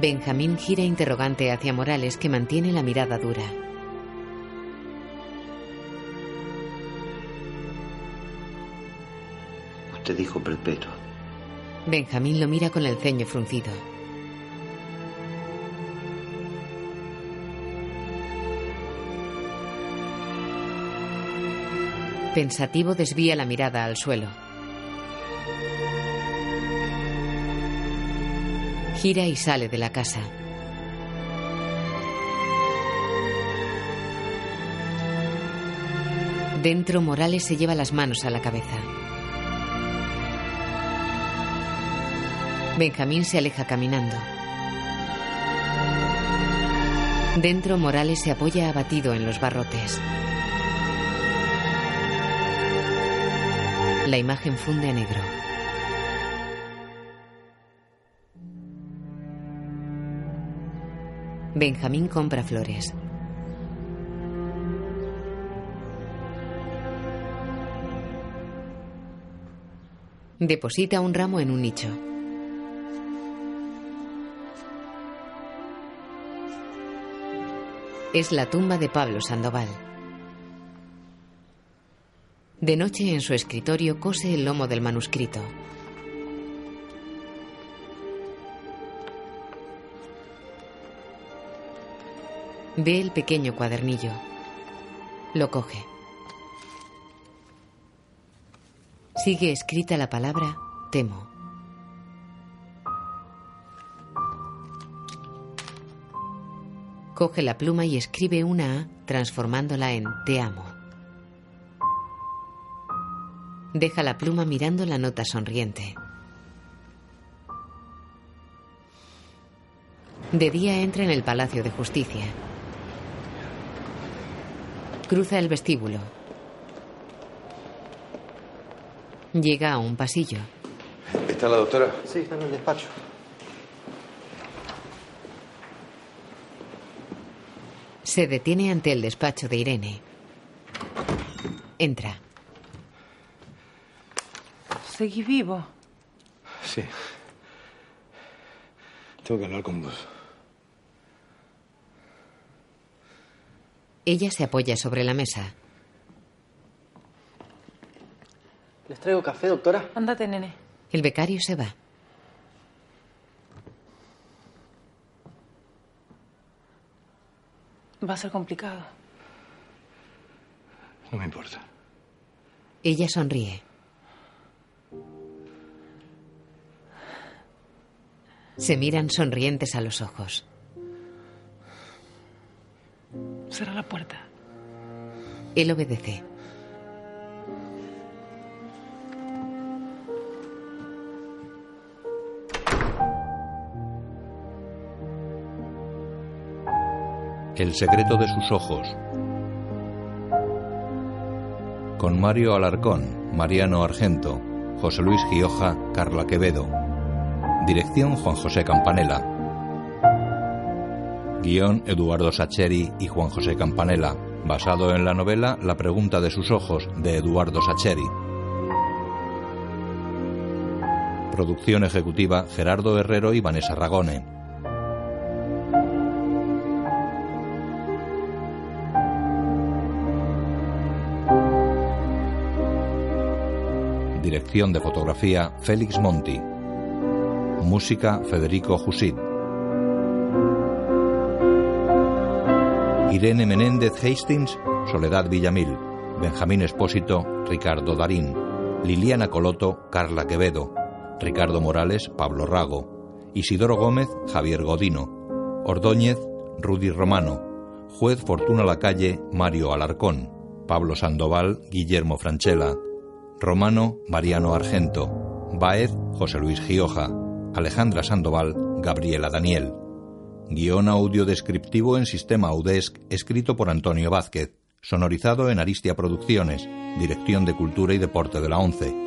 Benjamín gira interrogante hacia Morales que mantiene la mirada dura. Usted dijo perpetuo. Benjamín lo mira con el ceño fruncido. Pensativo desvía la mirada al suelo. Gira y sale de la casa. Dentro Morales se lleva las manos a la cabeza. Benjamín se aleja caminando. Dentro Morales se apoya abatido en los barrotes. La imagen funde a negro. Benjamín compra flores. Deposita un ramo en un nicho. Es la tumba de Pablo Sandoval. De noche en su escritorio cose el lomo del manuscrito. Ve el pequeño cuadernillo. Lo coge. Sigue escrita la palabra temo. Coge la pluma y escribe una A transformándola en te amo. Deja la pluma mirando la nota sonriente. De día entra en el Palacio de Justicia. Cruza el vestíbulo. Llega a un pasillo. ¿Está la doctora? Sí, está en el despacho. Se detiene ante el despacho de Irene. Entra. Seguí vivo. Sí. Tengo que hablar con vos. Ella se apoya sobre la mesa. ¿Les traigo café, doctora? Ándate, nene. El becario se va. Va a ser complicado. No me importa. Ella sonríe. Se miran sonrientes a los ojos. Cierra la puerta. Él obedece. El secreto de sus ojos. con Mario Alarcón, Mariano Argento, José Luis Gioja, Carla Quevedo. Dirección Juan José Campanella. Guión Eduardo Sacheri y Juan José Campanella, basado en la novela La pregunta de sus ojos de Eduardo Sacheri. Producción ejecutiva Gerardo Herrero y Vanessa Ragone. Dirección de fotografía Félix Monti. Música Federico Jusit. Irene Menéndez Hastings, Soledad Villamil. Benjamín Espósito, Ricardo Darín. Liliana Coloto, Carla Quevedo. Ricardo Morales, Pablo Rago. Isidoro Gómez, Javier Godino. Ordóñez, Rudy Romano. Juez Fortuna Lacalle, Mario Alarcón. Pablo Sandoval, Guillermo Franchella. Romano, Mariano Argento. Baez, José Luis Gioja. Alejandra Sandoval, Gabriela Daniel. Guión audio descriptivo en sistema Audesc, escrito por Antonio Vázquez. Sonorizado en Aristia Producciones. Dirección de Cultura y Deporte de la ONCE.